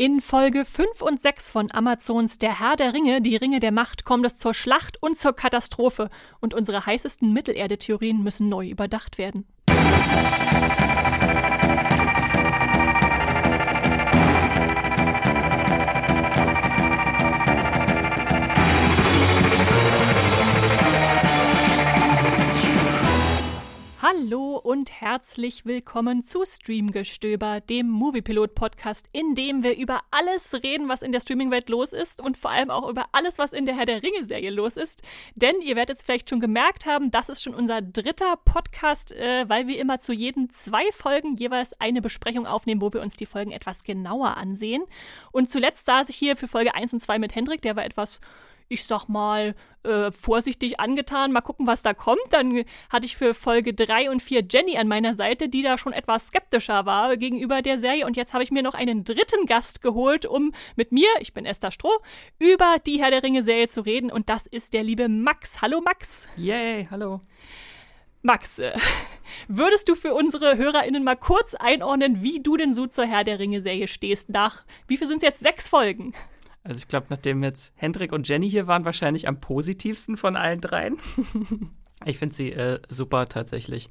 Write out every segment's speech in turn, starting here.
In Folge 5 und 6 von Amazons Der Herr der Ringe, die Ringe der Macht, kommt es zur Schlacht und zur Katastrophe und unsere heißesten Mittelerde-Theorien müssen neu überdacht werden. Hallo und herzlich willkommen zu Streamgestöber, dem Moviepilot-Podcast, in dem wir über alles reden, was in der Streamingwelt los ist und vor allem auch über alles, was in der Herr der Ringe-Serie los ist. Denn ihr werdet es vielleicht schon gemerkt haben, das ist schon unser dritter Podcast, äh, weil wir immer zu jeden zwei Folgen jeweils eine Besprechung aufnehmen, wo wir uns die Folgen etwas genauer ansehen. Und zuletzt saß ich hier für Folge 1 und 2 mit Hendrik, der war etwas ich sag mal, äh, vorsichtig angetan. Mal gucken, was da kommt. Dann hatte ich für Folge 3 und 4 Jenny an meiner Seite, die da schon etwas skeptischer war gegenüber der Serie. Und jetzt habe ich mir noch einen dritten Gast geholt, um mit mir, ich bin Esther Stroh, über die Herr der Ringe-Serie zu reden. Und das ist der liebe Max. Hallo Max. Yay, hallo. Max, äh, würdest du für unsere HörerInnen mal kurz einordnen, wie du denn so zur Herr der Ringe-Serie stehst? Nach, wie viel sind es jetzt? Sechs Folgen? Also ich glaube, nachdem jetzt Hendrik und Jenny hier waren, wahrscheinlich am positivsten von allen dreien. ich finde sie äh, super tatsächlich.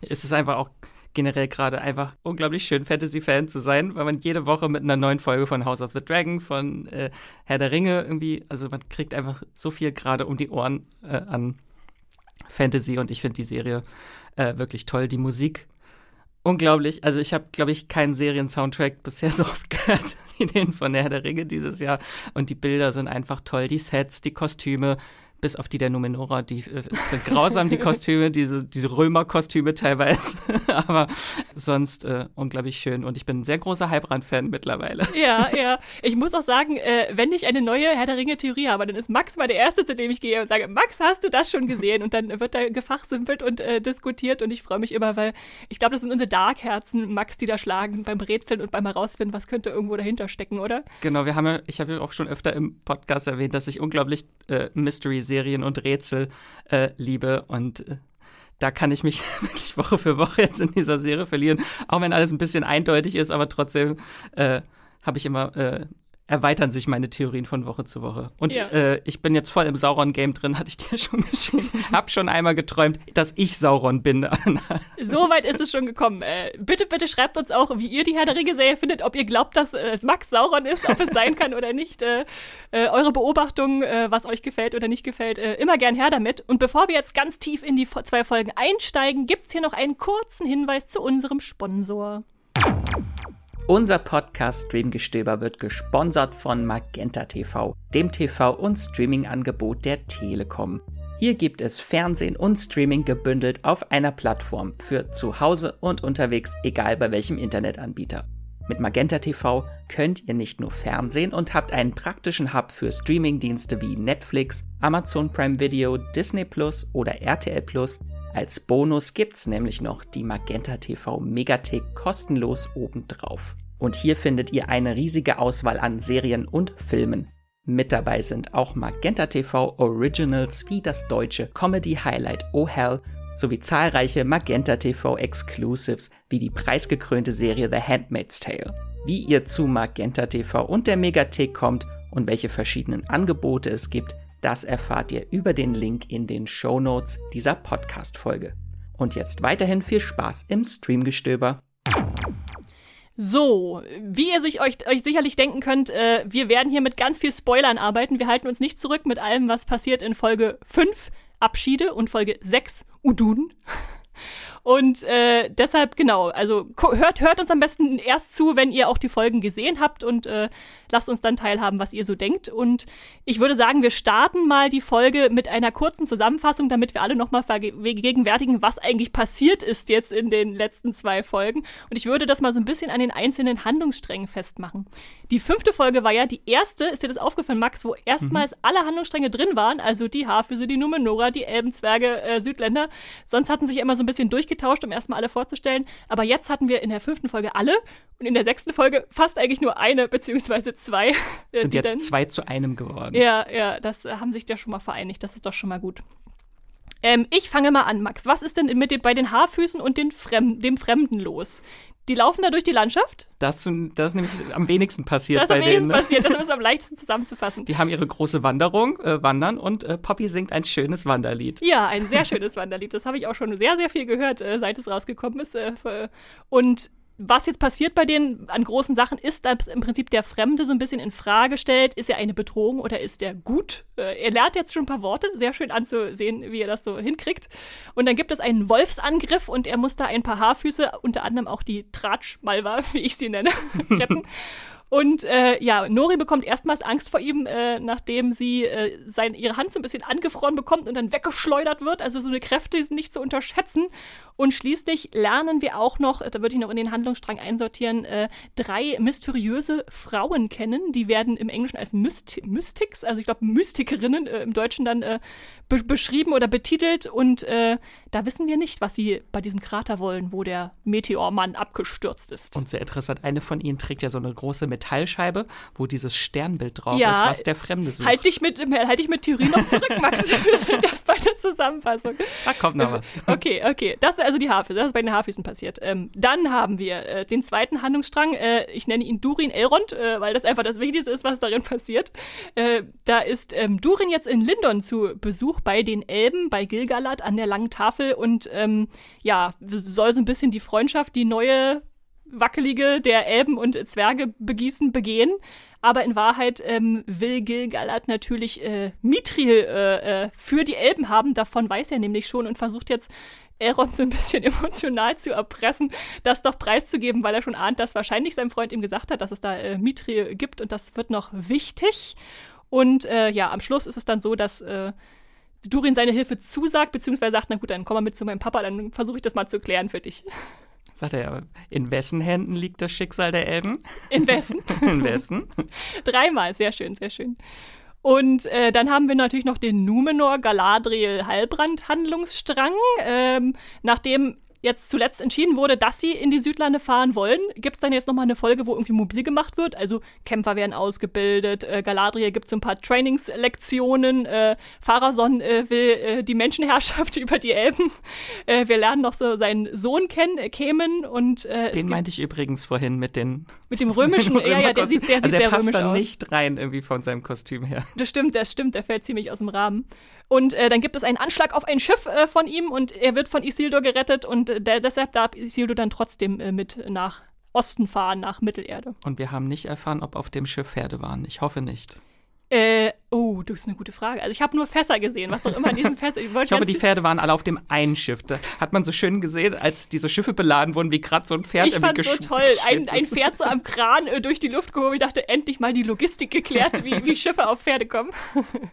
Es ist einfach auch generell gerade einfach unglaublich schön, Fantasy-Fan zu sein, weil man jede Woche mit einer neuen Folge von House of the Dragon, von äh, Herr der Ringe irgendwie, also man kriegt einfach so viel gerade um die Ohren äh, an Fantasy und ich finde die Serie äh, wirklich toll. Die Musik unglaublich. Also ich habe, glaube ich, keinen Serien-Soundtrack bisher so oft gehört wie den von Herr der Ringe dieses Jahr. Und die Bilder sind einfach toll. Die Sets, die Kostüme, bis auf die der Numenora, die äh, sind grausam, die Kostüme, diese, diese Römer-Kostüme teilweise. Aber sonst äh, unglaublich schön. Und ich bin ein sehr großer Heilbrand-Fan mittlerweile. Ja, ja. Ich muss auch sagen, äh, wenn ich eine neue Herr der Ringe-Theorie habe, dann ist Max mal der Erste, zu dem ich gehe und sage, Max, hast du das schon gesehen? Und dann wird da gefachsimpelt und äh, diskutiert und ich freue mich immer, weil ich glaube, das sind unsere Dark-Herzen, Max, die da schlagen beim Rätseln und beim Herausfinden, was könnte irgendwo dahinter stecken, oder? Genau, wir haben ja, ich habe ja auch schon öfter im Podcast erwähnt, dass ich unglaublich äh, Mystery Serien und Rätsel äh, liebe. Und äh, da kann ich mich wirklich Woche für Woche jetzt in dieser Serie verlieren, auch wenn alles ein bisschen eindeutig ist, aber trotzdem äh, habe ich immer äh, erweitern sich meine Theorien von Woche zu Woche. Und ja. äh, ich bin jetzt voll im Sauron-Game drin, hatte ich dir schon geschrieben. Hab schon einmal geträumt, dass ich Sauron bin. so weit ist es schon gekommen. Äh, bitte, bitte schreibt uns auch, wie ihr die Herr der Ringe-Serie findet, ob ihr glaubt, dass äh, es Max Sauron ist, ob es sein kann oder nicht. Äh, äh, eure Beobachtungen, äh, was euch gefällt oder nicht gefällt, immer gern her damit. Und bevor wir jetzt ganz tief in die zwei Folgen einsteigen, gibt es hier noch einen kurzen Hinweis zu unserem Sponsor. Unser Podcast Streamgestöber wird gesponsert von Magenta TV, dem TV- und Streaming-Angebot der Telekom. Hier gibt es Fernsehen und Streaming gebündelt auf einer Plattform für zu Hause und unterwegs, egal bei welchem Internetanbieter. Mit Magenta TV könnt ihr nicht nur Fernsehen und habt einen praktischen Hub für Streamingdienste wie Netflix, Amazon Prime Video, Disney Plus oder RTL Plus. Als Bonus gibt's nämlich noch die Magenta TV Megathek kostenlos obendrauf. Und hier findet ihr eine riesige Auswahl an Serien und Filmen. Mit dabei sind auch Magenta TV Originals wie das deutsche Comedy Highlight Oh Hell sowie zahlreiche Magenta TV Exclusives wie die preisgekrönte Serie The Handmaid's Tale. Wie ihr zu Magenta TV und der Megathek kommt und welche verschiedenen Angebote es gibt, das erfahrt ihr über den Link in den Show Notes dieser Podcast-Folge. Und jetzt weiterhin viel Spaß im Streamgestöber. So, wie ihr sich euch, euch sicherlich denken könnt, äh, wir werden hier mit ganz viel Spoilern arbeiten. Wir halten uns nicht zurück mit allem, was passiert in Folge 5, Abschiede, und Folge 6, Udun. Und äh, deshalb, genau, also hört, hört uns am besten erst zu, wenn ihr auch die Folgen gesehen habt und äh, lasst uns dann teilhaben, was ihr so denkt. Und ich würde sagen, wir starten mal die Folge mit einer kurzen Zusammenfassung, damit wir alle nochmal vergegenwärtigen, was eigentlich passiert ist jetzt in den letzten zwei Folgen. Und ich würde das mal so ein bisschen an den einzelnen Handlungssträngen festmachen. Die fünfte Folge war ja die erste, ist dir das aufgefallen, Max, wo erstmals mhm. alle Handlungsstränge drin waren, also die Haarfüße, die Numenora, die Elbenzwerge, äh, Südländer. Sonst hatten sich immer so ein bisschen durchgetauscht, um erstmal alle vorzustellen. Aber jetzt hatten wir in der fünften Folge alle und in der sechsten Folge fast eigentlich nur eine, beziehungsweise zwei. Äh, Sind jetzt dann, zwei zu einem geworden. Ja, ja, das äh, haben sich ja schon mal vereinigt, das ist doch schon mal gut. Ähm, ich fange mal an, Max. Was ist denn mit den, bei den Haarfüßen und den Fremd, dem Fremden los? Die laufen da durch die Landschaft. Das, das ist nämlich am wenigsten passiert das bei am wenigsten denen. ne? passiert. Das ist am leichtesten zusammenzufassen. Die haben ihre große Wanderung, äh, wandern und äh, Poppy singt ein schönes Wanderlied. Ja, ein sehr schönes Wanderlied. Das habe ich auch schon sehr, sehr viel gehört, äh, seit es rausgekommen ist. Äh, und was jetzt passiert bei denen an großen Sachen, ist, dass im Prinzip der Fremde so ein bisschen in Frage stellt, ist er eine Bedrohung oder ist er gut? Äh, er lernt jetzt schon ein paar Worte, sehr schön anzusehen, wie er das so hinkriegt. Und dann gibt es einen Wolfsangriff und er muss da ein paar Haarfüße, unter anderem auch die Tratschmalwa, wie ich sie nenne, retten. Und äh, ja, Nori bekommt erstmals Angst vor ihm, äh, nachdem sie äh, sein, ihre Hand so ein bisschen angefroren bekommt und dann weggeschleudert wird. Also so eine Kräfte sind nicht zu unterschätzen. Und schließlich lernen wir auch noch, da würde ich noch in den Handlungsstrang einsortieren, äh, drei mysteriöse Frauen kennen. Die werden im Englischen als Myst Mystics, also ich glaube Mystikerinnen, äh, im Deutschen dann äh, be beschrieben oder betitelt. Und äh, da wissen wir nicht, was sie bei diesem Krater wollen, wo der Meteormann abgestürzt ist. Und sehr interessant, eine von ihnen trägt ja so eine große Metallscheibe, wo dieses Sternbild drauf Ja, ist, was der Fremde sucht. Halt dich mit, halt dich mit Theorie noch zurück, Max. Wir sind erst bei der Zusammenfassung. da kommt noch was. Okay, okay. Das ist also die Haarfüße. Das ist bei den Haarfüßen passiert. Ähm, dann haben wir äh, den zweiten Handlungsstrang. Äh, ich nenne ihn Durin Elrond, äh, weil das einfach das Wichtigste ist, was darin passiert. Äh, da ist ähm, Durin jetzt in Lindon zu Besuch bei den Elben, bei Gilgalad an der langen Tafel und ähm, ja, soll so ein bisschen die Freundschaft, die neue wackelige der Elben und Zwerge begießen, begehen. Aber in Wahrheit ähm, will Gilgalad natürlich äh, Mithril äh, äh, für die Elben haben. Davon weiß er nämlich schon und versucht jetzt Elrond so ein bisschen emotional zu erpressen, das doch preiszugeben, weil er schon ahnt, dass wahrscheinlich sein Freund ihm gesagt hat, dass es da äh, Mithril gibt und das wird noch wichtig. Und äh, ja, am Schluss ist es dann so, dass äh, Durin seine Hilfe zusagt, beziehungsweise sagt, na gut, dann komm mal mit zu meinem Papa, dann versuche ich das mal zu klären für dich. Sagt er, ja, in wessen Händen liegt das Schicksal der Elben? In wessen? In wessen? Dreimal, sehr schön, sehr schön. Und äh, dann haben wir natürlich noch den Numenor Galadriel Halbrand Handlungsstrang. Ähm, nachdem jetzt zuletzt entschieden wurde, dass sie in die Südlande fahren wollen, gibt es dann jetzt nochmal eine Folge, wo irgendwie mobil gemacht wird. Also Kämpfer werden ausgebildet, äh, Galadriel gibt so ein paar Trainingslektionen, äh, Pharason äh, will äh, die Menschenherrschaft über die Elben. Äh, wir lernen noch so seinen Sohn kennen, äh, Kemen und äh, Den meinte ich übrigens vorhin mit den. mit dem römischen, ja, ja, der sieht, der also sieht der sehr passt römisch da aus. nicht rein irgendwie von seinem Kostüm her. Das stimmt, das stimmt, der fällt ziemlich aus dem Rahmen. Und äh, dann gibt es einen Anschlag auf ein Schiff äh, von ihm und er wird von Isildur gerettet und äh, der, deshalb darf Isildur dann trotzdem äh, mit nach Osten fahren, nach Mittelerde. Und wir haben nicht erfahren, ob auf dem Schiff Pferde waren. Ich hoffe nicht. Äh, oh, das ist eine gute Frage. Also ich habe nur Fässer gesehen, was auch immer in diesen Fässern. Ich, Ich hoffe, die Pferde waren alle auf dem einen Schiff. Da hat man so schön gesehen, als diese Schiffe beladen wurden, wie gerade so ein Pferd ich irgendwie fand so toll. Ein, ein. Pferd so am Kran äh, durch die Luft gehoben. Ich dachte, endlich mal die Logistik geklärt, wie, wie Schiffe auf Pferde kommen.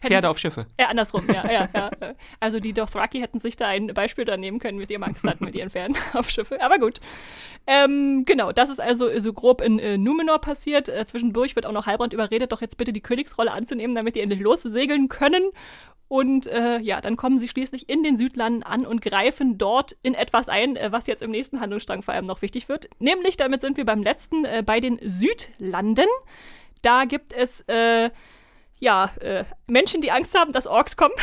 Pferde auf Schiffe. Ja, andersrum, ja, ja, ja. Also die Dothraki hätten sich da ein Beispiel da nehmen können, wie sie immer Angst hatten mit ihren Pferden auf Schiffe. Aber gut. Ähm, genau, das ist also so grob in äh, Numenor passiert. Äh, zwischendurch wird auch noch Halbrand überredet, doch jetzt bitte die Königsrolle anzunehmen, damit die endlich lossegeln können. Und äh, ja, dann kommen sie schließlich in den Südlanden an und greifen dort in etwas ein, äh, was jetzt im nächsten Handlungsstrang vor allem noch wichtig wird. Nämlich, damit sind wir beim letzten, äh, bei den Südlanden. Da gibt es äh, ja, äh, Menschen, die Angst haben, dass Orks kommen.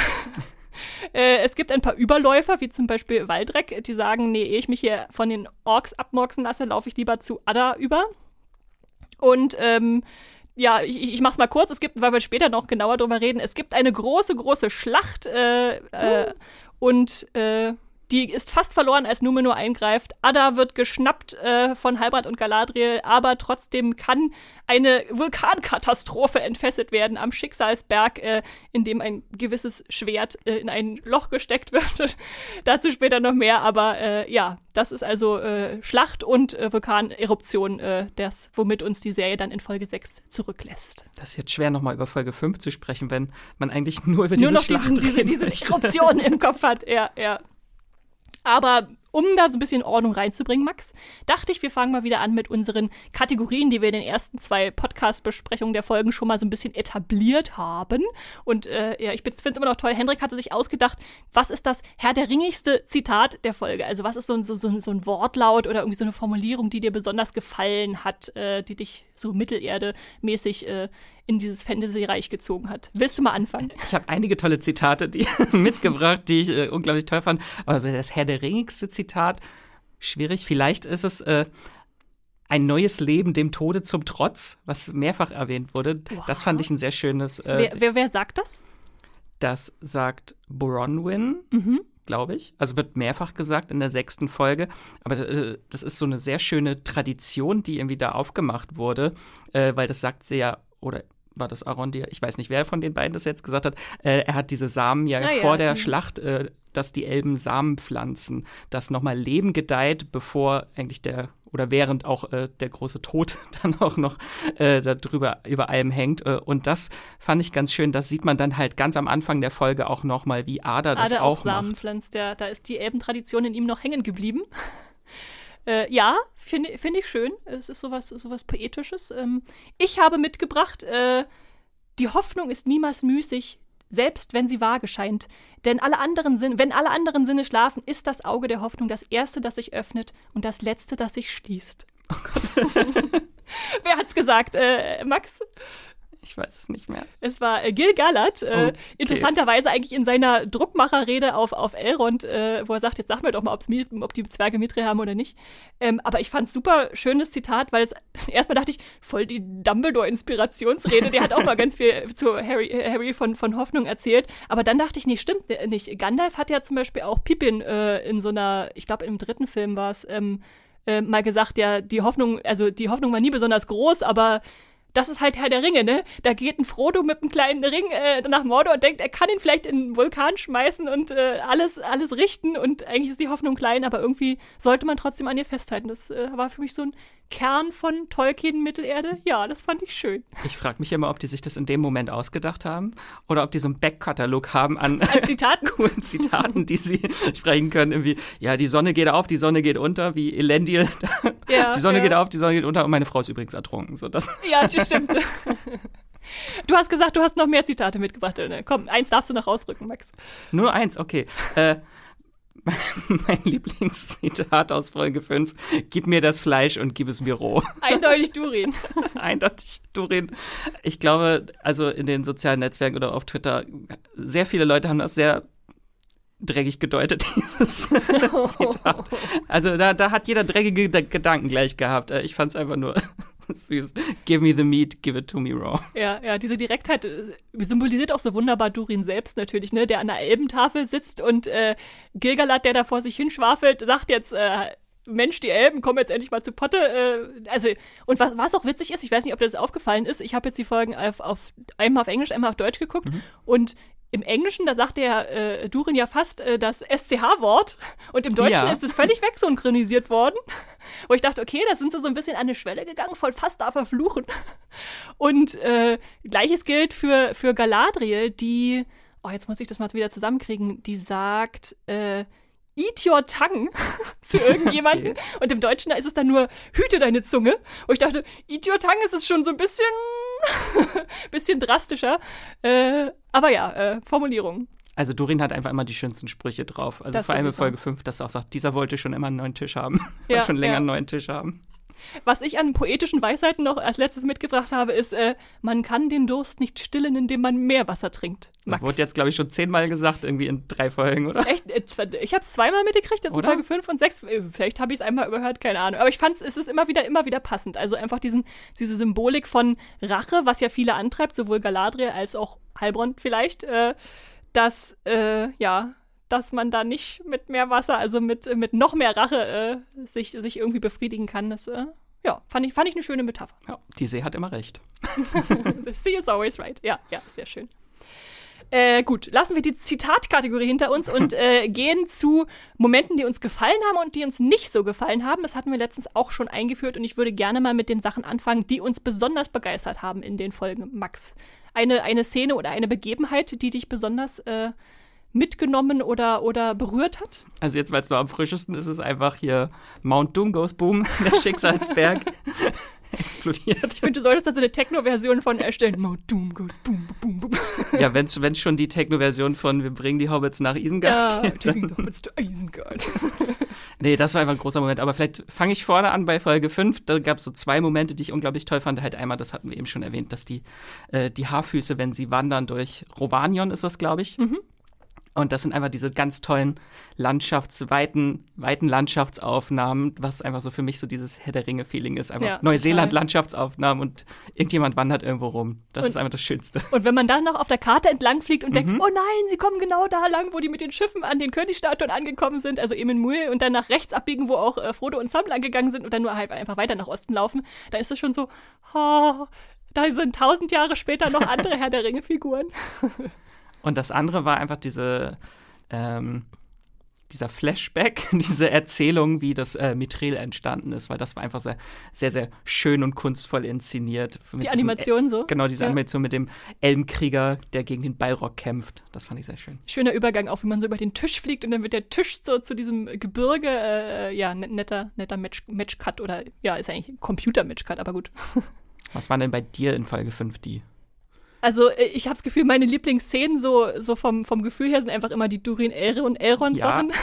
äh, es gibt ein paar Überläufer, wie zum Beispiel Waldreck, die sagen, nee, ehe ich mich hier von den Orks abmorksen lasse, laufe ich lieber zu Adda über. Und ähm, ja, ich, ich mach's mal kurz, es gibt, weil wir später noch genauer drüber reden, es gibt eine große, große Schlacht äh, äh, und äh, die ist fast verloren, als Numenor eingreift. Adda wird geschnappt äh, von Halbrand und Galadriel, aber trotzdem kann eine Vulkankatastrophe entfesselt werden am Schicksalsberg, äh, in dem ein gewisses Schwert äh, in ein Loch gesteckt wird. Dazu später noch mehr, aber äh, ja, das ist also äh, Schlacht und äh, Vulkaneruption, das, womit uns die Serie dann in Folge 6 zurücklässt. Das ist jetzt schwer, nochmal über Folge 5 zu sprechen, wenn man eigentlich nur über diese Nur noch Schlacht diesen, diese, diese. Eruption im Kopf hat, ja, ja. Aber um da so ein bisschen Ordnung reinzubringen, Max, dachte ich, wir fangen mal wieder an mit unseren Kategorien, die wir in den ersten zwei Podcast-Besprechungen der Folgen schon mal so ein bisschen etabliert haben. Und äh, ja, ich finde es immer noch toll. Hendrik hatte sich ausgedacht, was ist das Herr der ringigste Zitat der Folge? Also, was ist so ein, so, so, ein- Wortlaut oder irgendwie so eine Formulierung, die dir besonders gefallen hat, äh, die dich so Mittelerde-mäßig äh, in dieses Fantasy-Reich gezogen hat? Willst du mal anfangen? Ich habe einige tolle Zitate die, mitgebracht, die ich äh, unglaublich toll fand. Also das Herr der Ringigste Zitat schwierig. Vielleicht ist es äh, ein neues Leben dem Tode zum Trotz, was mehrfach erwähnt wurde. Wow. Das fand ich ein sehr schönes. Äh, wer, wer, wer, sagt das? Das sagt Bronwyn. Mhm glaube ich. Also wird mehrfach gesagt in der sechsten Folge. Aber äh, das ist so eine sehr schöne Tradition, die irgendwie da aufgemacht wurde, äh, weil das sagt sie ja, oder war das Arondir? Ich weiß nicht, wer von den beiden das jetzt gesagt hat. Äh, er hat diese Samen ja, ah, vor ja, der Schlacht, äh, dass die Elben Samen pflanzen, dass nochmal Leben gedeiht, bevor eigentlich der oder während auch äh, der große Tod dann auch noch äh, darüber über allem hängt. Äh, und das fand ich ganz schön. Das sieht man dann halt ganz am Anfang der Folge auch noch mal, wie Ada das Ada auch, auch Samen macht. pflanzt, ja. Da ist die Elbentradition in ihm noch hängen geblieben. Äh, ja, finde find ich schön. Es ist sowas, sowas Poetisches. Ähm, ich habe mitgebracht, äh, die Hoffnung ist niemals müßig, selbst wenn sie vage scheint. Denn alle anderen Sinne, wenn alle anderen Sinne schlafen, ist das Auge der Hoffnung das erste, das sich öffnet und das letzte, das sich schließt. Oh Gott. Wer hat's gesagt? Äh, Max? Ich weiß es nicht mehr. Es war äh, Gil Gallat, äh, okay. interessanterweise eigentlich in seiner Druckmacherrede auf, auf Elrond, äh, wo er sagt, jetzt sag mir doch mal, ob die Zwerge Mithril haben oder nicht. Ähm, aber ich fand es super schönes Zitat, weil es erstmal dachte ich, voll die Dumbledore-Inspirationsrede, der hat auch mal ganz viel zu Harry, äh, Harry von, von Hoffnung erzählt. Aber dann dachte ich, nee, stimmt äh, nicht. Gandalf hat ja zum Beispiel auch Pippin äh, in so einer, ich glaube im dritten Film war es, ähm, mal gesagt, ja, die Hoffnung, also die Hoffnung war nie besonders groß, aber das ist halt Herr der Ringe, ne? Da geht ein Frodo mit einem kleinen Ring äh, nach Mordor und denkt, er kann ihn vielleicht in den Vulkan schmeißen und äh, alles, alles richten und eigentlich ist die Hoffnung klein, aber irgendwie sollte man trotzdem an ihr festhalten. Das äh, war für mich so ein Kern von Tolkien Mittelerde. Ja, das fand ich schön. Ich frage mich immer, ob die sich das in dem Moment ausgedacht haben oder ob die so einen Backkatalog haben an, an Zitaten. coolen Zitaten, die sie sprechen können. Irgendwie, ja, die Sonne geht auf, die Sonne geht unter, wie Elendil. Ja, die Sonne ja. geht auf, die Sonne geht unter und meine Frau ist übrigens ertrunken. So, das. Ja, das stimmt. Du hast gesagt, du hast noch mehr Zitate mitgebracht. Komm, eins darfst du noch rausrücken, Max. Nur eins, okay. Äh, mein Lieblingszitat aus Folge 5. Gib mir das Fleisch und gib es mir roh. Eindeutig Durin. Eindeutig Durin. Ich glaube, also in den sozialen Netzwerken oder auf Twitter, sehr viele Leute haben das sehr dreckig gedeutet, dieses Zitat. Also da, da hat jeder dreckige Gedanken gleich gehabt. Äh, ich fand es einfach nur Süß. Give me the meat, give it to me raw. Ja, ja, diese Direktheit äh, symbolisiert auch so wunderbar Durin selbst natürlich, ne, der an der Elbentafel sitzt und äh, Gilgalad, der da vor sich hinschwafelt, sagt jetzt, äh, Mensch, die Elben kommen jetzt endlich mal zu Potte. Äh, also, und was, was auch witzig ist, ich weiß nicht, ob dir das aufgefallen ist, ich habe jetzt die Folgen auf, auf, einmal auf Englisch, einmal auf Deutsch geguckt mhm. und im Englischen, da sagt der äh, Durin ja fast äh, das SCH-Wort und im Deutschen ja. ist es völlig wegsynchronisiert worden. Wo ich dachte, okay, da sind sie so ein bisschen an eine Schwelle gegangen, voll fast da verfluchen. Und äh, gleiches gilt für, für Galadriel, die, oh, jetzt muss ich das mal wieder zusammenkriegen, die sagt, äh, Eat your tongue zu irgendjemandem. Okay. Und im Deutschen, da ist es dann nur Hüte deine Zunge. Wo ich dachte, Eat your tongue ist es schon so ein bisschen, bisschen drastischer. Äh, aber ja, äh, Formulierung. Also Dorin hat einfach immer die schönsten Sprüche drauf. Also das vor allem in Folge 5, dass er auch sagt, dieser wollte schon immer einen neuen Tisch haben. Ja, schon länger ja. einen neuen Tisch haben. Was ich an poetischen Weisheiten noch als letztes mitgebracht habe, ist, äh, man kann den Durst nicht stillen, indem man mehr Wasser trinkt. Max. Das wurde jetzt, glaube ich, schon zehnmal gesagt, irgendwie in drei Folgen, oder? Echt? Äh, ich habe es zweimal mitgekriegt, jetzt in Folge 5 und 6. Äh, vielleicht habe ich es einmal überhört, keine Ahnung. Aber ich fand es ist immer wieder, immer wieder passend. Also einfach diesen, diese Symbolik von Rache, was ja viele antreibt, sowohl Galadriel als auch Heilbronn vielleicht, äh, dass, äh, ja, dass man da nicht mit mehr Wasser, also mit, mit noch mehr Rache äh, sich, sich irgendwie befriedigen kann. Das, äh, ja, fand ich, fand ich eine schöne Metapher. Ja, die See hat immer recht. The sea is always right. Ja, ja, sehr schön. Äh, gut, lassen wir die Zitatkategorie hinter uns und äh, gehen zu Momenten, die uns gefallen haben und die uns nicht so gefallen haben. Das hatten wir letztens auch schon eingeführt und ich würde gerne mal mit den Sachen anfangen, die uns besonders begeistert haben in den Folgen. Max, eine, eine Szene oder eine Begebenheit, die dich besonders äh, mitgenommen oder, oder berührt hat? Also jetzt, weil es noch am frischesten ist, ist einfach hier Mount Doom Goes Boom, der Schicksalsberg. explodiert. Ich finde, du solltest da so eine Techno-Version von erstellen. Mount Doom goes boom, boom, boom. Ja, wenn es schon die Techno-Version von Wir bringen die Hobbits nach Isengard ja, gibt. Dann... Hobbits to Isengard. nee, das war einfach ein großer Moment. Aber vielleicht fange ich vorne an bei Folge 5. Da gab es so zwei Momente, die ich unglaublich toll fand. Halt einmal, das hatten wir eben schon erwähnt, dass die, äh, die Haarfüße, wenn sie wandern durch Rovanion, ist das, glaube ich, mhm Und das sind einfach diese ganz tollen Landschaftsweiten, weiten Landschaftsaufnahmen, was einfach so für mich so dieses Herr der Ringe-Feeling ist. Einfach Ja, Neuseeland-Landschaftsaufnahmen und irgendjemand wandert irgendwo rum. Das Und- ist einfach das Schönste. Und wenn man dann noch auf der Karte entlang fliegt und Mhm. denkt, oh nein, sie kommen genau da lang, wo die mit den Schiffen an den Königstatuen angekommen sind, also Emin Muil, und dann nach rechts abbiegen, wo auch äh, Frodo und Sam lang gegangen sind und dann nur halt einfach weiter nach Osten laufen, da ist es schon so, oh, da sind tausend Jahre später noch andere Herr der Ringe-Figuren. Und das andere war einfach diese, ähm, dieser Flashback, diese Erzählung, wie das äh, Mithril entstanden ist, weil das war einfach sehr, sehr, sehr schön und kunstvoll inszeniert. Die Animation so. Genau, diese Ja. Animation mit dem Elbenkrieger, der gegen den Balrog kämpft. Das fand ich sehr schön. Schöner Übergang, auch wie man so über den Tisch fliegt und dann wird der Tisch so zu diesem Gebirge, äh, ja, net- netter, netter Match, Matchcut oder, ja, ist eigentlich ein Computer-Matchcut, aber gut. Was waren denn bei dir in Folge 5 die? Also äh, ich habe das Gefühl, meine Lieblingsszenen so, so vom, vom Gefühl her sind einfach immer die Durin Elrond Elrond Ja. Sachen.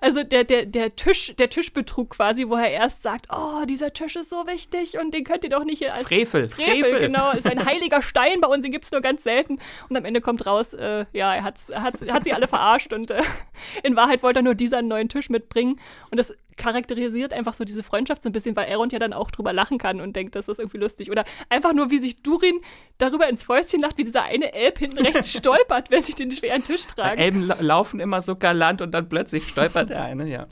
Also der, der, der Tisch, der Tischbetrug quasi, wo er erst sagt, oh, dieser Tisch ist so wichtig und den könnt ihr doch nicht hier als Frevel, Frevel, Frevel. genau, ist ein heiliger Stein, bei uns den gibt es nur ganz selten. Und am Ende kommt raus, äh, ja, er, hat's, hat's, hat sie alle verarscht und äh, in Wahrheit wollte er nur dieser einen neuen Tisch mitbringen. Und das charakterisiert einfach so diese Freundschaft so ein bisschen, weil Elrond ja dann auch drüber lachen kann und denkt, das ist irgendwie lustig. Oder einfach nur, wie sich Durin darüber ins Fäustchen lacht, wie dieser eine Elb hinten rechts stolpert, wenn sie den schweren Tisch tragen. Elben la laufen immer so galant und dann plötzlich stolpert der eine, ja.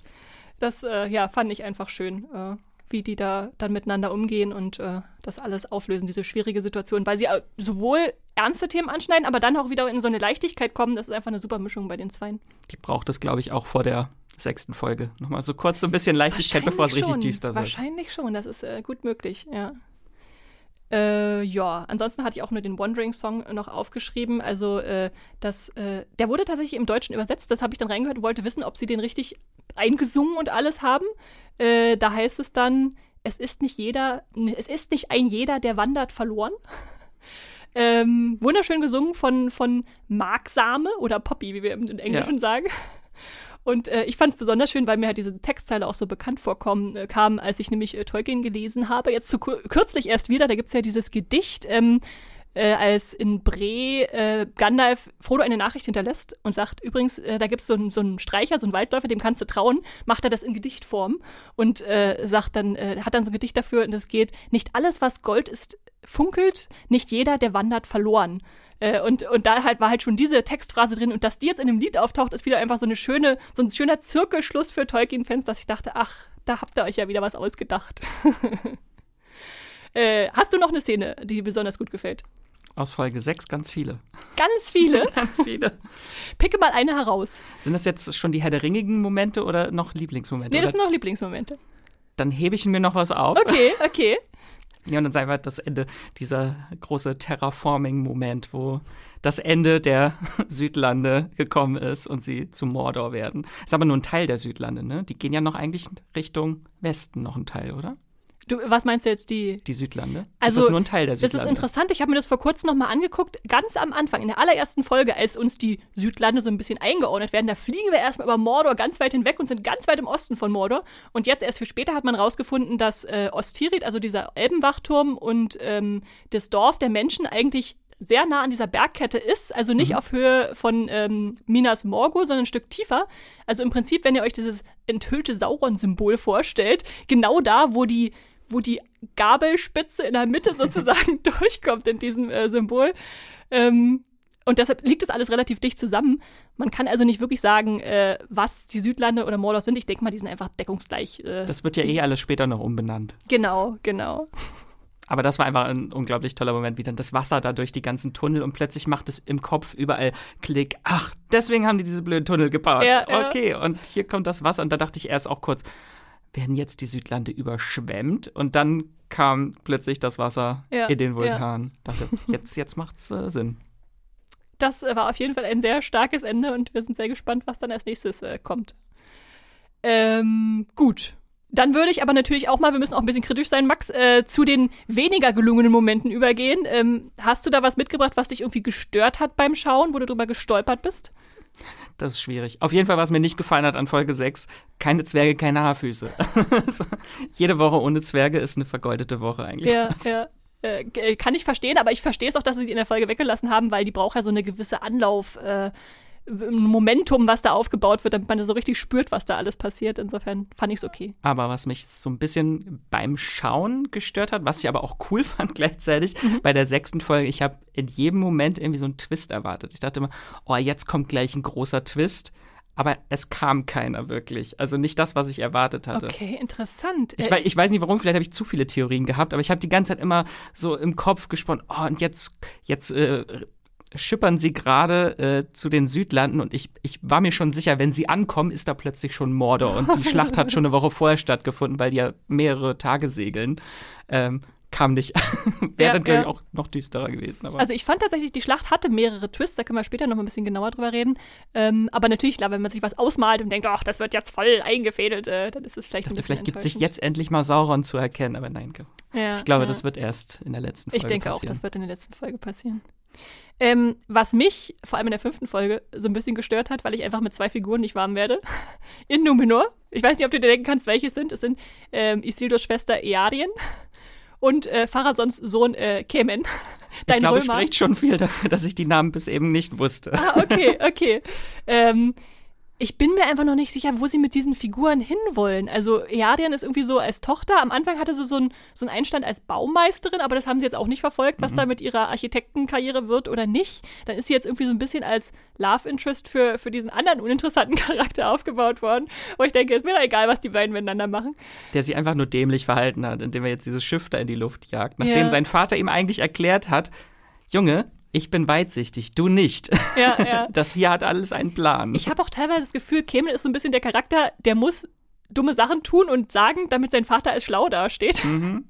Das, äh, ja, fand ich einfach schön, äh, wie die da dann miteinander umgehen und äh, das alles auflösen, diese schwierige Situation, weil sie äh, sowohl ernste Themen anschneiden, aber dann auch wieder in so eine Leichtigkeit kommen. Das ist einfach eine super Mischung bei den Zweien. Die braucht es, glaube ich, auch vor der sechsten Folge. Nochmal so kurz so ein bisschen Leichtigkeit, bevor es richtig düster wird. Wahrscheinlich schon, das ist äh, gut möglich, ja. Äh, ja, ansonsten hatte ich auch nur den Wandering-Song noch aufgeschrieben. Also, äh, das, äh, der wurde tatsächlich im Deutschen übersetzt. Das habe ich dann reingehört und wollte wissen, ob sie den richtig eingesungen und alles haben. Äh, da heißt es dann, es ist nicht jeder, es ist nicht ein jeder, der wandert, verloren. Ähm, wunderschön gesungen von, von Mark Same oder Poppy, wie wir im Englischen sagen. Und äh, ich fand es besonders schön, weil mir halt diese Textzeile auch so bekannt vorkommen äh, kam, als ich nämlich äh, Tolkien gelesen habe. Jetzt zu kürzlich erst wieder, da gibt es ja dieses Gedicht, ähm, äh, als in Bre äh, Gandalf Frodo eine Nachricht hinterlässt und sagt, übrigens, äh, da gibt es so einen so einen Streicher, so einen Waldläufer, dem kannst du trauen, macht er das in Gedichtform und äh, sagt dann, äh, hat dann so ein Gedicht dafür und es geht, nicht alles, was Gold ist, funkelt, nicht jeder, der wandert, verloren. Äh, und, und da halt war halt schon diese Textphrase drin und dass die jetzt in dem Lied auftaucht, ist wieder einfach so eine schöne, so ein schöner Zirkelschluss für Tolkien-Fans, dass ich dachte, ach, da habt ihr euch ja wieder was ausgedacht. äh, hast du noch eine Szene, die dir besonders gut gefällt? Aus Folge 6 ganz viele. Ganz viele. Ganz viele. Picke mal eine heraus. Sind das jetzt schon die Herr der Ringigen Momente oder noch Lieblingsmomente? Nee, das Oder sind noch Lieblingsmomente. dann hebe ich mir noch was auf. Okay, okay. Ja, und dann sagen wir das Ende, dieser große Terraforming-Moment, wo das Ende der Südlande gekommen ist und sie zu Mordor werden. Ist aber nur ein Teil der Südlande, ne? Die gehen ja noch eigentlich Richtung Westen noch ein Teil, oder? Du, was meinst du jetzt, die Die Südlande? Also, ist das nur ein Teil der Das Südlande? ist interessant. Ich habe mir das vor kurzem nochmal angeguckt. Ganz am Anfang, in der allerersten Folge, als uns die Südlande so ein bisschen eingeordnet werden, da fliegen wir erstmal über Mordor ganz weit hinweg und sind ganz weit im Osten von Mordor. Und jetzt erst viel später hat man rausgefunden, dass äh, Ostiried, also dieser Elbenwachturm und ähm, das Dorf der Menschen eigentlich sehr nah an dieser Bergkette ist, also nicht auf Höhe von ähm, Minas Morgul, sondern ein Stück tiefer. Also im Prinzip, wenn ihr euch dieses enthüllte Sauron-Symbol vorstellt, genau da, wo die wo die Gabelspitze in der Mitte sozusagen durchkommt in diesem äh, Symbol. Ähm, und deshalb liegt das alles relativ dicht zusammen. Man kann also nicht wirklich sagen, äh, was die Südlande oder Mordor sind. Ich denke mal, die sind einfach deckungsgleich. Äh, das wird ja eh alles später noch umbenannt. genau, genau. Aber das war einfach ein unglaublich toller Moment, wie dann das Wasser da durch die ganzen Tunnel und plötzlich macht es im Kopf überall Klick. Ach, deswegen haben die diese blöden Tunnel gebaut. Ja, ja. okay, und hier kommt das Wasser. Und da dachte ich erst auch kurz, werden jetzt die Südlande überschwemmt? Und dann kam plötzlich das Wasser Ja, in den Vulkan. Dachte, jetzt, jetzt macht's äh, Sinn. Das äh, war auf jeden Fall ein sehr starkes Ende und wir sind sehr gespannt, was dann als nächstes äh, kommt. Ähm, gut. Dann würde ich aber natürlich auch mal, wir müssen auch ein bisschen kritisch sein, Max, äh, zu den weniger gelungenen Momenten übergehen. Ähm, hast du da was mitgebracht, was dich irgendwie gestört hat beim Schauen, wo du drüber gestolpert bist? Das ist schwierig. Auf jeden Fall, was mir nicht gefallen hat an Folge 6, keine Zwerge, keine Haarfüße. Jede Woche ohne Zwerge ist eine vergeudete Woche eigentlich. Ja, ja. Äh, kann ich verstehen, aber ich verstehe es auch, dass sie die in der Folge weggelassen haben, weil die braucht ja so eine gewisse Anlauf. Äh, Momentum, was da aufgebaut wird, damit man so richtig spürt, was da alles passiert. Insofern fand ich es okay. Aber was mich so ein bisschen beim Schauen gestört hat, was ich aber auch cool fand gleichzeitig, mhm. bei der sechsten Folge, ich habe in jedem Moment irgendwie so einen Twist erwartet. Ich dachte immer, oh, jetzt kommt gleich ein großer Twist. Aber es kam keiner wirklich. Also nicht das, was ich erwartet hatte. Okay, interessant. Ich, ich weiß nicht warum, vielleicht habe ich zu viele Theorien gehabt, aber ich habe die ganze Zeit immer so im Kopf gesponnen, oh, und jetzt, jetzt äh, schippern sie gerade äh, zu den Südlanden und ich, ich war mir schon sicher, wenn sie ankommen, ist da plötzlich schon Mordor und die Schlacht hat schon eine Woche vorher stattgefunden, weil die ja mehrere Tage segeln. Ähm, kam nicht. Wäre ja, natürlich ja. auch noch düsterer gewesen. Aber. Also ich fand tatsächlich, die Schlacht hatte mehrere Twists, da können wir später noch ein bisschen genauer drüber reden. Ähm, aber natürlich, klar, wenn man sich was ausmalt und denkt, ach, das wird jetzt voll eingefädelt, äh, dann ist es vielleicht ich dachte, Vielleicht gibt sich jetzt endlich mal Sauron zu erkennen, aber nein. Ja, ich glaube, das wird erst in der letzten Folge passieren. Ich denke passieren. auch, das wird in der letzten Folge passieren. Ähm, was mich vor allem in der fünften Folge so ein bisschen gestört hat, weil ich einfach mit zwei Figuren nicht warm werde. In Numenor. Ich weiß nicht, ob du dir denken kannst, welche es sind. Es sind ähm, Isildurs Schwester Earien und äh, Pharasons Sohn äh, Kemen. Dein ich glaube, Römer. spricht schon viel dafür, dass ich die Namen bis eben nicht wusste. Ah, okay, okay. ähm, ich bin mir einfach noch nicht sicher, wo sie mit diesen Figuren hinwollen. Also Eadian ist irgendwie so als Tochter. Am Anfang hatte sie so, ein, so einen Einstand als Baumeisterin, aber das haben sie jetzt auch nicht verfolgt, was mhm. da mit ihrer Architektenkarriere wird oder nicht. Dann ist sie jetzt irgendwie so ein bisschen als Love Interest für, für diesen anderen uninteressanten Charakter aufgebaut worden. Wo ich denke, ist mir doch egal, was die beiden miteinander machen. Der sich einfach nur dämlich verhalten hat, indem er jetzt dieses Schiff da in die Luft jagt. Nachdem ja. sein Vater ihm eigentlich erklärt hat, Junge, ich bin weitsichtig, du nicht. Ja, ja. Das hier hat alles einen Plan. Ich habe auch teilweise das Gefühl, Kemel ist so ein bisschen der Charakter, der muss dumme Sachen tun und sagen, damit sein Vater als schlau dasteht. Mhm.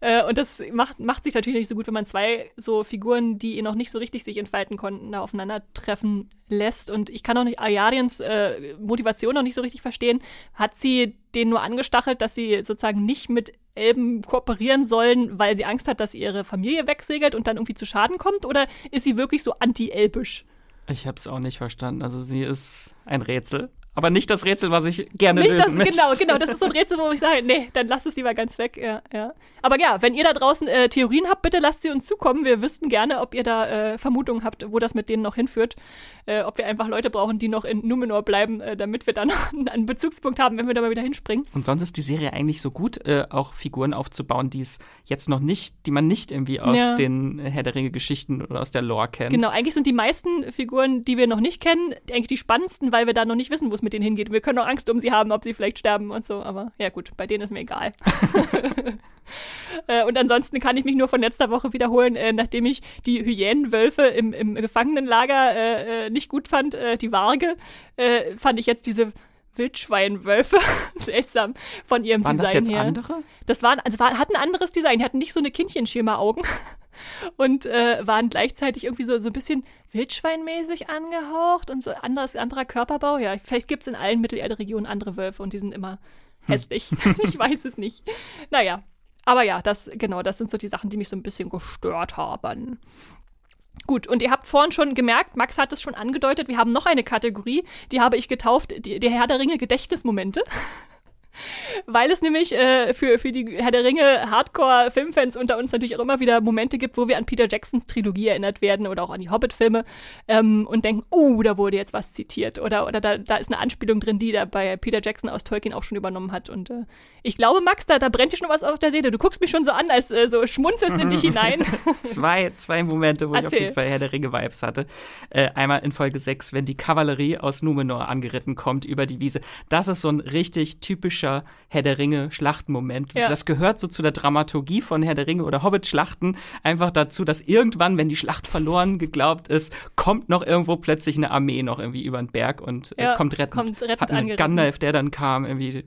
Äh, und das macht, macht sich natürlich nicht so gut, wenn man zwei so Figuren, die noch nicht so richtig sich entfalten konnten, da aufeinandertreffen lässt. Und ich kann auch nicht Ariadiens äh, Motivation noch nicht so richtig verstehen. Hat sie den nur angestachelt, dass sie sozusagen nicht mit Elben kooperieren sollen, weil sie Angst hat, dass ihre Familie wegsegelt und dann irgendwie zu Schaden kommt? Oder ist sie wirklich so anti-elbisch? Ich habe es auch nicht verstanden. Also sie ist ein Rätsel aber nicht das Rätsel, was ich gerne nicht lösen das, möchte. Genau, genau. Das ist so ein Rätsel, wo ich sage, nee, dann lass es lieber ganz weg. Ja, ja. Aber ja, wenn ihr da draußen äh, Theorien habt, bitte lasst sie uns zukommen. Wir wüssten gerne, ob ihr da äh, Vermutungen habt, wo das mit denen noch hinführt. Äh, ob wir einfach Leute brauchen, die noch in Numenor bleiben, äh, damit wir dann einen Bezugspunkt haben, wenn wir da mal wieder hinspringen. Und sonst ist die Serie eigentlich so gut, äh, auch Figuren aufzubauen, die es jetzt noch nicht, die man nicht irgendwie aus ja. den Herr der Ringe-Geschichten oder aus der Lore kennt. Genau, eigentlich sind die meisten Figuren, die wir noch nicht kennen, eigentlich die spannendsten, weil wir da noch nicht wissen, wo es mit denen hingeht. Wir können auch Angst um sie haben, ob sie vielleicht sterben und so. Aber ja gut, bei denen ist mir egal. äh, und ansonsten kann ich mich nur von letzter Woche wiederholen, äh, nachdem ich die Hyänenwölfe im, im Gefangenenlager äh, nicht gut fand, die Warge, äh, fand ich jetzt diese Wildschweinwölfe seltsam von ihrem waren Design das jetzt her. andere? Das waren, das war, hatten ein anderes Design, die hatten nicht so eine Kindchenschema-Augen und äh, waren gleichzeitig irgendwie so, so ein bisschen wildschweinmäßig angehaucht und so anderes, anderer Körperbau. Ja, vielleicht gibt es in allen Mittelerde-Regionen andere Wölfe und die sind immer hm. hässlich. ich weiß es nicht. Naja, aber ja, das, genau, das sind so die Sachen, die mich so ein bisschen gestört haben. Gut, und ihr habt vorhin schon gemerkt, Max hat es schon angedeutet, wir haben noch eine Kategorie, die habe ich getauft, die, der Herr der Ringe Gedächtnismomente. Weil es nämlich äh, für, für die Herr der Ringe Hardcore-Filmfans unter uns natürlich auch immer wieder Momente gibt, wo wir an Peter Jacksons Trilogie erinnert werden oder auch an die Hobbit-Filme ähm, und denken, oh, da wurde jetzt was zitiert oder, oder da, da ist eine Anspielung drin, die da bei Peter Jackson aus Tolkien auch schon übernommen hat. Und äh, ich glaube, Max, da, da brennt dir schon was auf der Seele. Du guckst mich schon so an, als äh, so schmunzelst in dich hinein. zwei, zwei Momente, wo Erzähl. ich auf jeden Fall Herr der Ringe-Vibes hatte. Äh, einmal in Folge 6, wenn die Kavallerie aus Numenor angeritten kommt über die Wiese. Das ist so ein richtig typischer typischer Herr der Ringe Schlachtenmoment. Ja. Das gehört so zu der Dramaturgie von Herr der Ringe oder Hobbit Schlachten einfach dazu, dass irgendwann, wenn die Schlacht verloren geglaubt ist, kommt noch irgendwo plötzlich eine Armee noch irgendwie über den Berg und äh, ja, kommt retten. Kommt rettend Hat einen Gandalf, der dann kam irgendwie.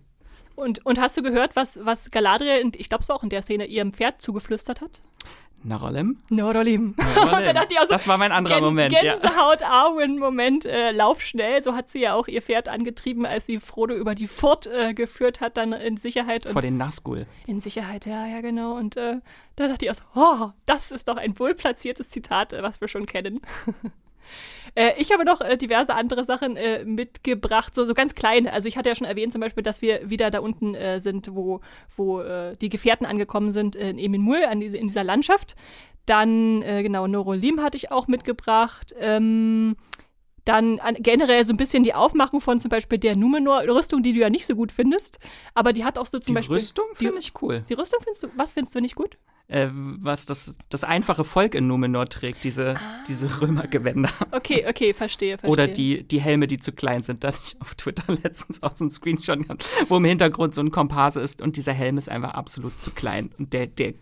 Und, und hast du gehört, was, was Galadriel, ich glaube es war auch in der Szene, ihrem Pferd zugeflüstert hat? Narolem? Narolem. so das war mein anderer Gän Moment. Gänsehaut Arwen-Moment, äh, lauf schnell. So hat sie ja auch ihr Pferd angetrieben, als sie Frodo über die Furt äh, geführt hat, dann in Sicherheit. Vor den Nazgul. In Sicherheit, ja, ja, genau. Und äh, da dachte ich auch so, oh, das ist doch ein wohlplatziertes Zitat, äh, was wir schon kennen. Äh, ich habe noch äh, diverse andere Sachen äh, mitgebracht, so, so ganz kleine. Also ich hatte ja schon erwähnt zum Beispiel, dass wir wieder da unten äh, sind, wo, wo äh, die Gefährten angekommen sind in Emin Mul, an diese, in dieser Landschaft. Dann, genau, Norolim hatte ich auch mitgebracht. Ähm, Dann an, generell so ein bisschen die Aufmachung von zum Beispiel der Numenor-Rüstung, die du ja nicht so gut findest. Aber die hat auch so zum die Beispiel. Rüstung finde ich cool. Die Rüstung findest du, was findest du nicht gut? Äh, was das, das einfache Volk in Numenor trägt, diese, Ah. diese Römergewänder. Okay, okay, verstehe, verstehe. Oder die, die Helme, die zu klein sind. Da hatte ich auf Twitter letztens auch so einen Screenshot gehabt, wo im Hintergrund so ein Komparse ist und dieser Helm ist einfach absolut zu klein. Und der, der,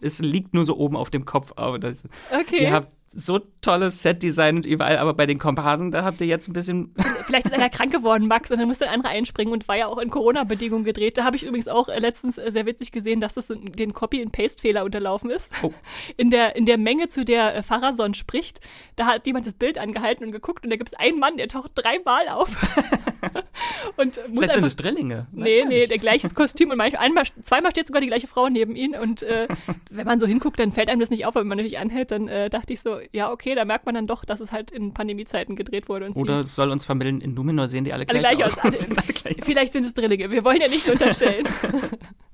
es liegt nur so oben auf dem Kopf. Aber das, Okay. ihr habt so tolles Set-Design und überall, aber bei den Komparsen, da habt ihr jetzt ein bisschen. Vielleicht ist einer krank geworden, Max, und dann musste ein anderer einspringen und war ja auch in Corona-Bedingungen gedreht. Da habe ich übrigens auch äh, letztens äh, sehr witzig gesehen, dass das den Copy-and-Paste-Fehler unterlaufen ist. Oh. In, der, in der Menge, zu der äh, Pharason spricht, da hat jemand das Bild angehalten und geguckt und da gibt es einen Mann, der taucht dreimal auf. und muss Vielleicht sind es Drillinge. Weiß Nee, nee, der gleiches Kostüm und manchmal, einmal, zweimal steht sogar die gleiche Frau neben ihm und äh, wenn man so hinguckt, dann fällt einem das nicht auf, wenn man natürlich anhält, dann äh, dachte ich so, ja, okay, da merkt man dann doch, dass es halt in Pandemiezeiten gedreht wurde. Oder es soll uns vermitteln, in Numenor sehen die alle Alle gleich, gleich aus. aus. Also, alle gleich aus. Vielleicht sind es Drillinge, wir wollen ja nicht unterstellen.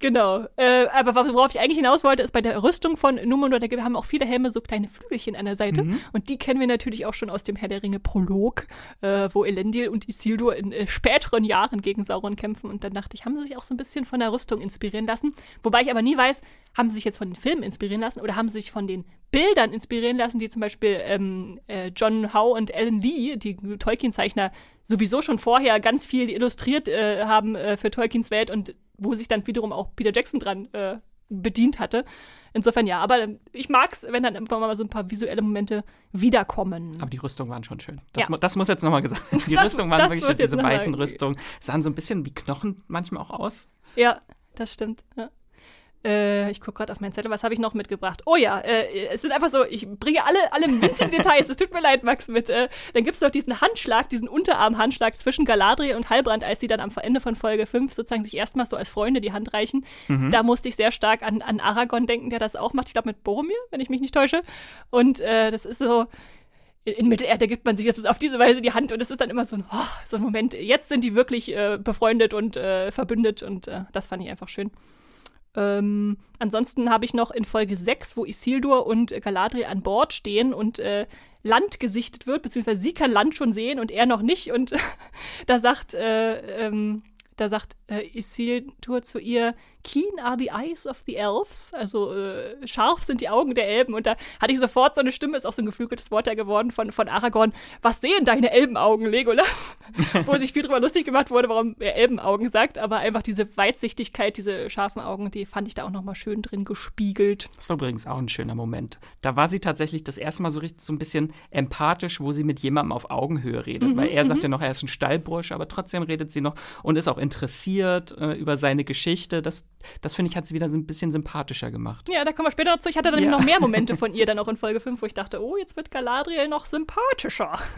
Genau. Äh, aber worauf ich eigentlich hinaus wollte, ist bei der Rüstung von Numenor, da haben auch viele Helme so kleine Flügelchen an der Seite. Mhm. Und die kennen wir natürlich auch schon aus dem Herr der Ringe Prolog, äh, wo Elendil und Isildur in äh, späteren Jahren gegen Sauron kämpfen. Und dann dachte ich, haben sie sich auch so ein bisschen von der Rüstung inspirieren lassen. Wobei ich aber nie weiß, haben sie sich jetzt von den Filmen inspirieren lassen oder haben sie sich von den Bildern inspirieren lassen, die zum Beispiel ähm, äh, John Howe und Alan Lee, die Tolkien-Zeichner, sowieso schon vorher ganz viel illustriert äh, haben äh, für Tolkiens Welt und wo sich dann wiederum auch Peter Jackson dran äh, bedient hatte. Insofern ja, aber ich mag es, wenn dann einfach mal so ein paar visuelle Momente wiederkommen. Aber die Rüstungen waren schon schön. Das, Ja. mu- das muss jetzt nochmal gesagt werden. Die Das- Rüstungen waren wirklich schön. Diese weißen Rüstungen sahen so ein bisschen wie Knochen manchmal auch aus. Ja, das stimmt. Ja. Äh, ich gucke gerade auf meinen Zettel, was habe ich noch mitgebracht? Oh ja, äh, es sind einfach so, ich bringe alle, alle winzigen Details. Es tut mir leid, Max, mit. Äh, dann gibt es noch diesen Handschlag, diesen Unterarmhandschlag zwischen Galadriel und Halbrand, als sie dann am Ende von Folge 5 sozusagen sich erstmals so als Freunde die Hand reichen. Da musste ich sehr stark an, an Aragorn denken, der das auch macht. Ich glaube mit Boromir, wenn ich mich nicht täusche. Und äh, das ist so. In in Mittelerde gibt man sich jetzt auf diese Weise die Hand und es ist dann immer so ein, oh, so ein Moment. Jetzt sind die wirklich äh, befreundet und äh, verbündet und äh, das fand ich einfach schön. Ähm, ansonsten habe ich noch in Folge 6, wo Isildur und äh, Galadriel an Bord stehen und äh, Land gesichtet wird, beziehungsweise sie kann Land schon sehen und er noch nicht. Und da sagt, äh, ähm, da sagt äh, Isildur zu ihr, Keen are the eyes of the elves, also äh, scharf sind die Augen der Elben. Und da hatte ich sofort so eine Stimme, ist auch so ein geflügeltes Wort ja geworden von, von Aragorn. Was sehen deine Elbenaugen, Legolas? Wo sich viel drüber lustig gemacht wurde, warum er Elbenaugen sagt. Aber einfach diese Weitsichtigkeit, diese scharfen Augen, die fand ich da auch nochmal schön drin gespiegelt. Das war übrigens auch ein schöner Moment. Da war sie tatsächlich das erste Mal so richtig so ein bisschen empathisch, wo sie mit jemandem auf Augenhöhe redet. Weil er sagt ja noch, er ist ein Stallbursch, aber trotzdem redet sie noch und ist auch interessiert äh, über seine Geschichte. Das, das finde ich, hat sie wieder so ein bisschen sympathischer gemacht. Ja, da kommen wir später noch zu. Ich hatte dann Ja. noch mehr Momente von ihr dann auch in Folge 5, wo ich dachte, oh, jetzt wird Galadriel noch sympathischer.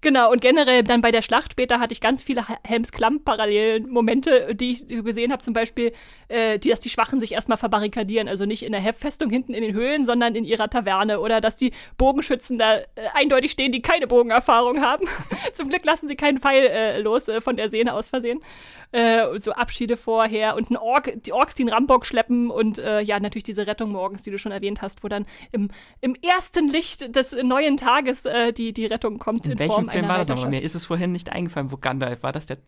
Genau, und generell dann bei der Schlacht später hatte ich ganz viele Helms-Klamm-parallelen Momente, die ich gesehen habe, zum Beispiel, äh, die, dass die Schwachen sich erstmal verbarrikadieren, also nicht in der Festung hinten in den Höhlen, sondern in ihrer Taverne oder dass die Bogenschützen da äh, eindeutig stehen, die keine Bogenerfahrung haben. zum Glück lassen sie keinen Pfeil äh, los äh, von der Sehne aus Versehen. Äh, und so Abschiede vorher und ein Ork, die Orks, die einen Rambock schleppen und äh, ja, natürlich diese Rettung morgens, die du schon erwähnt hast, wo dann im, im ersten Licht des neuen Tages die, die Rettung kommt in, In welchem Form Film war das nochmal? Mir ist es vorhin nicht eingefallen, wo Gandalf war. Das der,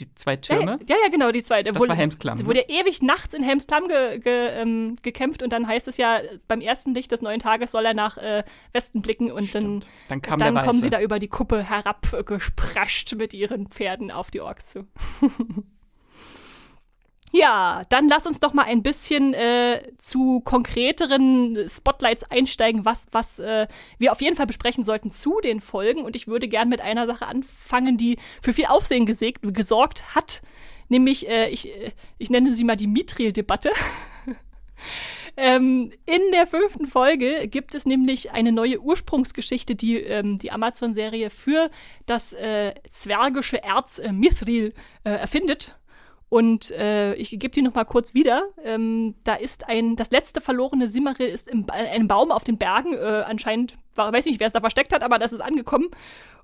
die zwei Türme? ja, ja, genau, die zweite. Das war Helmsklamm, ne? Wurde ewig nachts in Helmsklamm ge, ge, ähm, gekämpft und dann heißt es ja, beim ersten Licht des neuen Tages soll er nach äh, Westen blicken und dann, Dann dann der kommen sie da über die Kuppe herabgesprascht mit ihren Pferden auf die Orks zu. Ja, dann lass uns doch mal ein bisschen äh, zu konkreteren Spotlights einsteigen, was, was äh, wir auf jeden Fall besprechen sollten zu den Folgen. Und ich würde gern mit einer Sache anfangen, die für viel Aufsehen gesägt, gesorgt hat. Nämlich, äh, ich, äh, ich nenne sie mal die Mithril-Debatte. Ähm, in der fünften Folge gibt es nämlich eine neue Ursprungsgeschichte, die ähm, die Amazon-Serie für das äh, zwergische Erz äh, Mithril äh, erfindet. Und äh, ich gebe die noch mal kurz wieder. Ähm, da ist ein, das letzte verlorene Simmeril ist ba- einem Baum auf den Bergen. Äh, anscheinend, war, weiß nicht, wer es da versteckt hat, aber das ist angekommen.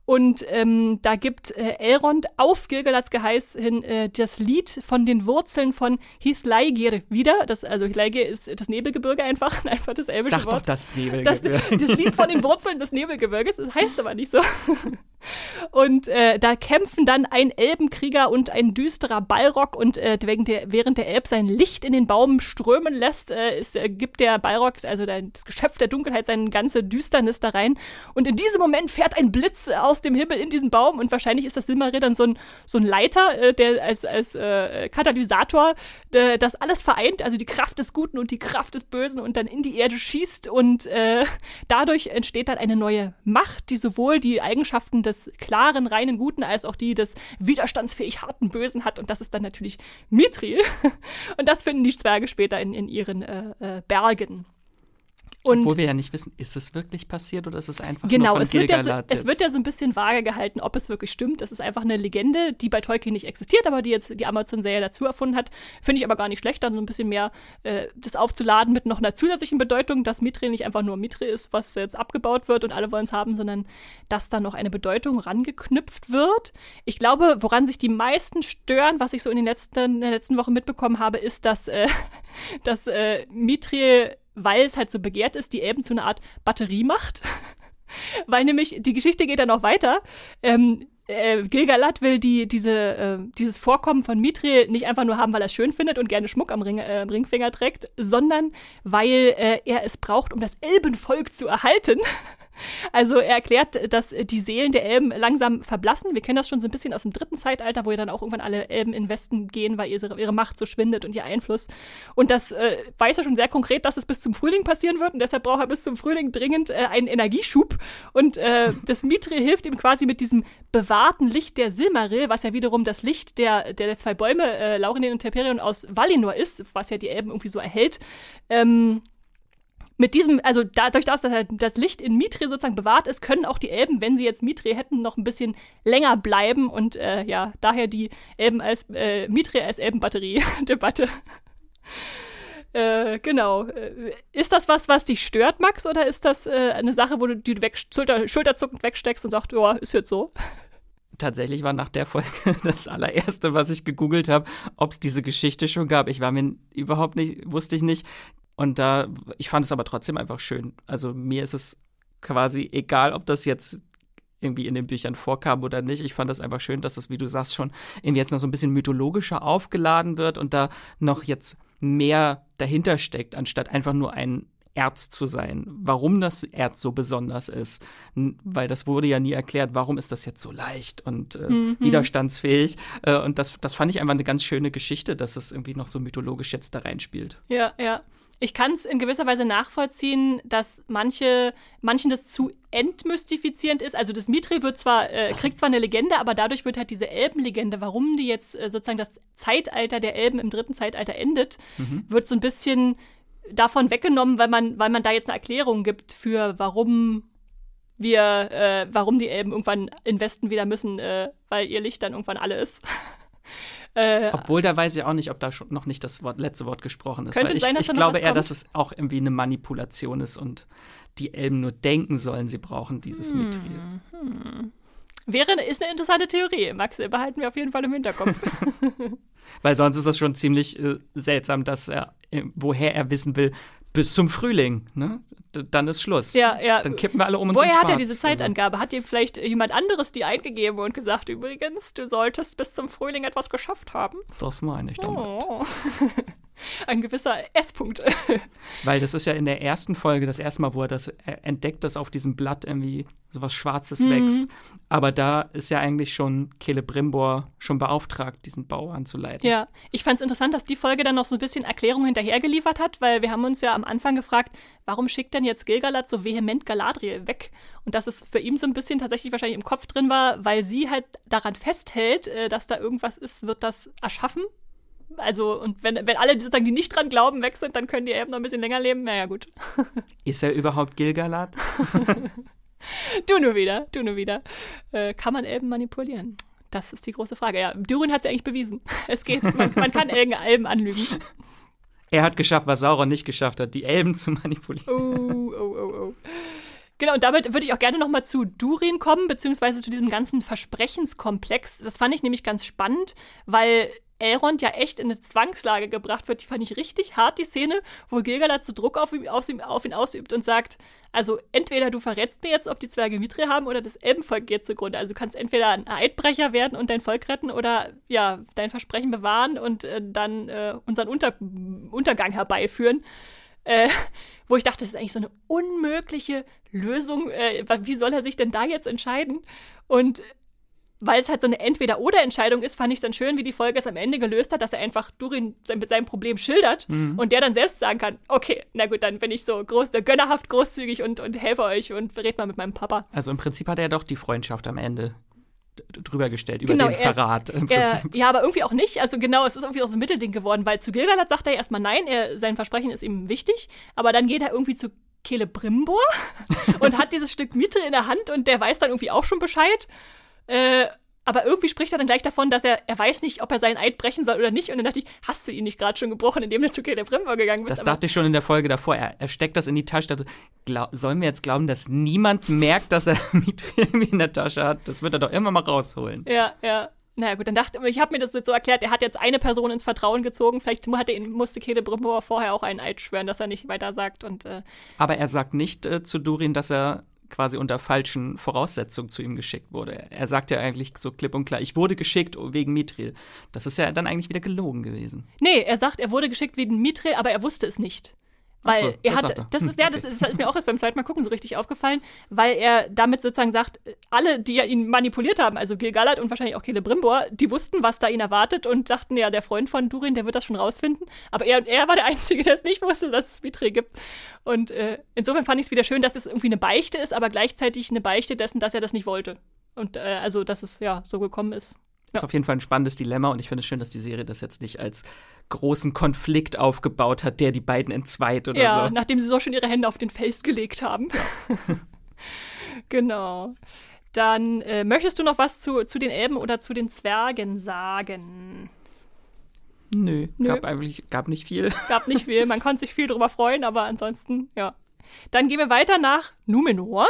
Und ähm, da gibt äh, Elrond auf Gilgalads Geheiß hin äh, das Lied von den Wurzeln von Hithlaigir wieder. Das, also Hithlaigir ist das Nebelgebirge einfach, einfach das elbische Sag Wort. doch das Nebelgebirge. Das, das Lied von den Wurzeln des Nebelgebirges, das heißt aber nicht so. Und äh, da kämpfen dann ein Elbenkrieger und ein düsterer Balrog und äh, während, der, während der Elb sein Licht in den Baum strömen lässt, äh, ist, äh, gibt der Balrog, also der, das Geschöpf der Dunkelheit, seine ganze Düsternis da rein. Und in diesem Moment fährt ein Blitz aus dem Himmel in diesen Baum und wahrscheinlich ist das Silmaril dann so ein, so ein Leiter, äh, der als, als äh, Katalysator äh, das alles vereint, also die Kraft des Guten und die Kraft des Bösen und dann in die Erde schießt und äh, dadurch entsteht dann eine neue Macht, die sowohl die Eigenschaften des klaren, reinen Guten als auch die des widerstandsfähig harten Bösen hat und das ist dann natürlich Mithril und das finden die Zwerge später in, in ihren äh, Bergen. Und Obwohl wir ja nicht wissen, ist es wirklich passiert oder ist es einfach genau, nur von es wird, ja so, es wird ja so ein bisschen vage gehalten, ob es wirklich stimmt. Das ist einfach eine Legende, die bei Tolkien nicht existiert, aber die jetzt die Amazon-Serie dazu erfunden hat. Finde ich aber gar nicht schlecht, dann so ein bisschen mehr äh, das aufzuladen mit noch einer zusätzlichen Bedeutung, dass Mithril nicht einfach nur Mithril ist, was jetzt abgebaut wird und alle wollen es haben, sondern dass da noch eine Bedeutung rangeknüpft wird. Ich glaube, woran sich die meisten stören, was ich so in den letzten, in der letzten Woche mitbekommen habe, ist, dass, äh, dass äh, Mithril weil es halt so begehrt ist, die Elben zu einer Art Batterie macht. weil nämlich die Geschichte geht dann noch weiter. Ähm, äh, Gilgalad will die, diese, äh, dieses Vorkommen von Mithril nicht einfach nur haben, weil er es schön findet und gerne Schmuck am Ring, äh, Ringfinger trägt, sondern weil äh, er es braucht, um das Elbenvolk zu erhalten. Also er erklärt, dass die Seelen der Elben langsam verblassen. Wir kennen das schon so ein bisschen aus dem dritten Zeitalter, wo ja dann auch irgendwann alle Elben in Westen gehen, weil ihre, ihre Macht so schwindet und ihr Einfluss. Und das äh, weiß er schon sehr konkret, dass es bis zum Frühling passieren wird. Und deshalb braucht er bis zum Frühling dringend äh, einen Energieschub. Und äh, das Mithril hilft ihm quasi mit diesem bewahrten Licht der Silmaril, was ja wiederum das Licht der, der zwei Bäume, äh, Laurinen und Telperion aus Valinor ist, was ja die Elben irgendwie so erhält. Ähm, mit diesem, also dadurch, dass das Licht in Mithril sozusagen bewahrt ist, können auch die Elben, wenn sie jetzt Mithril hätten, noch ein bisschen länger bleiben und äh, ja, daher die Elben als äh, Mithril als Elbenbatterie-Debatte. Äh, genau. Äh, ist das was, was dich stört, Max, oder ist das äh, eine Sache, wo du die weg, Schulter, schulterzuckend wegsteckst und sagst, ja, ist jetzt so? Tatsächlich war nach der Folge das allererste, was ich gegoogelt habe, ob es diese Geschichte schon gab. Ich war mir überhaupt nicht, wusste ich nicht. Und da, ich fand es aber trotzdem einfach schön. Also mir ist es quasi egal, ob das jetzt irgendwie in den Büchern vorkam oder nicht. Ich fand das einfach schön, dass es, wie du sagst, schon irgendwie jetzt noch so ein bisschen mythologischer aufgeladen wird und da noch jetzt mehr dahinter steckt, anstatt einfach nur ein Erz zu sein. Warum das Erz so besonders ist, weil das wurde ja nie erklärt, warum ist das jetzt so leicht und äh, mhm. widerstandsfähig. Äh, und das, das fand ich einfach eine ganz schöne Geschichte, dass es irgendwie noch so mythologisch jetzt da reinspielt. Ja, ja ich kann es in gewisser Weise nachvollziehen, dass manche, manchen das zu entmystifizierend ist. Also das Mithril wird zwar, äh, kriegt zwar eine Legende, aber dadurch wird halt diese Elbenlegende, warum die jetzt äh, sozusagen das Zeitalter der Elben im dritten Zeitalter endet, mhm. wird so ein bisschen davon weggenommen, weil man, weil man da jetzt eine Erklärung gibt für warum wir, äh, warum die Elben irgendwann in Westen wieder müssen, äh, weil ihr Licht dann irgendwann alle ist. Äh, Obwohl, da weiß ich auch nicht, ob da schon noch nicht das Wort, letzte Wort gesprochen ist. Könnte ich, sein, dass ich glaube eher, dass es auch irgendwie eine Manipulation ist und die Elben nur denken sollen, sie brauchen dieses hm, Mithril. Hm. Wäre, ist eine interessante Theorie. Max, behalten wir auf jeden Fall im Hinterkopf. Weil sonst ist das schon ziemlich äh, seltsam, dass er, äh, woher er wissen will, bis zum Frühling. Ne? Dann ist Schluss. Ja, ja. Dann kippen wir alle um uns Woher hat er diese Zeitangabe? Hat dir vielleicht jemand anderes die eingegeben und gesagt, übrigens, du solltest bis zum Frühling etwas geschafft haben? Das meine ich damit. Oh. Ein gewisser S-Punkt. Weil das ist ja in der ersten Folge das erste Mal, wo er das entdeckt, dass auf diesem Blatt irgendwie sowas Schwarzes mhm. wächst. Aber da ist ja eigentlich schon Celebrimbor schon beauftragt, diesen Bau anzuleiten. Ja, ich fand es interessant, dass die Folge dann noch so ein bisschen Erklärung hinterhergeliefert hat, weil wir haben uns ja am Anfang gefragt, warum schickt denn jetzt Gilgalad so vehement Galadriel weg? Und dass es für ihn so ein bisschen tatsächlich wahrscheinlich im Kopf drin war, weil sie halt daran festhält, äh, dass da irgendwas ist, wird das erschaffen. Also, und wenn, wenn alle sozusagen, die nicht dran glauben, weg sind, dann können die Elben noch ein bisschen länger leben. Naja, gut. Ist er überhaupt Gilgalad? du nur wieder, du nur wieder. Äh, kann man Elben manipulieren? Das ist die große Frage. Ja, Durin hat es ja eigentlich bewiesen. Es geht, man, man kann Elben anlügen. Er hat geschafft, was Sauron nicht geschafft hat, die Elben zu manipulieren. Oh, oh, oh, oh. Genau, und damit würde ich auch gerne nochmal zu Durin kommen, beziehungsweise zu diesem ganzen Verschrechenskomplex. Das fand ich nämlich ganz spannend, weil Elrond ja echt in eine Zwangslage gebracht wird. Die fand ich richtig hart, die Szene, wo Gilgalad so Druck auf ihn, auf, ihn, auf ihn ausübt und sagt, also entweder du verrätst mir jetzt, ob die Zwerge Mithril haben oder das Elbenvolk geht zugrunde. Also du kannst entweder ein Eidbrecher werden und dein Volk retten oder ja, dein Versprechen bewahren und äh, dann äh, unseren Unter Untergang herbeiführen. Äh, wo ich dachte, das ist eigentlich so eine unmögliche Lösung. Äh, wie soll er sich denn da jetzt entscheiden? Und weil es halt so eine Entweder-Oder-Entscheidung ist, fand ich es dann schön, wie die Folge es am Ende gelöst hat, dass er einfach Durin mit seinem Problem schildert mhm. und der dann selbst sagen kann, okay, na gut, dann bin ich so groß, gönnerhaft großzügig und, und helfe euch und red mal mit meinem Papa. Also im Prinzip hat er doch die Freundschaft am Ende drüber gestellt, über genau, den er, Verrat. Im er, ja, aber irgendwie auch nicht. Also genau, es ist irgendwie auch so ein Mittelding geworden, weil zu Gilgalad sagt er erstmal nein, er, sein Versprechen ist ihm wichtig, aber dann geht er irgendwie zu Celebrimbor und hat dieses Stück Miete in der Hand und der weiß dann irgendwie auch schon Bescheid. Äh, aber irgendwie spricht er dann gleich davon, dass er, er weiß nicht, ob er seinen Eid brechen soll oder nicht. Und dann dachte ich, hast du ihn nicht gerade schon gebrochen, indem du zu Celebrimbor gegangen bist? Das dachte ich schon in der Folge davor. Er, er steckt das in die Tasche. Dachte, glaub, sollen wir jetzt glauben, dass niemand merkt, dass er Mithril in der Tasche hat? Das wird er doch immer mal rausholen. Ja, ja. Naja, gut, dann dachte ich, ich habe mir das jetzt so erklärt, er hat jetzt eine Person ins Vertrauen gezogen. Vielleicht hatte, musste Celebrimbor vorher auch einen Eid schwören, dass er nicht weiter sagt. Und, äh Aber er sagt nicht äh, zu Durin, dass er quasi unter falschen Voraussetzungen zu ihm geschickt wurde. Er sagt ja eigentlich so klipp und klar, ich wurde geschickt wegen Mithril. Das ist ja dann eigentlich wieder gelogen gewesen. Nee, er sagt, er wurde geschickt wegen Mithril, aber er wusste es nicht. Weil so, er hat, er. das ist ja, das, ist, das ist mir auch erst beim zweiten Mal gucken so richtig aufgefallen, weil er damit sozusagen sagt, alle, die ihn manipuliert haben, also Gilgalad und wahrscheinlich auch Celebrimbor, die wussten, was da ihn erwartet und dachten, ja, der Freund von Durin, der wird das schon rausfinden. Aber er, er war der Einzige, der es nicht wusste, dass es Mithril gibt. Und äh, insofern fand ich es wieder schön, dass es irgendwie eine Beichte ist, aber gleichzeitig eine Beichte dessen, dass er das nicht wollte. Und äh, also, dass es ja so gekommen ist. Ja. Ist auf jeden Fall ein spannendes Dilemma und ich finde es schön, dass die Serie das jetzt nicht als großen Konflikt aufgebaut hat, der die beiden entzweit oder ja, so. Ja, nachdem sie so schon ihre Hände auf den Fels gelegt haben. genau. Dann äh, möchtest du noch was zu, zu den Elben oder zu den Zwergen sagen? Nö, Nö. Gab, eigentlich, gab nicht viel. Gab nicht viel. Man konnte sich viel drüber freuen, aber ansonsten, ja. Dann gehen wir weiter nach Numenor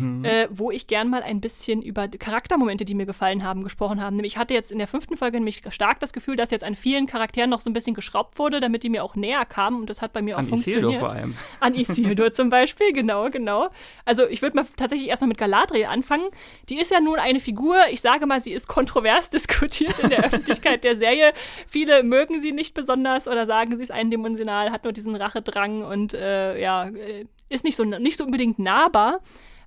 mhm. äh, wo ich gern mal ein bisschen über Charaktermomente, die mir gefallen haben, gesprochen habe. Nämlich ich hatte jetzt in der fünften Folge nämlich stark das Gefühl, dass jetzt an vielen Charakteren noch so ein bisschen geschraubt wurde, damit die mir auch näher kamen und das hat bei mir an auch funktioniert. Isildur vor allem. An Isildur zum Beispiel, genau, genau. Also ich würde mal tatsächlich erstmal mit Galadriel anfangen. Die ist ja nun eine Figur, ich sage mal, sie ist kontrovers diskutiert in der Öffentlichkeit der Serie. Viele mögen sie nicht besonders oder sagen, sie ist eindimensional, hat nur diesen Rachedrang und äh, ja, äh, ist nicht so, nicht so unbedingt nahbar.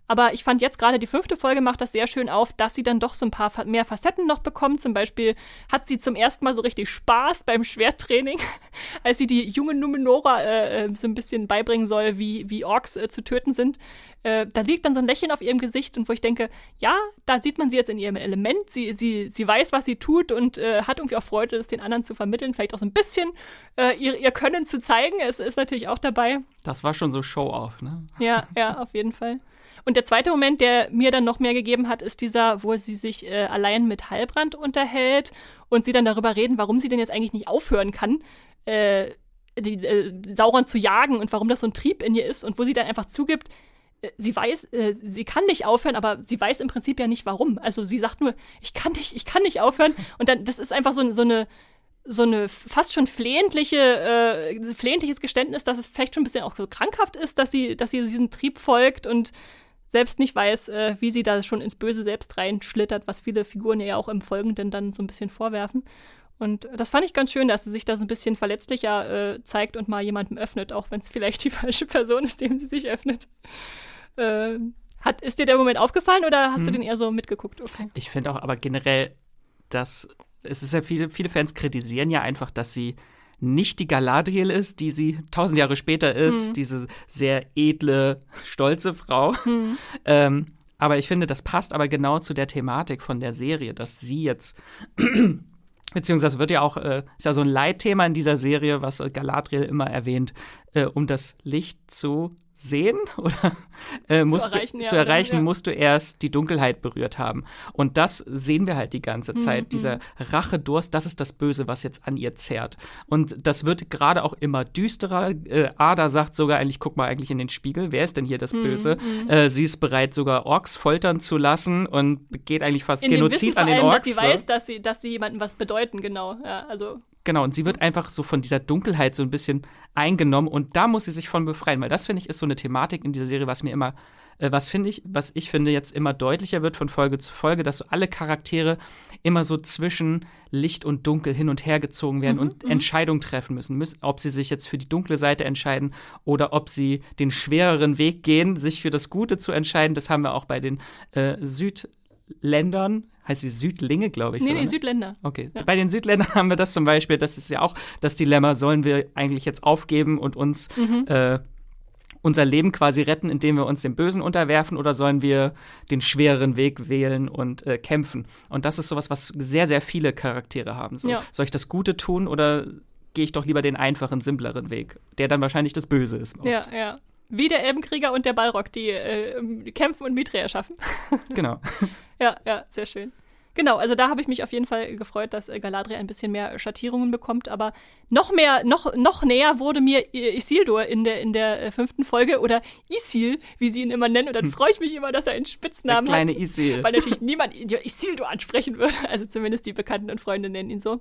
Aber ich fand jetzt gerade die fünfte Folge macht das sehr schön auf, dass sie dann doch so ein paar mehr Facetten noch bekommt. Zum Beispiel hat sie zum ersten Mal so richtig Spaß beim Schwerttraining, als sie die junge Numenora äh, äh, so ein bisschen beibringen soll, wie, wie Orks äh, zu töten sind. Äh, da liegt dann so ein Lächeln auf ihrem Gesicht und wo ich denke, ja, da sieht man sie jetzt in ihrem Element. Sie, sie, sie weiß, was sie tut und äh, hat irgendwie auch Freude, das den anderen zu vermitteln. Vielleicht auch so ein bisschen ihr, ihr Können zu zeigen. Es ist natürlich auch dabei. Das war schon so Show-off, ne? Ja, ja, auf jeden Fall. Und der zweite Moment, der mir dann noch mehr gegeben hat, ist dieser, wo sie sich äh, allein mit Heilbrand unterhält und sie dann darüber reden, warum sie denn jetzt eigentlich nicht aufhören kann, äh, die, äh, Sauron zu jagen und warum das so ein Trieb in ihr ist und wo sie dann einfach zugibt, äh, sie weiß, äh, sie kann nicht aufhören, aber sie weiß im Prinzip ja nicht warum. Also sie sagt nur, ich kann nicht, ich kann nicht aufhören. Und dann, das ist einfach so, so eine, so eine fast schon flehentliche, äh, flehentliches Geständnis, dass es vielleicht schon ein bisschen auch so krankhaft ist, dass sie, dass sie diesem Trieb folgt und selbst nicht weiß, äh, wie sie da schon ins Böse selbst reinschlittert, was viele Figuren ja auch im Folgenden dann so ein bisschen vorwerfen. Und das fand ich ganz schön, dass sie sich da so ein bisschen verletzlicher äh, zeigt und mal jemandem öffnet, auch wenn es vielleicht die falsche Person ist, dem sie sich öffnet. Äh, hat, ist dir der Moment aufgefallen oder hast hm. du den eher so mitgeguckt? Okay. Ich finde auch aber generell, dass es ist ja viele, viele Fans kritisieren ja einfach, dass sie nicht die Galadriel ist, die sie tausend Jahre später ist, mhm. diese sehr edle, stolze Frau. Mhm. Ähm, aber ich finde, das passt aber genau zu der Thematik von der Serie, dass sie jetzt beziehungsweise wird ja auch, äh, ist ja so ein Leitthema in dieser Serie, was äh, Galadriel immer erwähnt, äh, um das Licht zu sehen oder äh, musst erreichen, du, ja, zu oder- erreichen ja. musst du erst die Dunkelheit berührt haben. Und das sehen wir halt die ganze Mhm, Zeit. Dieser Rachedurst, das ist das Böse, was jetzt an ihr zerrt. Und das wird gerade auch immer düsterer. Äh, Ada sagt sogar eigentlich, guck mal eigentlich in den Spiegel, wer ist denn hier das Mhm, Böse? Äh, sie ist bereit, sogar Orks foltern zu lassen und begeht eigentlich fast In Genozid an den Orks. dass sie weiß, dass sie, dass sie jemandem was bedeuten, genau. Ja, also Genau, und sie wird einfach so von dieser Dunkelheit so ein bisschen eingenommen und da muss sie sich von befreien, weil das finde ich ist so eine Thematik in dieser Serie, was mir immer, äh, was finde ich, was ich finde jetzt immer deutlicher wird von Folge zu Folge, dass so alle Charaktere immer so zwischen Licht und Dunkel hin und her gezogen werden und Entscheidungen treffen müssen, müssen, ob sie sich jetzt für die dunkle Seite entscheiden oder ob sie den schwereren Weg gehen, sich für das Gute zu entscheiden. Das haben wir auch bei den äh, Südländern, heißt sie Südlinge, glaube ich. nee, so, nee, ne? Südländer. Okay, bei den Südländern haben wir das zum Beispiel, das ist ja auch das Dilemma, sollen wir eigentlich jetzt aufgeben und uns äh, unser Leben quasi retten, indem wir uns dem Bösen unterwerfen oder sollen wir den schwereren Weg wählen und äh, kämpfen? Und das ist sowas, was sehr, sehr viele Charaktere haben. So, Ja. Soll ich das Gute tun oder gehe ich doch lieber den einfachen, simpleren Weg, der dann wahrscheinlich das Böse ist? oft. Ja, ja. Wie der Elbenkrieger und der Balrog, die äh, kämpfen und Mithril schaffen. Genau. Ja, ja, sehr schön. Genau, also da habe ich mich auf jeden Fall gefreut, dass äh, Galadriel ein bisschen mehr Schattierungen bekommt, aber noch mehr, noch, noch näher wurde mir Isildur in der, in der äh, fünften Folge oder Isil, wie sie ihn immer nennen, und dann freue ich mich immer, dass er einen Der Spitznamen kleine hat. Isil. Weil natürlich niemand Isildur ansprechen würde, also zumindest die Bekannten und Freunde nennen ihn so.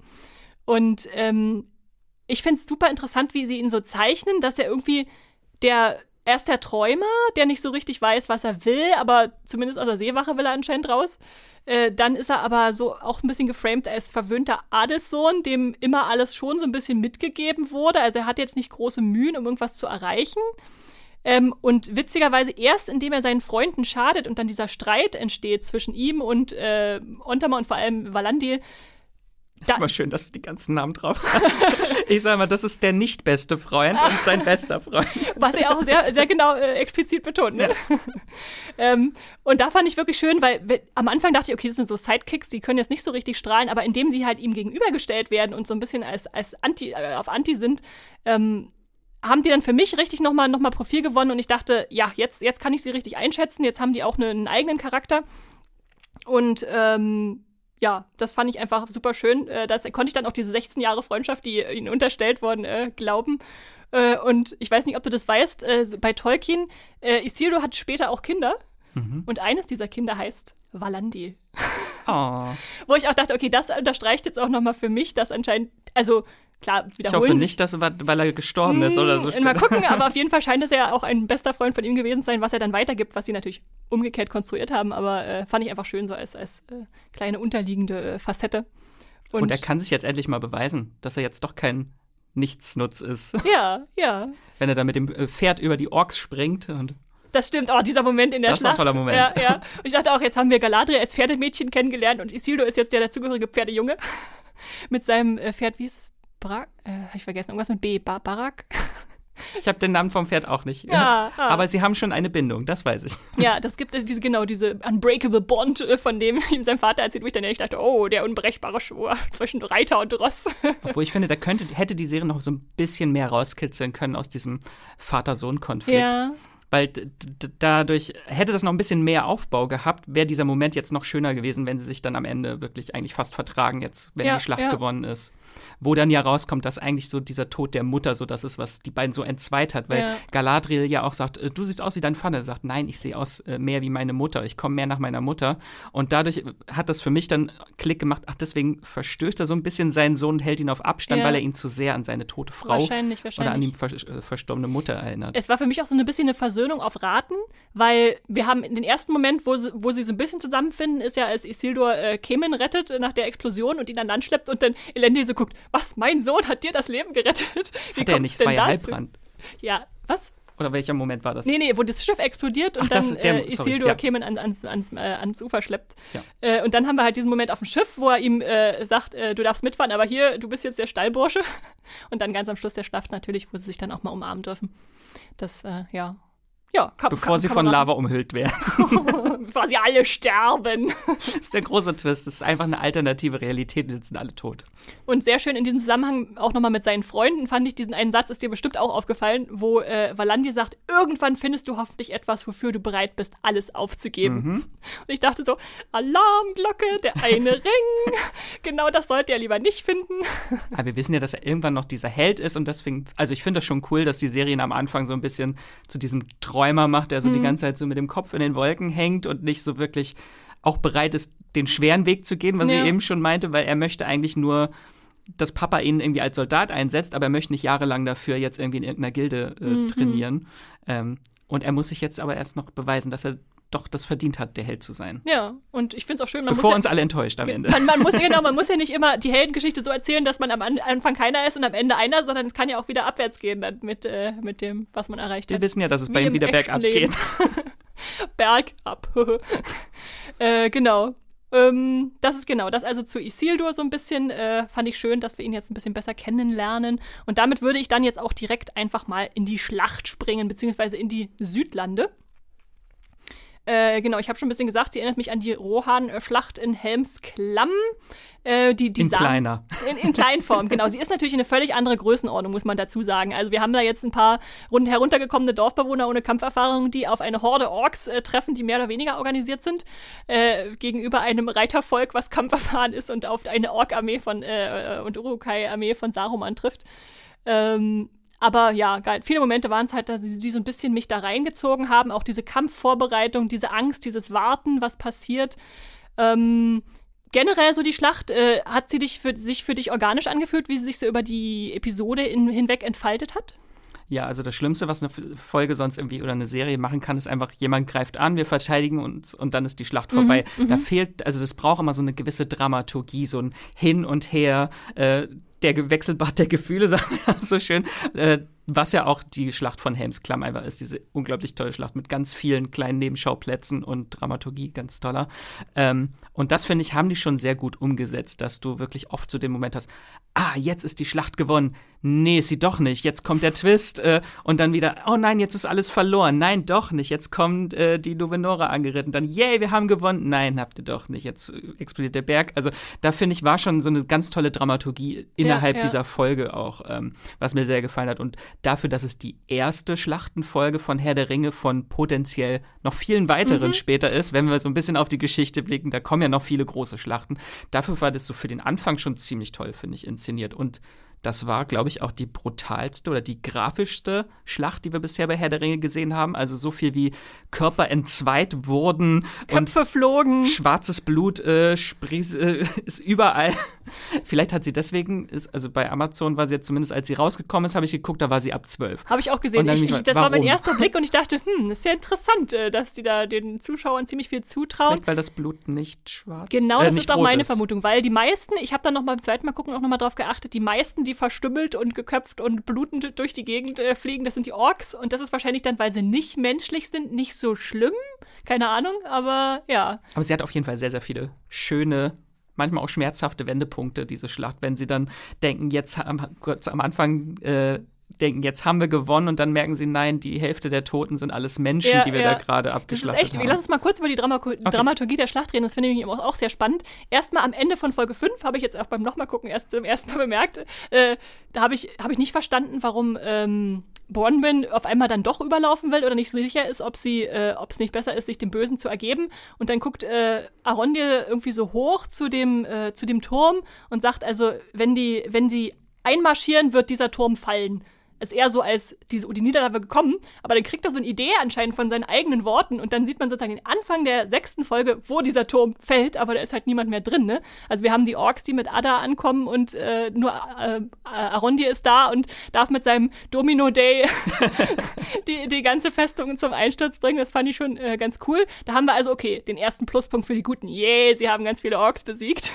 Und ähm, ich finde es super interessant, wie sie ihn so zeichnen, dass er irgendwie der, er ist der Träumer, der nicht so richtig weiß, was er will, aber zumindest aus der Seewache will er anscheinend raus. Äh, dann ist er aber so auch ein bisschen geframed als verwöhnter Adelssohn, dem immer alles schon so ein bisschen mitgegeben wurde. Also er hat jetzt nicht große Mühen, um irgendwas zu erreichen. Ähm, und witzigerweise erst, indem er seinen Freunden schadet und dann dieser Streit entsteht zwischen ihm und äh, Ontama und vor allem Valandil, ist da- immer schön, dass du die ganzen Namen drauf hast. ich sag mal, das ist der nicht beste Freund und sein bester Freund. was er auch sehr, sehr genau äh, explizit betont. Ne? ähm, und da fand ich wirklich schön, weil we- am Anfang dachte ich, okay, das sind so Sidekicks, die können jetzt nicht so richtig strahlen, aber indem sie halt ihm gegenübergestellt werden und so ein bisschen als, als Anti, äh, auf Anti sind, ähm, haben die dann für mich richtig nochmal noch mal Profil gewonnen und ich dachte, ja, jetzt, jetzt kann ich sie richtig einschätzen, jetzt haben die auch ne- einen eigenen Charakter. Und ähm, ja, das fand ich einfach super schön. Äh, das konnte ich dann auch diese 16 Jahre Freundschaft, die ihnen unterstellt worden, äh, glauben. Äh, und ich weiß nicht, ob du das weißt, äh, bei Tolkien, äh, Isildur hat später auch Kinder. Und eines dieser Kinder heißt Valandi. Oh. Wo ich auch dachte, okay, das unterstreicht jetzt auch nochmal für mich, dass anscheinend, also klar, Ich wiederholen hoffe sich nicht, dass, weil er gestorben ist oder so. hm, Mal gucken, aber auf jeden Fall scheint es ja auch ein bester Freund von ihm gewesen zu sein, was er dann weitergibt, was sie natürlich umgekehrt konstruiert haben, aber äh, fand ich einfach schön so als, als äh, kleine unterliegende äh, Facette. Und er kann sich jetzt endlich mal beweisen, dass er jetzt doch kein Nichtsnutz ist. Ja, ja. Wenn er da mit dem äh, Pferd über die Orks springt und Das stimmt. Oh, dieser Moment in der Das war ein Schlacht. toller Moment. Ja, ja. Und ich dachte auch, jetzt haben wir Galadriel als Pferdemädchen kennengelernt und Isildur ist jetzt der dazugehörige Pferdejunge. mit seinem äh, Pferd, wie ist es? Barak? Äh, hab ich vergessen. Irgendwas mit B. Ba Barak? ich habe den Namen vom Pferd auch nicht. Ja, ah. Aber sie haben schon eine Bindung, das weiß ich. Ja, das gibt äh, diese, genau, diese unbreakable Bond, äh, von dem ihm sein Vater erzählt, wo ich dann ehrlich dachte, oh, der unbrechbare Schwur zwischen Reiter und Ross. Obwohl ich finde, da könnte, hätte die Serie noch so ein bisschen mehr rauskitzeln können aus diesem Vater-Sohn-Konflikt. ja. Weil dadurch hätte das noch ein bisschen mehr Aufbau gehabt, wäre dieser Moment jetzt noch schöner gewesen, wenn sie sich dann am Ende wirklich eigentlich fast vertragen, jetzt, wenn Ja, die Schlacht ja. gewonnen ist. Wo dann ja rauskommt, dass eigentlich so dieser Tod der Mutter so das ist, was die beiden so entzweit hat, weil Ja. Galadriel ja auch sagt, äh, du siehst aus wie dein Vater. Er sagt, nein, ich sehe aus äh, mehr wie meine Mutter, ich komme mehr nach meiner Mutter. Und dadurch äh, hat das für mich dann Klick gemacht, ach, deswegen verstößt er so ein bisschen seinen Sohn und hält ihn auf Abstand, Ja. weil er ihn zu sehr an seine tote Frau Wahrscheinlich, oder an wahrscheinlich. die vers äh, verstorbene Mutter erinnert. Es war für mich auch so ein bisschen eine Versöhnung auf Raten, weil wir haben den ersten Moment, wo sie, wo sie so ein bisschen zusammenfinden, ist ja, als Isildur äh, Kemen rettet nach der Explosion und ihn an Land schleppt und dann Elendil so guckt, was, mein Sohn hat dir das Leben gerettet? Wie Hat er nicht, es denn war ja? Halbbrand. Ja, was? Oder welcher Moment war das? Nee, nee, wo das Schiff explodiert und Ach, dann der- äh, Isildur ja. Kemen an, ans, ans, äh, ans Ufer schleppt. Ja. Äh, und dann haben wir halt diesen Moment auf dem Schiff, wo er ihm äh, sagt, äh, du darfst mitfahren, aber hier, du bist jetzt der Stallbursche. Und dann ganz am Schluss der Schlacht natürlich, wo sie sich dann auch mal umarmen dürfen. Das, äh, ja, ja, kann, Bevor kann, sie kann von Lava umhüllt werden. Bevor sie alle sterben. das ist der große Twist. Das ist einfach eine alternative Realität. Die sind alle tot. Und sehr schön in diesem Zusammenhang auch nochmal mit seinen Freunden fand ich diesen einen Satz, ist dir bestimmt auch aufgefallen, wo äh, Valandi sagt: Irgendwann findest du hoffentlich etwas, wofür du bereit bist, alles aufzugeben. Mhm. Und ich dachte so: Alarmglocke, der eine Ring. genau das sollte er lieber nicht finden. Aber wir wissen ja, dass er irgendwann noch dieser Held ist und deswegen, also ich finde das schon cool, dass die Serien am Anfang so ein bisschen zu diesem Träumen Träumer macht, der so mhm. die ganze Zeit so mit dem Kopf in den Wolken hängt und nicht so wirklich auch bereit ist, den schweren Weg zu gehen, was ja. ich eben schon meinte, weil er möchte eigentlich nur dass Papa ihn irgendwie als Soldat einsetzt, aber er möchte nicht jahrelang dafür jetzt irgendwie in irgendeiner Gilde äh, mhm. trainieren. Ähm, und er muss sich jetzt aber erst noch beweisen, dass er doch das verdient hat, der Held zu sein. Ja, und ich finde es auch schön. Man Bevor uns ja, alle enttäuscht am Ende. Man, man, muss, genau, man muss ja nicht immer die Heldengeschichte so erzählen, dass man am Anfang keiner ist und am Ende einer, sondern es kann ja auch wieder abwärts gehen dann mit, äh, mit dem, was man erreicht Wir hat. Wir wissen ja, dass es Wie bei ihm wieder bergab geht. bergab. äh, genau. Ähm, das ist genau, das also zu Isildur so ein bisschen, äh, fand ich schön, dass wir ihn jetzt ein bisschen besser kennenlernen. Und damit würde ich dann jetzt auch direkt einfach mal in die Schlacht springen, beziehungsweise in die Südlande. Äh, genau, ich habe schon ein bisschen gesagt, sie erinnert mich an die Rohan-Schlacht in Helmsklamm. Äh, die, die in kleiner. In, in Kleinform, genau. Sie ist natürlich eine völlig andere Größenordnung, muss man dazu sagen. Also wir haben da jetzt ein paar rund heruntergekommene Dorfbewohner ohne Kampferfahrung, die auf eine Horde Orks äh, treffen, die mehr oder weniger organisiert sind, äh, gegenüber einem Reitervolk, was kampferfahren ist und auf eine Ork-Armee von äh, und Urukai-Armee von Saruman trifft. Ähm, aber ja, geil. viele Momente waren es halt, dass sie, die so ein bisschen mich da reingezogen haben. Auch diese Kampfvorbereitung, diese Angst, dieses Warten, was passiert. Ähm, generell so die Schlacht, äh, hat sie dich für, sich für dich organisch angefühlt, wie sie sich so über die Episode in, hinweg entfaltet hat? Ja, also das Schlimmste, was eine Folge sonst irgendwie oder eine Serie machen kann, ist einfach, jemand greift an, wir verteidigen uns und dann ist die Schlacht vorbei. Mhm, da mhm. fehlt, also das braucht immer so eine gewisse Dramaturgie, so ein Hin und Her. Äh, der Wechselbad der Gefühle, sagen wir so schön. Äh, was ja auch die Schlacht von Helmsklamm einfach ist, diese unglaublich tolle Schlacht mit ganz vielen kleinen Nebenschauplätzen und Dramaturgie, ganz toller. Ähm, und das, finde ich, haben die schon sehr gut umgesetzt, dass du wirklich oft zu so dem Moment hast, ah, jetzt ist die Schlacht gewonnen. Nee, ist sie doch nicht. Jetzt kommt der Twist äh, und dann wieder, oh nein, jetzt ist alles verloren. Nein, doch nicht. Jetzt kommt äh, die Nuvenora angeritten. Dann, yay, wir haben gewonnen. Nein, habt ihr doch nicht. Jetzt äh, explodiert der Berg. Also da, finde ich, war schon so eine ganz tolle Dramaturgie innerhalb ja, ja. dieser Folge auch, ähm, was mir sehr gefallen hat. Und dafür, dass es die erste Schlachtenfolge von Herr der Ringe von potenziell noch vielen weiteren mhm. später ist, wenn wir so ein bisschen auf die Geschichte blicken, da kommen ja noch viele große Schlachten. Dafür war das so für den Anfang schon ziemlich toll, finde ich, inszeniert. Und das war, glaube ich, auch die brutalste oder die grafischste Schlacht, die wir bisher bei Herr der Ringe gesehen haben. Also so viel wie Körper entzweit wurden Köpfe flogen. Schwarzes Blut äh, sprieß, äh, ist überall. Vielleicht hat sie deswegen, ist, also bei Amazon war sie jetzt zumindest, als sie rausgekommen ist, habe ich geguckt, da war sie ab zwölf. Habe ich auch gesehen. Ich, ich, das warum? war mein erster Blick und ich dachte, hm, das ist ja interessant, äh, dass sie da den Zuschauern ziemlich viel zutrauen. Vielleicht, weil das Blut nicht schwarz Genau, äh, das ist auch meine ist. Vermutung, weil die meisten, ich habe dann noch mal beim zweiten Mal gucken auch noch mal drauf geachtet, die meisten, die verstümmelt und geköpft und blutend durch die Gegend äh, fliegen, das sind die Orks und das ist wahrscheinlich dann, weil sie nicht menschlich sind, nicht so schlimm. Keine Ahnung, aber ja. Aber sie hat auf jeden Fall sehr, sehr viele schöne manchmal auch schmerzhafte Wendepunkte, diese Schlacht, wenn sie dann denken, jetzt am, kurz am Anfang äh, denken, jetzt haben wir gewonnen und dann merken sie, nein, die Hälfte der Toten sind alles Menschen, ja, die wir ja. da gerade abgeschlachtet das ist echt, haben. Lass uns mal kurz über die Drama okay. Dramaturgie der Schlacht reden, das finde ich auch, auch sehr spannend. Erstmal am Ende von Folge 5 habe ich jetzt auch beim nochmal gucken erst zum ersten Mal bemerkt, äh, da habe ich, hab ich nicht verstanden, warum ähm, Bornwyn auf einmal dann doch überlaufen will oder nicht so sicher ist, ob sie, äh, ob es nicht besser ist, sich dem Bösen zu ergeben. Und dann guckt äh, Arondir irgendwie so hoch zu dem, äh, zu dem Turm und sagt also, wenn die, wenn sie einmarschieren, wird dieser Turm fallen ist eher so als diese, die Niederlage gekommen, aber dann kriegt er so eine Idee anscheinend von seinen eigenen Worten und dann sieht man sozusagen den Anfang der sechsten Folge, wo dieser Turm fällt, aber da ist halt niemand mehr drin, ne? Also wir haben die Orks, die mit Ada ankommen und äh, nur äh, Arondir ist da und darf mit seinem Domino Day die, die ganze Festung zum Einsturz bringen. Das fand ich schon äh, ganz cool. Da haben wir also, okay, den ersten Pluspunkt für die Guten. Yay, sie haben ganz viele Orks besiegt.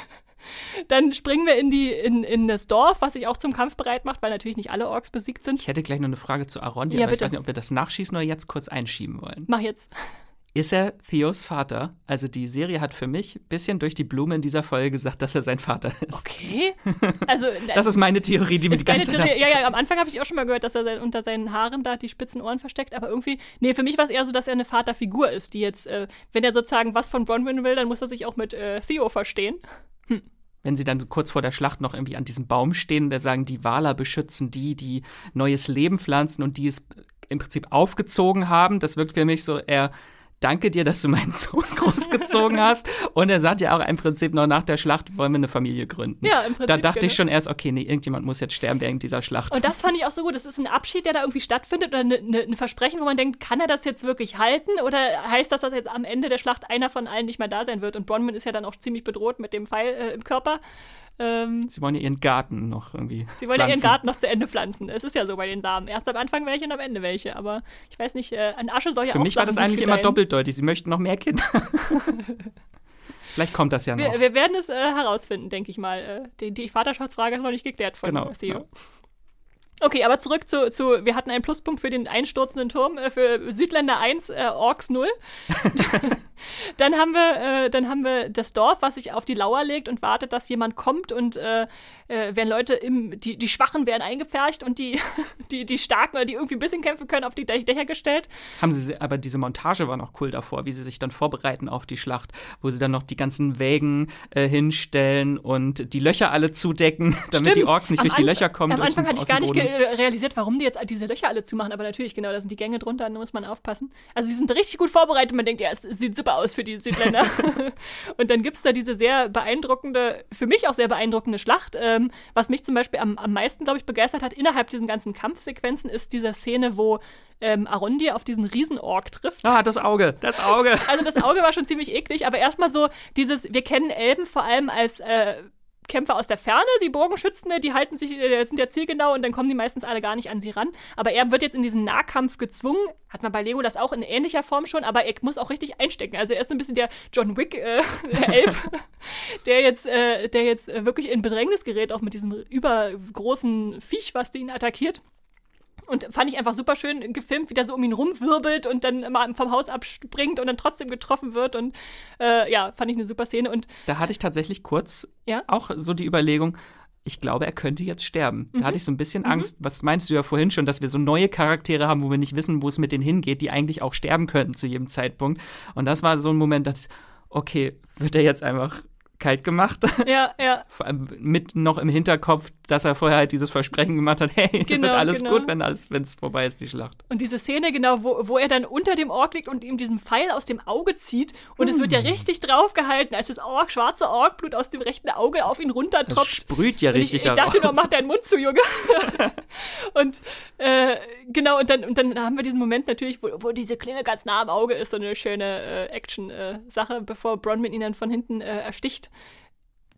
Dann springen wir in, die, in, in das Dorf, was sich auch zum Kampf bereit macht, weil natürlich nicht alle Orks besiegt sind. Ich hätte gleich noch eine Frage zu Arondi, ja, aber bitte. ich weiß nicht, ob wir das nachschießen oder jetzt kurz einschieben wollen. Mach jetzt. ist er Theos Vater? Also die Serie hat für mich ein bisschen durch die Blume in dieser Folge gesagt, dass er sein Vater ist. Okay. Also das ist meine Theorie, die mir die ganze Theorie, Zeit. Ja, ja, am Anfang habe ich auch schon mal gehört, dass er unter seinen Haaren da die spitzen Ohren versteckt, aber irgendwie, nee, für mich war es eher so, dass er eine Vaterfigur ist, die jetzt, äh, wenn er sozusagen was von Bronwyn will, dann muss er sich auch mit äh, Theo verstehen. Hm wenn sie dann kurz vor der Schlacht noch irgendwie an diesem Baum stehen, der sagen, die Waler beschützen die, die neues Leben pflanzen und die es im Prinzip aufgezogen haben. Das wirkt für mich so eher danke dir, dass du meinen Sohn großgezogen hast. Und er sagt ja auch im Prinzip noch nach der Schlacht, wollen wir eine Familie gründen. Ja, im Prinzip. Da dachte ich schon erst, okay, nee, irgendjemand muss jetzt sterben während dieser Schlacht. Und das fand ich auch so gut. Das ist ein Abschied, der da irgendwie stattfindet oder ein ne, ne Versprechen, wo man denkt, kann er das jetzt wirklich halten? Oder heißt das, dass jetzt am Ende der Schlacht einer von allen nicht mehr da sein wird? Und Bronwyn ist ja dann auch ziemlich bedroht mit dem Pfeil äh, im Körper. Ähm, sie wollen ja ihren Garten noch irgendwie. Sie wollen pflanzen. ja ihren Garten noch zu Ende pflanzen. Es ist ja so bei den Damen. Erst am Anfang welche und am Ende welche. Aber ich weiß nicht, äh, an Asche soll ja Für auch mich war das eigentlich immer doppeldeutig. Sie möchten noch mehr Kinder. Vielleicht kommt das ja noch. Wir, wir werden es äh, herausfinden, denke ich mal. Äh, die, die, Vaterschaftsfrage ist noch nicht geklärt von genau, Theo. Genau. Okay, aber zurück zu, zu, wir hatten einen Pluspunkt für den einsturzenden Turm, äh, für Südländer 1, äh, Orks 0. dann, haben wir, äh, dann haben wir das Dorf, was sich auf die Lauer legt und wartet, dass jemand kommt und äh, äh, werden Leute im, die, die Schwachen werden eingepfercht und die, die, die Starken oder die irgendwie ein bisschen kämpfen können, auf die Dächer gestellt. Haben sie, aber diese Montage war noch cool davor, wie sie sich dann vorbereiten auf die Schlacht, wo sie dann noch die ganzen Wägen äh, hinstellen und die Löcher alle zudecken, damit Stimmt. die Orks nicht durch die Löcher kommen. Am Anfang hatte ich gar nicht. Realisiert, warum die jetzt diese Löcher alle zumachen, aber natürlich, genau, da sind die Gänge drunter, da muss man aufpassen. Also sie sind richtig gut vorbereitet, man denkt, ja, es sieht super aus für die Südländer. und dann gibt es da diese sehr beeindruckende, für mich auch sehr beeindruckende Schlacht, ähm, was mich zum Beispiel am, am meisten, glaube ich, begeistert hat innerhalb diesen ganzen Kampfsequenzen, ist diese Szene, wo ähm, Arondir auf diesen Riesenorg trifft. Ah, das Auge, das Auge. Also das Auge war schon ziemlich eklig, aber erstmal so dieses, wir kennen Elben vor allem als äh, Kämpfer aus der Ferne, die Bogenschützende, die halten sich, äh, sind ja zielgenau und dann kommen die meistens alle gar nicht an sie ran. Aber er wird jetzt in diesen Nahkampf gezwungen. Hat man bei Lego das auch in ähnlicher Form schon, aber er muss auch richtig einstecken. Also er ist so ein bisschen der John Wick, äh, der Elb, der jetzt, äh, der jetzt wirklich in Bedrängnis gerät, auch mit diesem übergroßen Viech, was ihn attackiert. Und fand ich einfach super schön gefilmt, wie der so um ihn rumwirbelt und dann immer vom Haus abspringt und dann trotzdem getroffen wird. Und äh, ja, fand ich eine super Szene. Und da hatte ich tatsächlich kurz ja? auch so die Überlegung, ich glaube, er könnte jetzt sterben. Da hatte ich so ein bisschen mhm. Angst. Was meinst du ja vorhin schon, dass wir so neue Charaktere haben, wo wir nicht wissen, wo es mit denen hingeht, die eigentlich auch sterben könnten zu jedem Zeitpunkt. Und das war so ein Moment, dass, okay, wird er jetzt einfach kalt gemacht. Ja, ja. Vor allem mit noch im Hinterkopf, dass er vorher halt dieses Versprechen gemacht hat, hey, genau, wird alles genau. gut, wenn es vorbei ist, die Schlacht. Und diese Szene, genau, wo, wo er dann unter dem Ork liegt und ihm diesen Pfeil aus dem Auge zieht und hm. es wird ja richtig draufgehalten, als das Ork, schwarze Orkblut aus dem rechten Auge auf ihn runtertropft. Das sprüht ja richtig Ich, ich dachte nur, mach deinen Mund zu, Junge. und äh, genau, und dann, und dann haben wir diesen Moment natürlich, wo, wo diese Klinge ganz nah am Auge ist, so eine schöne äh, Action-Sache, äh, bevor Bronwyn ihn dann von hinten äh, ersticht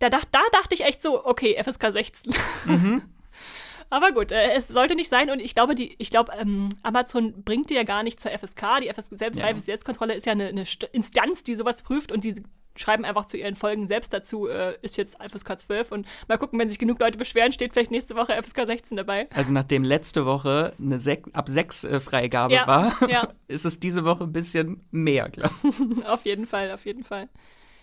da, dacht, da dachte ich echt so, okay, FSK 16. Mhm. Aber gut, äh, es sollte nicht sein und ich glaube, die, ich glaube, ähm, Amazon bringt die ja gar nicht zur FSK. Die FSK selbst, ja. Selbstkontrolle ist ja eine, eine, Instanz, die sowas prüft und die schreiben einfach zu ihren Folgen selbst dazu, äh, ist jetzt FSK 12 und mal gucken, wenn sich genug Leute beschweren, steht vielleicht nächste Woche FSK 16 dabei. Also nachdem letzte Woche eine Sek ab 6 äh, Freigabe ja, war, ja. ist es diese Woche ein bisschen mehr, glaube ich. auf jeden Fall, auf jeden Fall.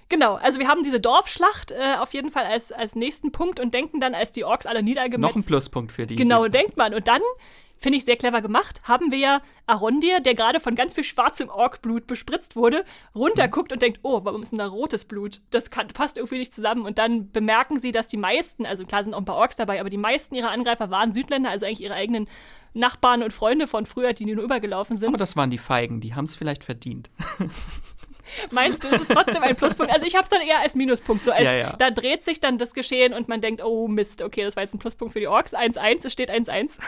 Genau, also wir haben diese Dorfschlacht äh, auf jeden Fall als, als nächsten Punkt und denken dann, als die Orks alle niedergemetzt Noch ein Pluspunkt für die. Genau, Süd denkt man. Und dann, finde ich sehr clever gemacht, haben wir ja Arondir, der gerade von ganz viel schwarzem Orkblut bespritzt wurde, runterguckt mhm. und denkt, oh, warum ist denn da rotes Blut? Das kann, passt irgendwie nicht zusammen. Und dann bemerken sie, dass die meisten, also klar sind auch ein paar Orks dabei, aber die meisten ihrer Angreifer waren Südländer, also eigentlich ihre eigenen Nachbarn und Freunde von früher, die nur übergelaufen sind. Aber das waren die Feigen, die haben es vielleicht verdient. Meinst du, es ist trotzdem ein Pluspunkt? Also ich habe es dann eher als Minuspunkt. So als, ja, ja. Da dreht sich dann das Geschehen und man denkt, oh Mist, okay, das war jetzt ein Pluspunkt für die Orks. 1-1, es steht 1-1.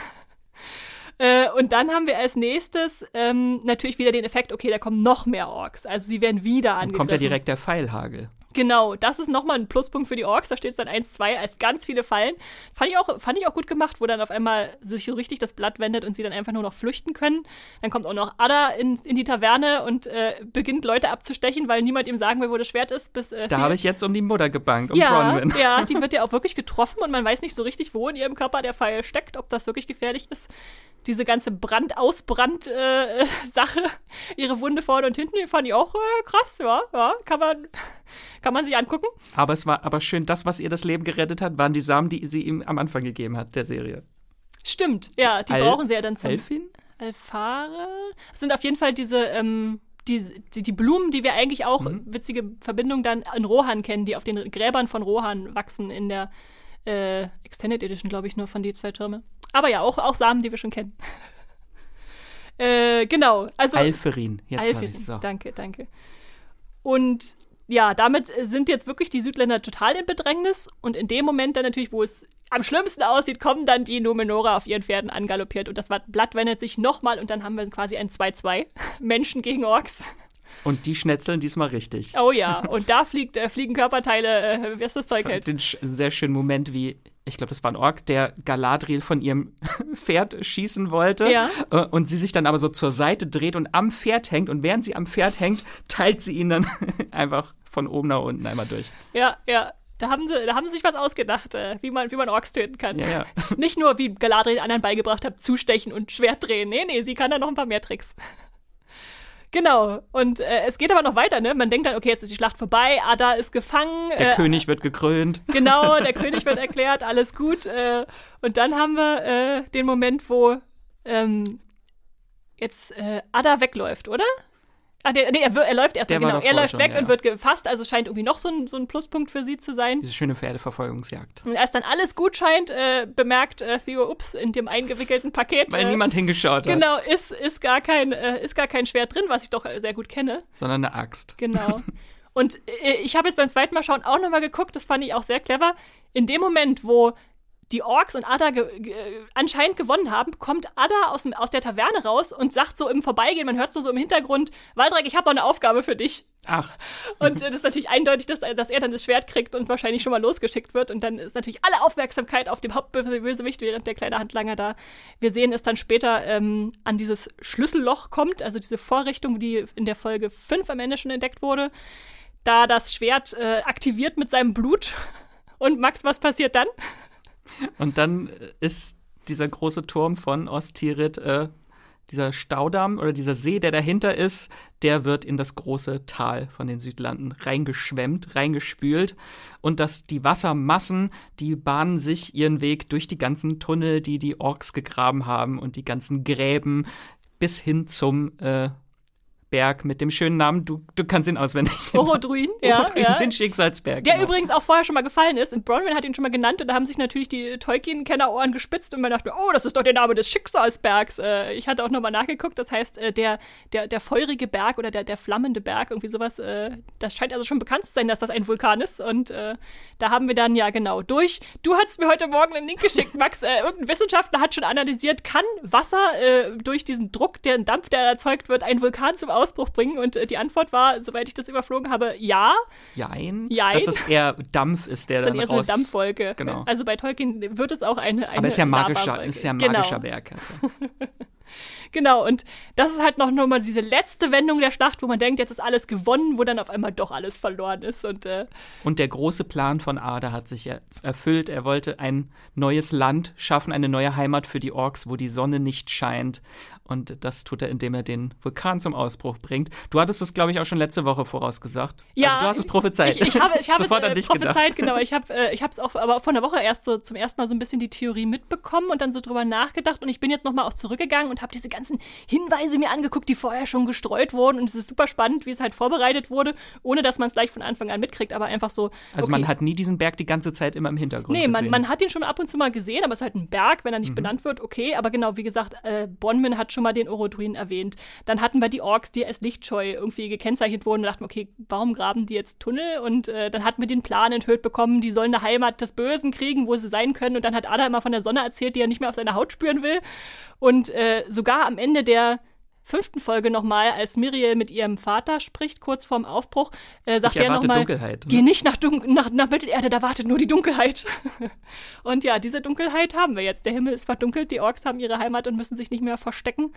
Äh, und dann haben wir als nächstes ähm, natürlich wieder den Effekt, okay, da kommen noch mehr Orks. Also sie werden wieder angegriffen. Dann kommt ja direkt der Pfeilhagel. Genau, das ist nochmal ein Pluspunkt für die Orks. Da steht es dann 1-2 als ganz viele Fallen. Fand ich, auch, fand ich auch gut gemacht, wo dann auf einmal sich so richtig das Blatt wendet und sie dann einfach nur noch flüchten können. Dann kommt auch noch Ada in, in die Taverne und äh, beginnt Leute abzustechen, weil niemand ihm sagen will, wo das Schwert ist. Bis, äh, da habe ich jetzt um die Mutter gebankt, um ja, Bronwyn. Ja, die wird ja auch wirklich getroffen und man weiß nicht so richtig, wo in ihrem Körper der Pfeil steckt, ob das wirklich gefährlich ist diese ganze Brand-Ausbrand-Sache. Äh, ihre Wunde vorne und hinten, die fand ich auch äh, krass, ja, ja, kann man, kann man sich angucken. Aber es war aber schön, das, was ihr das Leben gerettet hat, waren die Samen, die sie ihm am Anfang gegeben hat, der Serie. Stimmt, ja, die Al- brauchen sie ja dann zum Elfin? Alfare. Das sind auf jeden Fall diese, ähm, die, die, die Blumen, die wir eigentlich auch, Mhm. witzige Verbindung dann in Rohan kennen, die auf den Gräbern von Rohan wachsen in der äh, Extended Edition, glaube ich, nur von die zwei Türme. Aber ja, auch, auch Samen, die wir schon kennen. äh, genau, also. Alferin, jetzt ich so. Danke, danke. Und ja, damit sind jetzt wirklich die Südländer total in Bedrängnis. Und in dem Moment dann natürlich, wo es am schlimmsten aussieht, kommen dann die Numenora auf ihren Pferden angaloppiert. Und das Blatt wendet sich nochmal und dann haben wir quasi ein 2-2. Menschen gegen Orks. Und die schnetzeln diesmal richtig. Oh ja, und da fliegt, äh, fliegen Körperteile, äh, wie es das Zeug hält. den sch sehr schönen Moment, wie, ich glaube, das war ein Ork, der Galadriel von ihrem Pferd schießen wollte. Ja. Äh, Und sie sich dann aber so zur Seite dreht und am Pferd hängt. Und während sie am Pferd hängt, teilt sie ihn dann einfach von oben nach unten einmal durch. Ja, ja. Da haben sie, da haben sie sich was ausgedacht, äh, wie, man, wie man Orks töten kann. Ja, ja. Nicht nur, wie Galadriel anderen beigebracht hat, zustechen und Schwert drehen. Nee, nee, sie kann da noch ein paar mehr Tricks. Genau. Und äh, es geht aber noch weiter, ne? Man denkt dann, okay, jetzt ist die Schlacht vorbei, Ada ist gefangen. Der äh, König wird gekrönt. Genau, der König wird erklärt, alles gut. Äh, und dann haben wir äh, den Moment, wo ähm, jetzt äh, Ada wegläuft, oder? Ah, der, nee, er, er läuft erstmal, genau. Er läuft schon, weg ja. und wird gefasst, also scheint irgendwie noch so ein, so ein Pluspunkt für sie zu sein. Diese schöne Pferdeverfolgungsjagd. Und als dann alles gut scheint, äh, bemerkt äh, Theo, ups, in dem eingewickelten Paket. Weil äh, niemand hingeschaut hat, Genau, ist, ist, gar kein, äh, ist gar kein Schwert drin, was ich doch äh, sehr gut kenne. sondern eine Axt. Genau. Und äh, ich habe jetzt beim zweiten Mal schauen auch nochmal geguckt, das fand ich auch sehr clever. In dem Moment, wo die Orks und Ada ge anscheinend gewonnen haben, kommt Ada aus, aus der Taverne raus und sagt so im Vorbeigehen, man hört so, so im Hintergrund, Waldreck, ich habe noch eine Aufgabe für dich. Ach, Und äh, das ist natürlich eindeutig, dass, dass er dann das Schwert kriegt und wahrscheinlich schon mal losgeschickt wird. Und dann ist natürlich alle Aufmerksamkeit auf dem Hauptbösewicht, während der kleine Handlanger da. Wir sehen es dann später ähm, an dieses Schlüsselloch kommt, also diese Vorrichtung, die in der Folge 5 am Ende schon entdeckt wurde. Da das Schwert äh, aktiviert mit seinem Blut. Und Max, was passiert dann? Und dann äh, ist dieser große Turm von Ostirit, äh, dieser Staudamm oder dieser See, der dahinter ist, der wird in das große Tal von den Südlanden reingeschwemmt, reingespült. Und dass die Wassermassen, die bahnen sich ihren Weg durch die ganzen Tunnel, die die Orks gegraben haben und die ganzen Gräben bis hin zum äh, Berg mit dem schönen Namen. Du, du kannst ihn auswendig. Orodruin, ja, ja. Den Schicksalsberg. Der genau. übrigens auch vorher schon mal gefallen ist. Und Bronwyn hat ihn schon mal genannt und da haben sich natürlich die Tolkien-Kennerohren gespitzt und man dachte, oh, das ist doch der Name des Schicksalsbergs. Äh, ich hatte auch nochmal nachgeguckt, das heißt, äh, der, der, der feurige Berg oder der, der flammende Berg, irgendwie sowas, äh, das scheint also schon bekannt zu sein, dass das ein Vulkan ist. Und äh, da haben wir dann ja genau durch. Du hattest mir heute Morgen einen Link geschickt, Max. Äh, irgendein Wissenschaftler hat schon analysiert, kann Wasser äh, durch diesen Druck, den Dampf, der erzeugt wird, einen Vulkan zum Ausbruch bringen? Und äh, die Antwort war, soweit ich das überflogen habe, ja. Jein. Jein. Dass es eher Dampf ist, der Das ist dann dann eher so eine. Dampfwolke. Genau. Also bei Tolkien wird es auch eine. eine Aber ist ja magischer, ist ja ein magischer genau, Berg. Also. Genau, und das ist halt noch nur mal diese letzte Wendung der Schlacht, wo man denkt, jetzt ist alles gewonnen, wo dann auf einmal doch alles verloren ist. Und äh, Und der große Plan von Ada hat sich jetzt erfüllt. Er wollte ein neues Land schaffen, eine neue Heimat für die Orks, wo die Sonne nicht scheint. Und das tut er, indem er den Vulkan zum Ausbruch bringt. Du hattest es, glaube ich, auch schon letzte Woche vorausgesagt. Ja, also du hast es prophezeit. Ich, ich habe, ich habe Sofort es an äh, dich prophezeit, gedacht. genau. Ich habe äh, ich es auch aber vor einer Woche erst so zum ersten Mal so ein bisschen die Theorie mitbekommen und dann so drüber nachgedacht. Und ich bin jetzt nochmal auch zurückgegangen und habe diese ganzen Hinweise mir angeguckt, die vorher schon gestreut wurden. Und es ist super spannend, wie es halt vorbereitet wurde, ohne dass man es gleich von Anfang an mitkriegt, aber einfach so. Also okay. man hat nie diesen Berg die ganze Zeit immer im Hintergrund Nee, man, man hat ihn schon ab und zu mal gesehen, aber es ist halt ein Berg, wenn er Mhm. nicht benannt wird, okay. Aber genau, wie gesagt, äh, Bonman hat schon mal den Orodruin erwähnt. Dann hatten wir die Orks, die als lichtscheu irgendwie gekennzeichnet wurden und dachten, okay, warum graben die jetzt Tunnel? Und äh, dann hatten wir den Plan enthüllt bekommen, die sollen eine Heimat des Bösen kriegen, wo sie sein können. Und dann hat Ada immer von der Sonne erzählt, die er nicht mehr auf seiner Haut spüren will. Und äh, sogar am Ende der fünften Folge nochmal, als Miriel mit ihrem Vater spricht, kurz vorm Aufbruch, äh, sagt er nochmal, Dunkelheit. ne? geh nicht nach, Dun nach, nach Mittelerde, da wartet nur die Dunkelheit. und ja, diese Dunkelheit haben wir jetzt. Der Himmel ist verdunkelt, die Orks haben ihre Heimat und müssen sich nicht mehr verstecken.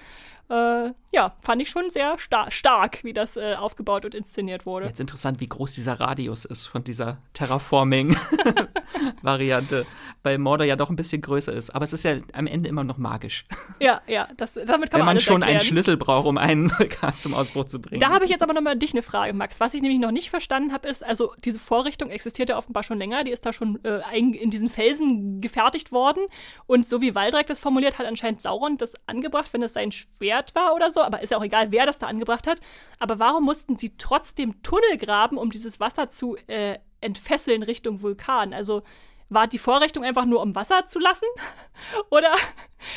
Äh, ja, fand ich schon sehr sta stark, wie das äh, aufgebaut und inszeniert wurde. Jetzt interessant, wie groß dieser Radius ist von dieser Terraforming-Variante, weil Mordor ja doch ein bisschen größer ist. Aber es ist ja am Ende immer noch magisch. Ja, ja, das, damit kann Wenn man man alles schon einen erklären. Schlüssel braucht, um einen Vulkan zum Ausbruch zu bringen. Da habe ich jetzt aber nochmal dich eine Frage, Max. Was ich nämlich noch nicht verstanden habe, ist, also diese Vorrichtung existiert ja offenbar schon länger, die ist da schon äh, in diesen Felsen gefertigt worden. Und so wie Waldreck das formuliert, hat anscheinend Sauron das angebracht, wenn es sein Schwert war oder so. Aber ist ja auch egal, wer das da angebracht hat. Aber warum mussten sie trotzdem Tunnel graben, um dieses Wasser zu äh, entfesseln Richtung Vulkan? Also war die Vorrichtung einfach nur, um Wasser zu lassen? Oder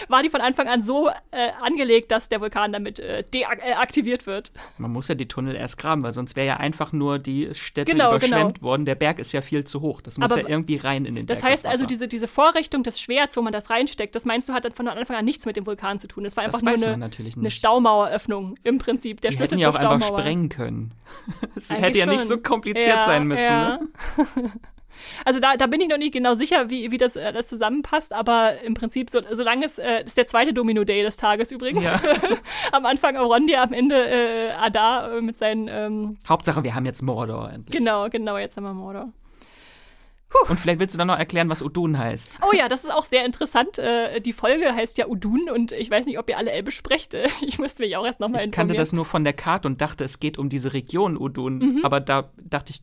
war die von Anfang an so äh, angelegt, dass der Vulkan damit äh, deaktiviert äh, wird? Man muss ja die Tunnel erst graben, weil sonst wäre ja einfach nur die Steppe genau, überschwemmt genau. worden. Der Berg ist ja viel zu hoch. Das muss Aber ja irgendwie rein in den das Berg. Heißt das heißt also, diese, diese Vorrichtung des Schwerts, wo man das reinsteckt, das meinst du, hat von Anfang an nichts mit dem Vulkan zu tun. Das war einfach das nur eine, eine Staumaueröffnung im Prinzip. Der die Schlüssel hätten ja auch einfach sprengen können. Es hätte ja nicht so kompliziert ja, sein müssen. Ja. Ne? Also da, da bin ich noch nicht genau sicher, wie, wie das, äh, das zusammenpasst, aber im Prinzip, so, solange es, äh, ist der zweite Domino-Day des Tages übrigens. Ja. am Anfang Arondia, am Ende äh, Adar äh, mit seinen. Ähm Hauptsache, wir haben jetzt Mordor endlich. Genau, genau, jetzt haben wir Mordor. Puh. Und vielleicht willst du dann noch erklären, was Udun heißt. Oh ja, das ist auch sehr interessant. Äh, die Folge heißt ja Udun und ich weiß nicht, ob ihr alle Elbe sprecht. Ich musste mich auch erst nochmal informieren. Ich kannte das nur von der Karte und dachte, es geht um diese Region Udun. Mhm. Aber da dachte ich,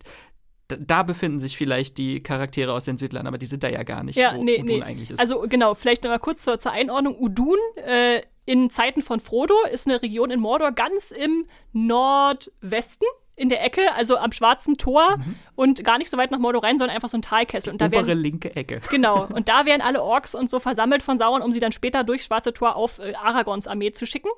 da befinden sich vielleicht die Charaktere aus den Südlanden, aber die sind da ja gar nicht, ja, wo nee, Udun nee. eigentlich ist. Also genau, vielleicht noch mal kurz zur, zur Einordnung. Udun äh, in Zeiten von Frodo ist eine Region in Mordor ganz im Nordwesten in der Ecke, also am Schwarzen Tor mhm. und gar nicht so weit nach Mordor rein, sondern einfach so ein Talkessel. Die und da obere werden, linke Ecke. Genau. Und da werden alle Orks und so versammelt von Sauron, um sie dann später durchs Schwarze Tor auf äh, Aragons Armee zu schicken.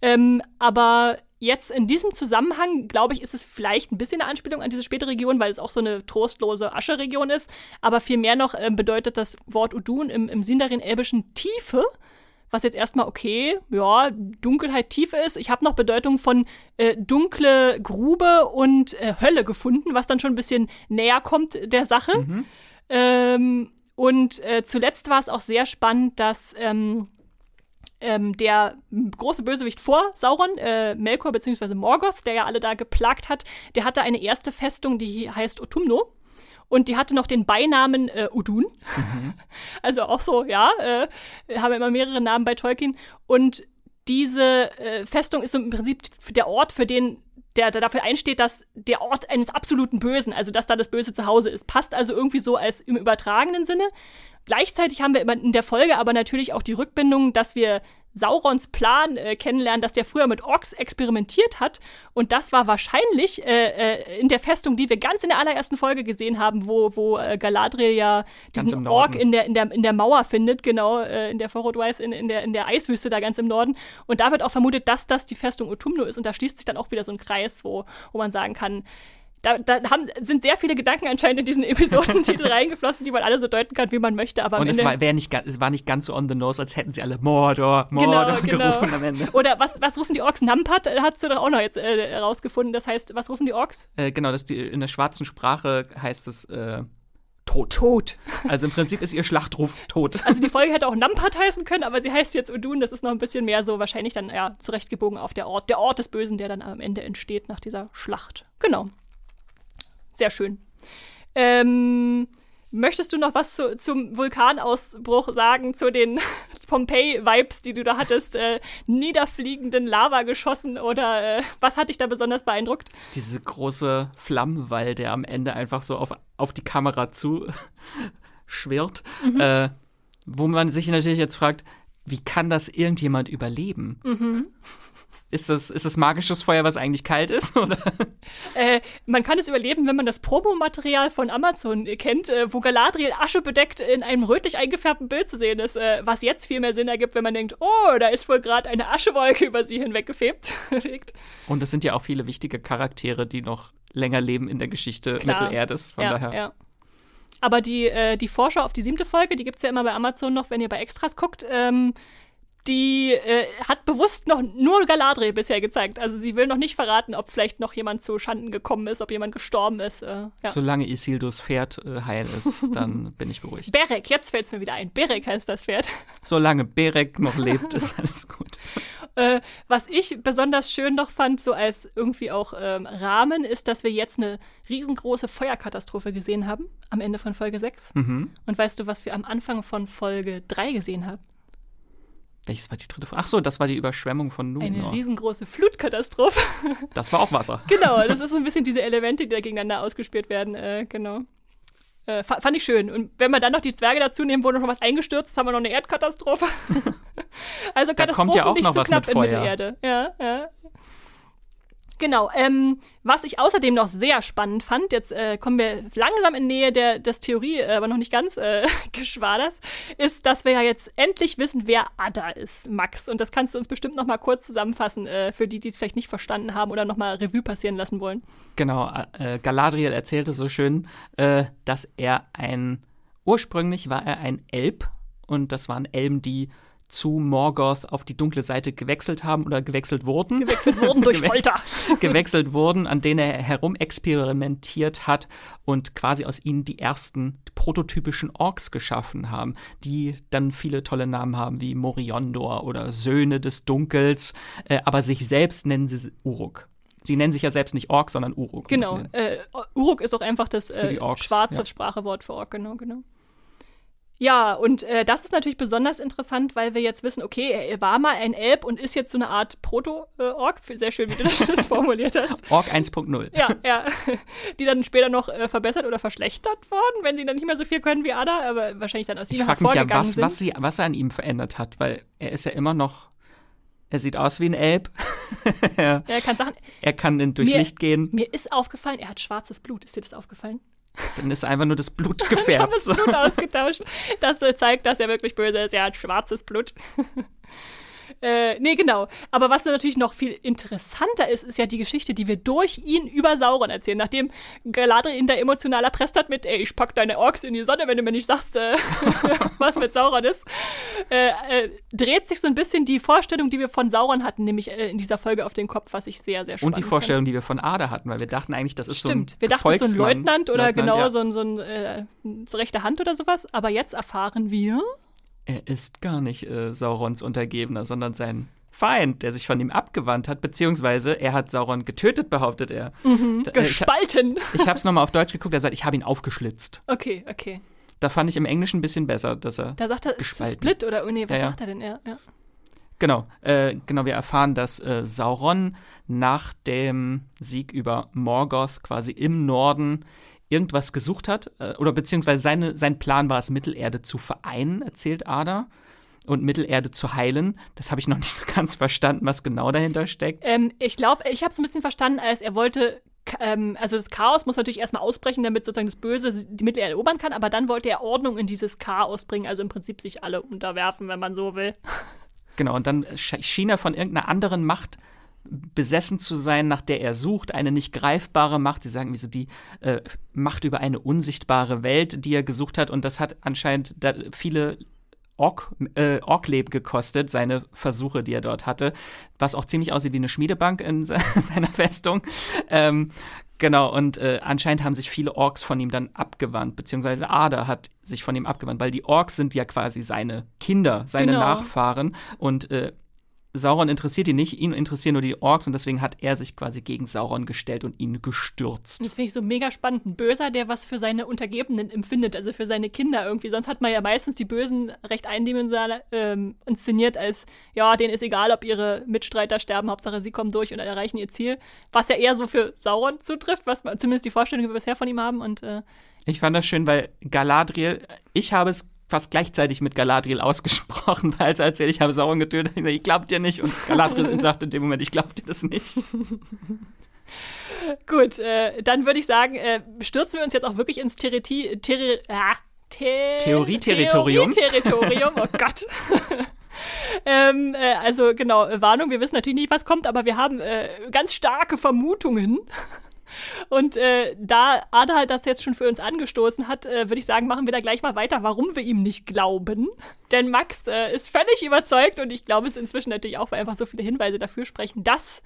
Ähm, aber jetzt in diesem Zusammenhang, glaube ich, ist es vielleicht ein bisschen eine Anspielung an diese späte Region, weil es auch so eine trostlose Asche-Region ist. Aber vielmehr noch äh, bedeutet das Wort Udun im, im Sindarin-Elbischen Tiefe was jetzt erstmal okay, ja, Dunkelheit Tiefe ist. Ich habe noch Bedeutung von äh, dunkle Grube und äh, Hölle gefunden, was dann schon ein bisschen näher kommt der Sache. Mhm. Ähm, und äh, zuletzt war es auch sehr spannend, dass ähm, ähm, der große Bösewicht vor Sauron, äh, Melkor bzw. Morgoth, der ja alle da geplagt hat, der hatte eine erste Festung, die heißt Otumno. Und die hatte noch den Beinamen äh, Udun. Mhm. Also auch so, ja, äh, haben immer mehrere Namen bei Tolkien. Und diese äh, Festung ist so im Prinzip der Ort, für den der, der, dafür einsteht, dass der Ort eines absoluten Bösen, also dass da das Böse zu Hause ist. Passt also irgendwie so als im übertragenen Sinne. Gleichzeitig haben wir in der Folge aber natürlich auch die Rückbindung, dass wir Saurons Plan äh, kennenlernen, dass der früher mit Orks experimentiert hat. Und das war wahrscheinlich äh, äh, in der Festung, die wir ganz in der allerersten Folge gesehen haben, wo, wo äh, Galadriel ja diesen Ork in der, in, der, in der Mauer findet, genau, äh, in der Forrodwise, in, in, der, in der Eiswüste da ganz im Norden. Und da wird auch vermutet, dass das die Festung Utumno ist. Und da schließt sich dann auch wieder so ein Kreis, wo, wo man sagen kann, da, da haben, sind sehr viele Gedanken anscheinend in diesen Episodentitel reingeflossen, die man alle so deuten kann, wie man möchte. Aber und es war, nicht, es war nicht ganz so on the nose, als hätten sie alle Mordor, Mordor genau, genau. gerufen am Ende. Oder was, was rufen die Orks? Nampat hast du doch auch noch jetzt äh, rausgefunden. Das heißt, was rufen die Orks? Äh, genau, das die, in der schwarzen Sprache heißt es äh, Tod. Tod. Also im Prinzip ist ihr Schlachtruf tot. Also die Folge hätte auch Nampat heißen können, aber sie heißt jetzt Udun. Das ist noch ein bisschen mehr so wahrscheinlich dann ja zurechtgebogen auf der Ort, der Ort des Bösen, der dann am Ende entsteht nach dieser Schlacht. Genau. Sehr schön. Ähm, möchtest du noch was zu, zum Vulkanausbruch sagen, zu den Pompeii-Vibes, die du da hattest? Äh, niederfliegenden Lava geschossen oder äh, was hat dich da besonders beeindruckt? Diese große Flammenwall, der am Ende einfach so auf, auf die Kamera zu schwirrt. Mhm. Äh, wo man sich natürlich jetzt fragt, wie kann das irgendjemand überleben? Mhm. Ist das, ist das magisches Feuer, was eigentlich kalt ist? Oder? Äh, man kann es überleben, wenn man das Promomaterial von Amazon kennt, äh, wo Galadriel Asche bedeckt in einem rötlich eingefärbten Bild zu sehen ist, äh, was jetzt viel mehr Sinn ergibt, wenn man denkt, oh, da ist wohl gerade eine Aschewolke über sie hinweggefegt. Und das sind ja auch viele wichtige Charaktere, die noch länger leben in der Geschichte. Mittelerdes. Von ja, daher. Ja. Aber die, äh, die Vorschau auf die siebte Folge, die gibt es ja immer bei Amazon noch, wenn ihr bei Extras guckt. Ähm, die äh, hat bewusst noch nur Galadriel bisher gezeigt. Also sie will noch nicht verraten, ob vielleicht noch jemand zu Schanden gekommen ist, ob jemand gestorben ist. Äh, ja. Solange Isildurs Pferd äh, heil ist, dann bin ich beruhigt. Berek, jetzt fällt es mir wieder ein. Berek heißt das Pferd. Solange Berek noch lebt, ist alles gut. Äh, was ich besonders schön noch fand, so als irgendwie auch ähm, Rahmen, ist, dass wir jetzt eine riesengroße Feuerkatastrophe gesehen haben am Ende von Folge 6. Mhm. Und weißt du, was wir am Anfang von Folge 3 gesehen haben? Welches war die dritte Frage? Ach so, das war die Überschwemmung von Numenor. Eine riesengroße Flutkatastrophe. Das war auch Wasser. genau, das ist so ein bisschen diese Elemente, die da gegeneinander ausgespielt werden. Äh, genau. Äh, fand ich schön. Und wenn wir dann noch die Zwerge dazu nehmen, wurde noch was eingestürzt, haben wir noch eine Erdkatastrophe. also da kommt ja auch noch was mit Feuer. Mittelerde. Ja, ja. Genau. Ähm, was ich außerdem noch sehr spannend fand, jetzt äh, kommen wir langsam in Nähe der, des Theorie, äh, aber noch nicht ganz äh, Geschwaders, ist, dass wir ja jetzt endlich wissen, wer Ada ist, Max. Und das kannst du uns bestimmt noch mal kurz zusammenfassen, äh, für die, die es vielleicht nicht verstanden haben oder noch mal Revue passieren lassen wollen. Genau. Äh, Galadriel erzählte so schön, äh, dass er ein, ursprünglich war er ein Elb und das waren Elben, die zu Morgoth auf die dunkle Seite gewechselt haben oder gewechselt wurden. Gewechselt wurden durch Folter. gewechselt wurden, an denen er herumexperimentiert hat und quasi aus ihnen die ersten prototypischen Orks geschaffen haben, die dann viele tolle Namen haben wie Moriondor oder Söhne des Dunkels, äh, aber sich selbst nennen sie Uruk. Sie nennen sich ja selbst nicht Ork, sondern Uruk. Genau. Äh, Uruk ist auch einfach das äh, schwarze ja. Sprachewort für Ork, genau, genau. Ja, und äh, das ist natürlich besonders interessant, weil wir jetzt wissen, okay, er war mal ein Elb und ist jetzt so eine Art Proto-Ork. Sehr schön, wie du das formuliert hast. Ork 1.0. Ja, ja. Die dann später noch äh, verbessert oder verschlechtert worden, wenn sie dann nicht mehr so viel können wie Ada, aber wahrscheinlich dann aus ihm hervorgegangen mich ja, was. Was, sie, was er an ihm verändert hat, weil er ist ja immer noch er sieht aus wie ein Elb. er, er kann Sachen. Er kann durchs mir, Licht gehen. Mir ist aufgefallen, er hat schwarzes Blut. Ist dir das aufgefallen? Dann ist einfach nur das Blut gefärbt. ich habe das Blut ausgetauscht. Das zeigt, dass er wirklich böse ist. Er hat schwarzes Blut. Äh, nee, genau. Aber was natürlich noch viel interessanter ist, ist ja die Geschichte, die wir durch ihn über Sauron erzählen. Nachdem Galadriel ihn da emotional erpresst hat mit, ey, ich pack deine Orks in die Sonne, wenn du mir nicht sagst, äh, was mit Sauron ist, äh, äh, dreht sich so ein bisschen die Vorstellung, die wir von Sauron hatten, nämlich äh, in dieser Folge auf den Kopf, was ich sehr, sehr spannend Und die Vorstellung, fand. die wir von Ada hatten, weil wir dachten eigentlich, das ist Stimmt. so ein wir dachten, so ein Leutnant oder Leutnant, genau ja. so ein, so ein äh, so rechte Hand oder sowas. Aber jetzt erfahren wir, er ist gar nicht äh, Saurons Untergebener, sondern sein Feind, der sich von ihm abgewandt hat, beziehungsweise er hat Sauron getötet, behauptet er. Mhm, gespalten. Ich, ich habe es nochmal auf Deutsch geguckt, er sagt, ich habe ihn aufgeschlitzt. Okay, okay. Da fand ich im Englischen ein bisschen besser, dass er. Da sagt er, gespalten. Split oder, oh nee, was Ja, ja. sagt er denn? Ja, ja. Genau, äh, genau, wir erfahren, dass äh, Sauron nach dem Sieg über Morgoth quasi im Norden irgendwas gesucht hat, äh, oder beziehungsweise seine, sein Plan war es, Mittelerde zu vereinen, erzählt Ada, und Mittelerde zu heilen. Das habe ich noch nicht so ganz verstanden, was genau dahinter steckt. Ähm, ich glaube, ich habe es ein bisschen verstanden, als er wollte, ähm, also das Chaos muss natürlich erstmal ausbrechen, damit sozusagen das Böse die Mittelerde erobern kann, aber dann wollte er Ordnung in dieses Chaos bringen, also im Prinzip sich alle unterwerfen, wenn man so will. Genau, und dann sch- schien er von irgendeiner anderen Macht besessen zu sein, nach der er sucht, eine nicht greifbare Macht. Sie sagen wie so die äh, Macht über eine unsichtbare Welt, die er gesucht hat. Und das hat anscheinend viele Ork, äh, Orkleben gekostet, seine Versuche, die er dort hatte, was auch ziemlich aussieht wie eine Schmiedebank in se seiner Festung. Ähm, genau, und äh, anscheinend haben sich viele Orks von ihm dann abgewandt, beziehungsweise Ada hat sich von ihm abgewandt, weil die Orks sind ja quasi seine Kinder, seine Genau. Nachfahren und äh, Sauron interessiert ihn nicht, ihn interessieren nur die Orks und deswegen hat er sich quasi gegen Sauron gestellt und ihn gestürzt. Das finde ich so mega spannend. Ein Böser, der was für seine Untergebenen empfindet, also für seine Kinder irgendwie. Sonst hat man ja meistens die Bösen recht eindimensional ähm, inszeniert als, ja, denen ist egal, ob ihre Mitstreiter sterben, Hauptsache sie kommen durch und erreichen ihr Ziel. Was ja eher so für Sauron zutrifft, was man zumindest die Vorstellung, die wir bisher von ihm haben. Und äh, Ich fand das schön, weil Galadriel, ich habe es fast gleichzeitig mit Galadriel ausgesprochen, weil als er erzählt, ich habe Sauron getötet, ich, gesagt, ich glaub dir nicht und Galadriel sagte in dem Moment, ich glaub dir das nicht. gut, äh, dann würde ich sagen, äh, stürzen wir uns jetzt auch wirklich ins Teriti Teri ah, Te Theorie-Territorium. Theorie-Territorium, oh Gott. ähm, äh, also genau, Warnung, wir wissen natürlich nicht, was kommt, aber wir haben äh, ganz starke Vermutungen. Und äh, da Ada halt das jetzt schon für uns angestoßen hat, äh, würde ich sagen, machen wir da gleich mal weiter, warum wir ihm nicht glauben. Denn Max äh, ist völlig überzeugt und ich glaube es inzwischen natürlich auch, weil einfach so viele Hinweise dafür sprechen, dass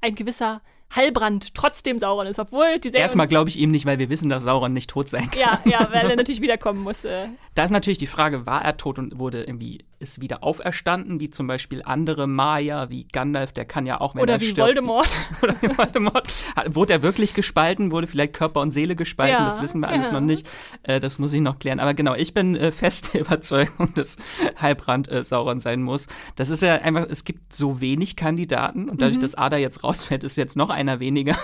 ein gewisser Heilbrand trotzdem Sauron ist, obwohl die Serie Erstmal glaube ich ihm nicht, weil wir wissen, dass Sauron nicht tot sein kann. Ja, ja, weil er natürlich wiederkommen muss. Äh. Da ist natürlich die Frage, war er tot und wurde irgendwie ist wieder auferstanden, wie zum Beispiel andere Maya, wie Gandalf, der kann ja auch, wenn Oder er wie stirbt. Voldemort. Oder wie Voldemort. Wurde er wirklich gespalten? Wurde vielleicht Körper und Seele gespalten? Ja, das wissen wir alles ja. noch nicht. Äh, das muss ich noch klären. Aber genau, ich bin äh, fest der Überzeugung, dass Halbrand äh, Sauron sein muss. Das ist ja einfach, es gibt so wenig Kandidaten und dadurch, dass Ada jetzt rausfällt, ist jetzt noch einer weniger.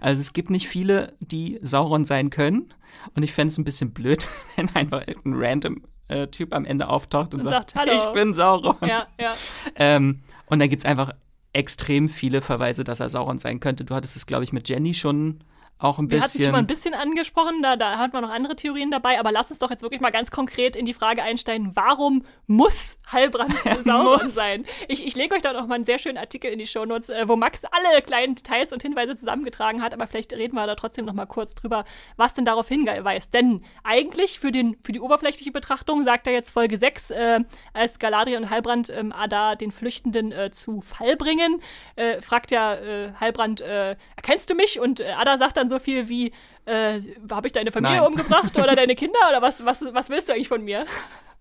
Also es gibt nicht viele, die Sauron sein können. Und ich fände es ein bisschen blöd, wenn einfach irgendein random äh, Typ am Ende auftaucht und, Und sagt, "Hallo." ich bin Sauron. ja, ja. Ähm, und dann gibt es einfach extrem viele Verweise, dass er Sauron sein könnte. Du hattest es, glaube ich, mit Jenny schon auch ein Wir hatten es bisschen. schon mal ein bisschen angesprochen, da, da hat man noch andere Theorien dabei, aber lass uns doch jetzt wirklich mal ganz konkret in die Frage einsteigen, warum muss Heilbrand muss. sein? Ich, ich lege euch da noch mal einen sehr schönen Artikel in die Shownotes, äh, wo Max alle kleinen Details und Hinweise zusammengetragen hat, aber vielleicht reden wir da trotzdem noch mal kurz drüber, was denn darauf hinweist. Denn eigentlich für, den, für die oberflächliche Betrachtung sagt er jetzt Folge 6, äh, als Galadriel und Heilbrand ähm, Ada den Flüchtenden äh, zu Fall bringen, äh, fragt ja äh, Heilbrand, äh, erkennst du mich? Und Ada sagt dann so viel wie, äh, habe ich deine Familie Nein. umgebracht oder deine Kinder oder was, was, was willst du eigentlich von mir?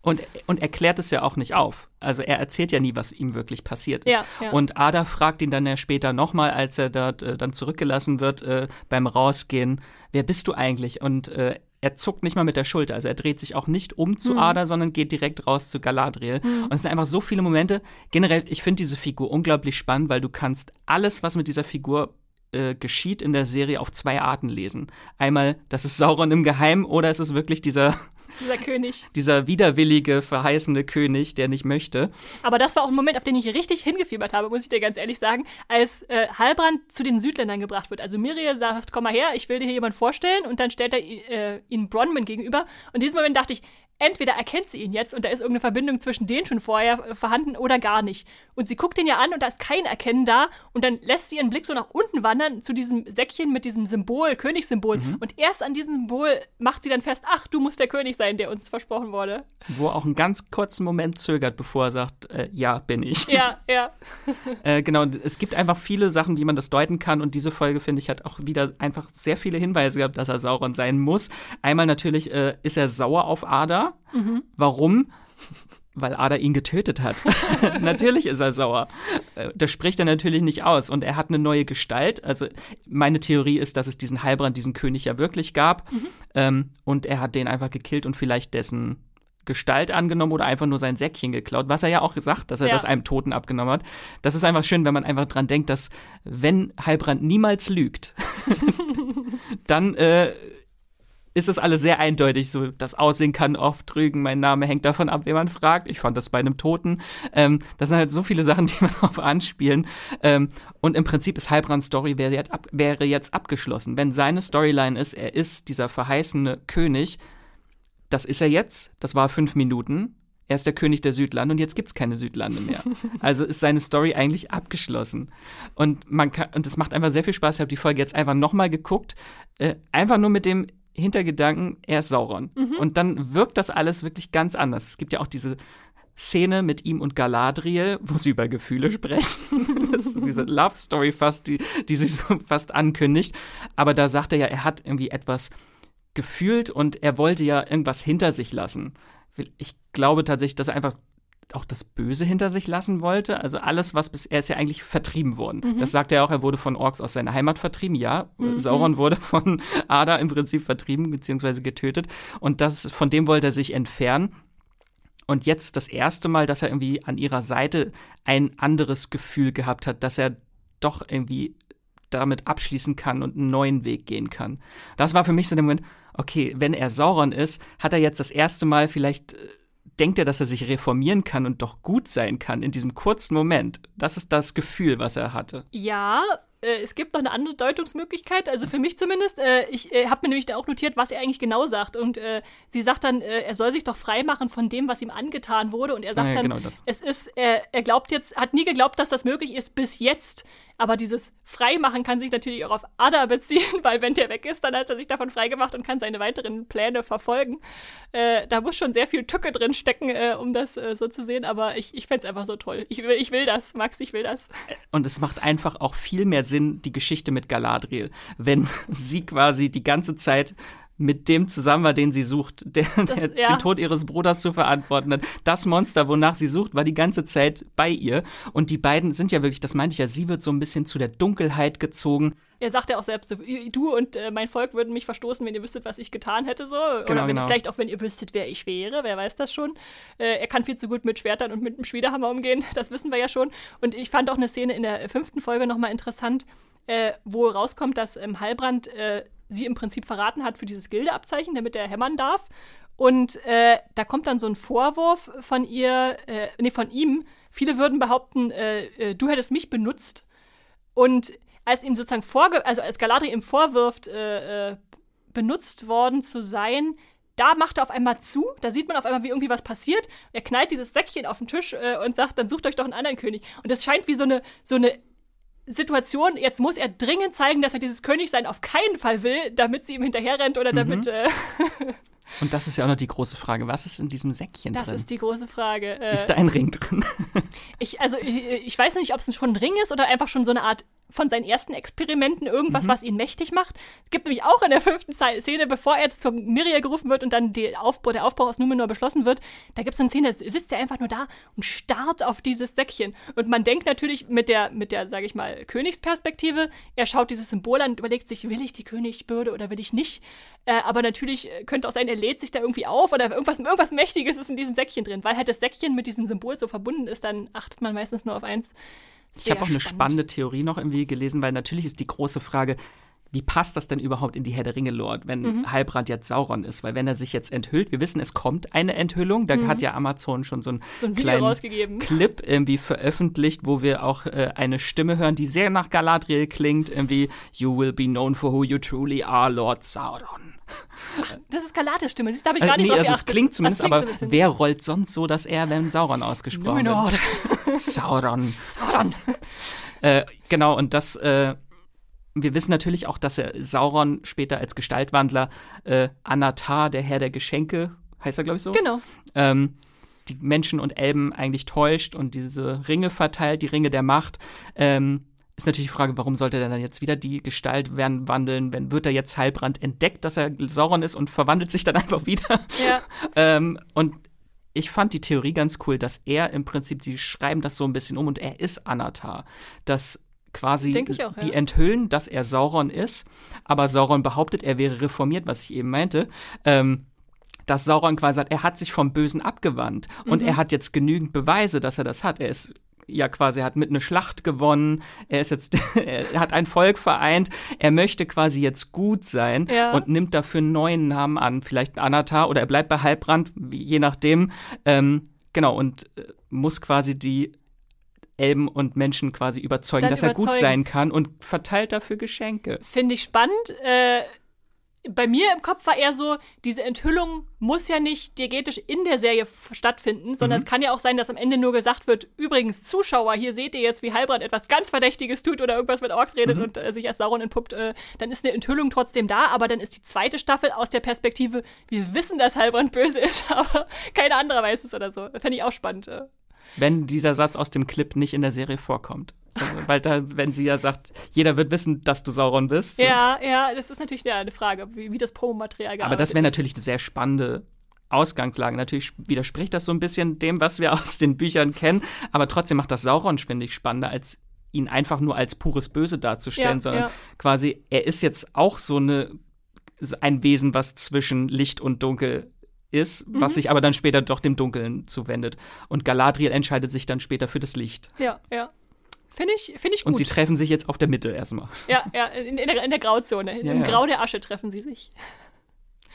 Und, und er klärt es ja auch nicht auf. Also er erzählt ja nie, was ihm wirklich passiert ist. Ja, ja. Und Ada fragt ihn dann ja später nochmal, als er dort äh, dann zurückgelassen wird äh, beim Rausgehen, wer bist du eigentlich? Und äh, er zuckt nicht mal mit der Schulter. Also er dreht sich auch nicht um Hm. zu Ada, sondern geht direkt raus zu Galadriel. Und es sind einfach so viele Momente. Generell, ich finde diese Figur unglaublich spannend, weil du kannst alles, was mit dieser Figur äh, geschieht in der Serie auf zwei Arten lesen. Einmal, das ist Sauron im Geheimen oder es ist wirklich dieser Dieser König. dieser widerwillige, verheißene König, der nicht möchte. Aber das war auch ein Moment, auf den ich richtig hingefiebert habe, muss ich dir ganz ehrlich sagen, als äh, Halbrand zu den Südländern gebracht wird. Also Miriel sagt, komm mal her, ich will dir hier jemanden vorstellen und dann stellt er äh, ihn Bronman gegenüber. Und in diesem Moment dachte ich, entweder erkennt sie ihn jetzt und da ist irgendeine Verbindung zwischen denen schon vorher äh, vorhanden oder gar nicht. Und sie guckt ihn ja an und da ist kein Erkennen da und dann lässt sie ihren Blick so nach unten wandern zu diesem Säckchen mit diesem Symbol, Königssymbol. Und erst an diesem Symbol macht sie dann fest, ach, du musst der König sein, der uns versprochen wurde. Wo er auch einen ganz kurzen Moment zögert, bevor er sagt, äh, ja, bin ich. Ja, ja. Äh, genau, es gibt einfach viele Sachen, wie man das deuten kann. Und diese Folge, finde ich, hat auch wieder einfach sehr viele Hinweise gehabt, dass er Sauron sein muss. Einmal natürlich äh, ist er sauer auf Ada. Warum? Weil Ada ihn getötet hat. natürlich ist er sauer. Äh, Das spricht er natürlich nicht aus. Und er hat eine neue Gestalt. Also meine Theorie ist, dass es diesen Heilbrand, diesen König ja wirklich gab. Ähm, und er hat den einfach gekillt und vielleicht dessen Gestalt angenommen oder einfach nur sein Säckchen geklaut, was er ja auch gesagt, dass er Ja. das einem Toten abgenommen hat. Das ist einfach schön, wenn man einfach dran denkt, dass wenn Heilbrand niemals lügt, dann äh, ist es alles sehr eindeutig. So, das Aussehen kann oft trügen, mein Name hängt davon ab, wen man fragt. Ich fand das bei einem Toten. Ähm, das sind halt so viele Sachen, die man darauf anspielen. Ähm, und im Prinzip ist Heilbrands Story wäre jetzt, ab, wäre jetzt abgeschlossen. Wenn seine Storyline ist, er ist dieser verheißene König, das ist er jetzt, das war fünf Minuten. Er ist der König der Südlande und jetzt gibt's keine Südlande mehr. Also ist seine Story eigentlich abgeschlossen. Und man kann, und es macht einfach sehr viel Spaß. Ich habe die Folge jetzt einfach nochmal geguckt, äh, einfach nur mit dem Hintergedanken, er ist Sauron. Und dann wirkt das alles wirklich ganz anders. Es gibt ja auch diese Szene mit ihm und Galadriel, wo sie über Gefühle sprechen. das ist diese Love Story fast, die, die sich so fast ankündigt. Aber da sagt er ja, er hat irgendwie etwas gefühlt und er wollte ja irgendwas hinter sich lassen. Ich glaube tatsächlich, dass er einfach auch das Böse hinter sich lassen wollte. Also alles, was bis er ist ja eigentlich vertrieben worden. Das sagt er auch, er wurde von Orks aus seiner Heimat vertrieben. Ja, Sauron wurde von Ada im Prinzip vertrieben bzw. getötet. Und das, von dem wollte er sich entfernen. Und jetzt das erste Mal, dass er irgendwie an ihrer Seite ein anderes Gefühl gehabt hat, dass er doch irgendwie damit abschließen kann und einen neuen Weg gehen kann. Das war für mich so der Moment, okay, wenn er Sauron ist, hat er jetzt das erste Mal vielleicht, äh, denkt er, dass er sich reformieren kann und doch gut sein kann in diesem kurzen Moment. Das ist das Gefühl, was er hatte. Ja, äh, es gibt noch eine andere Deutungsmöglichkeit, also für mich zumindest. Äh, ich äh, habe mir nämlich da auch notiert, was er eigentlich genau sagt. Und äh, sie sagt dann, er soll sich doch freimachen von dem, was ihm angetan wurde. Und er sagt ja, dann, genau es ist, er, er glaubt jetzt, hat nie geglaubt, dass das möglich ist bis jetzt. Aber dieses Freimachen kann sich natürlich auch auf Ada beziehen, weil wenn der weg ist, dann hat er sich davon freigemacht und kann seine weiteren Pläne verfolgen. Äh, da muss schon sehr viel Tücke drin stecken, äh, um das äh, so zu sehen. Aber ich, ich fände es einfach so toll. Ich ich will das, Max, ich will das. Und es macht einfach auch viel mehr Sinn, die Geschichte mit Galadriel, wenn sie quasi die ganze Zeit mit dem zusammen war, den sie sucht, der, das, der ja. den Tod ihres Bruders zu verantworten hat. Das Monster, wonach sie sucht, war die ganze Zeit bei ihr. Und die beiden sind ja wirklich, das meinte ich ja, sie wird so ein bisschen zu der Dunkelheit gezogen. Er sagt ja auch selbst, du und äh, mein Volk würden mich verstoßen, wenn ihr wüsstet, was ich getan hätte, so. Genau, Oder wenn, genau. vielleicht auch, wenn ihr wüsstet, wer ich wäre, wer weiß das schon. Äh, er kann viel zu gut mit Schwertern und mit dem Schmiedehammer umgehen, das wissen wir ja schon. Und ich fand auch eine Szene in der fünften Folge nochmal interessant, äh, wo rauskommt, dass ähm, Heilbrand äh, sie im Prinzip verraten hat für dieses Gildeabzeichen, damit er hämmern darf. Und äh, da kommt dann so ein Vorwurf von ihr, äh, nee, von ihm. Viele würden behaupten, äh, äh du hättest mich benutzt. Und als ihm sozusagen vorge also als Galadriel ihm vorwirft, äh, äh, benutzt worden zu sein, da macht er auf einmal zu, da sieht man auf einmal, wie irgendwie was passiert. Er knallt dieses Säckchen auf den Tisch und sagt, dann sucht euch doch einen anderen König. Und das scheint wie so eine, so eine Situation, jetzt muss er dringend zeigen, dass er dieses Königsein auf keinen Fall will, damit sie ihm hinterherrennt oder damit. Mhm. Äh Und das ist ja auch noch die große Frage. Was ist in diesem Säckchen das drin? Das ist die große Frage. Äh, ist da ein Ring drin? ich, also, ich, ich weiß nicht, ob es schon ein Ring ist oder einfach schon so eine Art von seinen ersten Experimenten irgendwas, mhm. was ihn mächtig macht. Es gibt nämlich auch in der fünften Szene, bevor er jetzt von Miriel gerufen wird und dann Aufbau, der Aufbau aus Numenor beschlossen wird, da gibt es eine Szene, da sitzt er einfach nur da und starrt auf dieses Säckchen. Und man denkt natürlich mit der, mit der, sage ich mal, Königsperspektive, er schaut dieses Symbol an und überlegt sich, will ich die Königsbürde oder will ich nicht? Äh, aber natürlich könnte auch sein, er lädt sich da irgendwie auf oder irgendwas, irgendwas Mächtiges ist in diesem Säckchen drin. Weil halt das Säckchen mit diesem Symbol so verbunden ist, dann achtet man meistens nur auf eins. Ich habe auch eine spannende Theorie noch irgendwie gelesen, weil natürlich ist die große Frage, wie passt das denn überhaupt in die Herr der Ringe Lord, wenn mhm. Halbrand jetzt Sauron ist? Weil wenn er sich jetzt enthüllt, wir wissen, es kommt eine Enthüllung, da mhm. hat ja Amazon schon so, einen so ein kleinen Clip irgendwie veröffentlicht, wo wir auch äh, eine Stimme hören, die sehr nach Galadriel klingt, irgendwie You will be known for who you truly are, Lord Sauron. Ach, das ist Galadriels Stimme. Siehst, da habe ich gar nicht äh, nee, also Es klingt zumindest, klingt aber so wer rollt sonst so, dass er, wenn Sauron ausgesprochen wird? Sauron. Sauron. Äh, genau, und das äh, wir wissen natürlich auch, dass er Sauron später als Gestaltwandler äh, Anatar, der Herr der Geschenke, heißt er, glaube ich, so? Genau. Ähm, die Menschen und Elben eigentlich täuscht und diese Ringe verteilt, die Ringe der Macht. Ähm, ist natürlich die Frage, warum sollte er dann jetzt wieder die Gestalt werden, wandeln? Wenn wird er jetzt Heilbrand entdeckt, dass er Sauron ist und verwandelt sich dann einfach wieder? Ja. ähm, und ich fand die Theorie ganz cool, dass er im Prinzip, sie schreiben das so ein bisschen um und er ist Anatar. Dass quasi auch, die ja. enthüllen, dass er Sauron ist, aber Sauron behauptet, er wäre reformiert, was ich eben meinte. Ähm, dass Sauron quasi sagt, er hat sich vom Bösen abgewandt mhm. und er hat jetzt genügend Beweise, dass er das hat. Er ist ja quasi, er hat mit einer Schlacht gewonnen, er ist jetzt, er hat ein Volk vereint, er möchte quasi jetzt gut sein ja. und nimmt dafür einen neuen Namen an, vielleicht Anatar oder er bleibt bei Halbrand, je nachdem. Ähm, genau, und äh, muss quasi die Elben und Menschen quasi überzeugen, Dann dass überzeugen. er gut sein kann und verteilt dafür Geschenke. Finde ich spannend. Äh, bei mir im Kopf war eher so, diese Enthüllung muss ja nicht diegetisch in der Serie stattfinden, sondern mhm. es kann ja auch sein, dass am Ende nur gesagt wird, übrigens, Zuschauer, hier seht ihr jetzt, wie Halbrand etwas ganz Verdächtiges tut oder irgendwas mit Orks redet mhm. und äh, sich als Sauron entpuppt, äh, dann ist eine Enthüllung trotzdem da, aber dann ist die zweite Staffel aus der Perspektive, wir wissen, dass Halbrand böse ist, aber keiner anderer weiß es oder so. Fände ich auch spannend. Äh wenn dieser Satz aus dem Clip nicht in der Serie vorkommt. Also, weil da, wenn sie ja sagt, jeder wird wissen, dass du Sauron bist. Ja, ja, das ist natürlich ja, eine Frage, wie, wie das Promomaterial Aber das wäre natürlich eine sehr spannende Ausgangslage. Natürlich widerspricht das so ein bisschen dem, was wir aus den Büchern kennen, aber trotzdem macht das Sauron, finde ich, spannender, als ihn einfach nur als pures Böse darzustellen, ja, sondern ja. quasi, er ist jetzt auch so eine ein Wesen, was zwischen Licht und Dunkel ist, mhm. was sich aber dann später doch dem Dunkeln zuwendet. Und Galadriel entscheidet sich dann später für das Licht. Ja, ja. Finde ich, find ich gut. Und sie treffen sich jetzt auf der Mitte erstmal. Ja, ja, in, in, der, in der, Grauzone. Ja, Im ja. Grau der Asche treffen sie sich.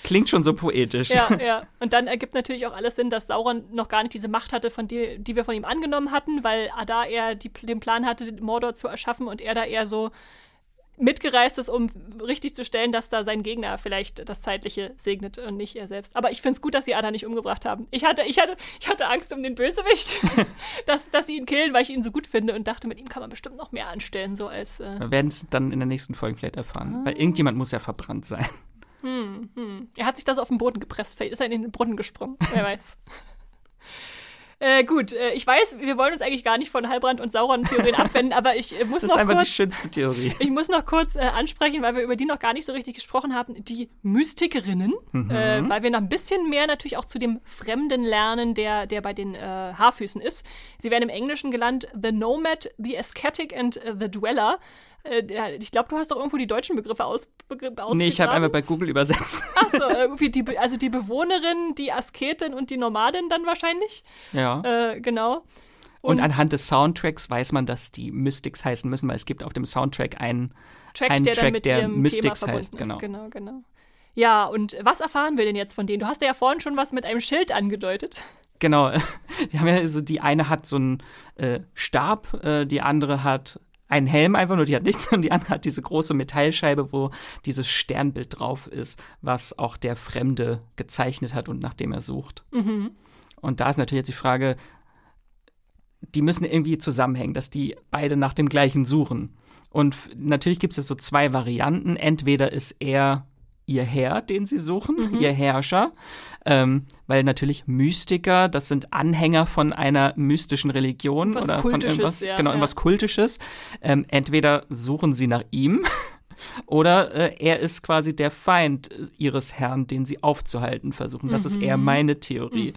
Klingt schon so poetisch. Ja, ja. Und dann ergibt natürlich auch alles Sinn, dass Sauron noch gar nicht diese Macht hatte, von die, die wir von ihm angenommen hatten, weil da er die, den Plan hatte, Mordor zu erschaffen und er da eher so mitgereist ist, um richtig zu stellen, dass da sein Gegner vielleicht das Zeitliche segnet und nicht er selbst. Aber ich finde es gut, dass sie Ada nicht umgebracht haben. Ich hatte, ich hatte, ich hatte Angst um den Bösewicht, dass, dass sie ihn killen, weil ich ihn so gut finde und dachte, mit ihm kann man bestimmt noch mehr anstellen, so als. Äh Wir werden es dann in der nächsten Folge vielleicht erfahren. Ah. Weil irgendjemand muss ja verbrannt sein. Hm, hm. Er hat sich das auf den Boden gepresst, vielleicht ist er in den Brunnen gesprungen, wer weiß. Äh, gut, äh, ich weiß, wir wollen uns eigentlich gar nicht von Heilbrand und Sauron-Theorien abwenden, aber ich äh, muss das noch ist einfach kurz, die schönste Theorie. ich muss noch kurz äh, ansprechen, weil wir über die noch gar nicht so richtig gesprochen haben, die Mystikerinnen, Mhm. äh, weil wir noch ein bisschen mehr natürlich auch zu dem Fremden lernen, der, der bei den äh, Haarfüßen ist. Sie werden im Englischen gelernt The Nomad, The Ascetic and The Dweller. Äh, ich glaube, du hast doch irgendwo die deutschen Begriffe aus, begr- Nee, ich habe einfach bei Google übersetzt. Achso, irgendwie die, also die Bewohnerin, die Asketin und die Nomadin dann wahrscheinlich. ja. Äh, genau. Und anhand des Soundtracks weiß man, dass die Mystics heißen müssen, weil es gibt auf dem Soundtrack einen Track, einen der dann Track, mit der ihrem Mystics Thema verbunden heißt, ist. genau. Genau, genau. Ja, und was erfahren wir denn jetzt von denen? Du hast ja vorhin schon was mit einem Schild angedeutet. Genau, die haben ja so, die eine hat so einen äh, Stab, äh, die andere hat einen Helm einfach nur, die hat nichts und die andere hat diese große Metallscheibe, wo dieses Sternbild drauf ist, was auch der Fremde gezeichnet hat und nach dem er sucht. Mhm. Und da ist natürlich jetzt die Frage, die müssen irgendwie zusammenhängen, dass die beide nach dem gleichen suchen. Und natürlich gibt es jetzt so zwei Varianten. Entweder ist er ihr Herr, den sie suchen, ihr Herrscher, ähm, weil natürlich Mystiker, das sind Anhänger von einer mystischen Religion Was oder von irgendwas, ja, genau, ja. irgendwas Kultisches. Ähm, entweder suchen sie nach ihm oder äh, er ist quasi der Feind äh, ihres Herrn, den sie aufzuhalten versuchen. Das ist eher meine Theorie.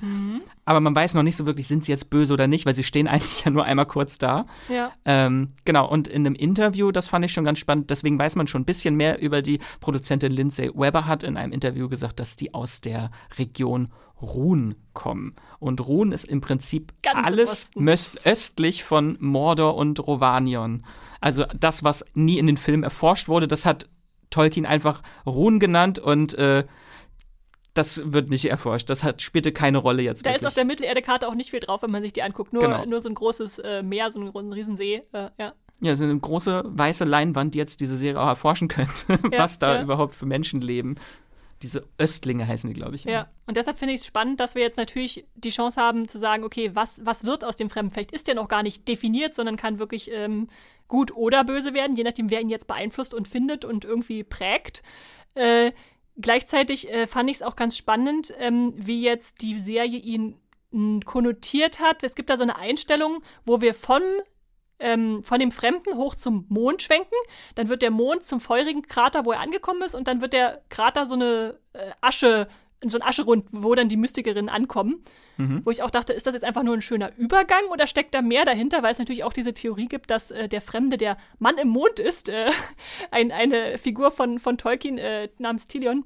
Aber man weiß noch nicht so wirklich, sind sie jetzt böse oder nicht, weil sie stehen eigentlich ja nur einmal kurz da. Ja. Ähm, genau, und in einem Interview, das fand ich schon ganz spannend, deswegen weiß man schon ein bisschen mehr über die Produzentin Lindsay Weber, hat in einem Interview gesagt, dass die aus der Region Run kommen. Und Run ist im Prinzip Ganz alles östlich von Mordor und Rovanion. Also das, was nie in den Filmen erforscht wurde, das hat Tolkien einfach Run genannt und äh, das wird nicht erforscht. Das hat, spielte keine Rolle jetzt Da wirklich. ist auf der Mittelerde-Karte auch nicht viel drauf, wenn man sich die anguckt. Nur, Genau. nur so ein großes äh, Meer, so ein, großen Riesensee. Äh, ja. Ja, so eine große weiße Leinwand, die jetzt diese Serie auch erforschen könnte, Ja, was da ja. überhaupt für Menschen leben. Diese Östlinge heißen die, glaube ich. Ja, und deshalb finde ich es spannend, dass wir jetzt natürlich die Chance haben zu sagen, okay, was, was wird aus dem Fremden? Vielleicht ist der noch gar nicht definiert, sondern kann wirklich ähm, gut oder böse werden, je nachdem, wer ihn jetzt beeinflusst und findet und irgendwie prägt. Äh, gleichzeitig äh, fand ich es auch ganz spannend, ähm, wie jetzt die Serie ihn konnotiert hat. Es gibt da so eine Einstellung, wo wir von ähm, von dem Fremden hoch zum Mond schwenken. Dann wird der Mond zum feurigen Krater, wo er angekommen ist, und dann wird der Krater so eine äh, Asche, so ein Ascherund, wo dann die Mystikerinnen ankommen. Mhm. Wo ich auch dachte, ist das jetzt einfach nur ein schöner Übergang oder steckt da mehr dahinter, weil es natürlich auch diese Theorie gibt, dass äh, der Fremde der Mann im Mond ist, äh, ein, eine Figur von, von Tolkien äh, namens Tilion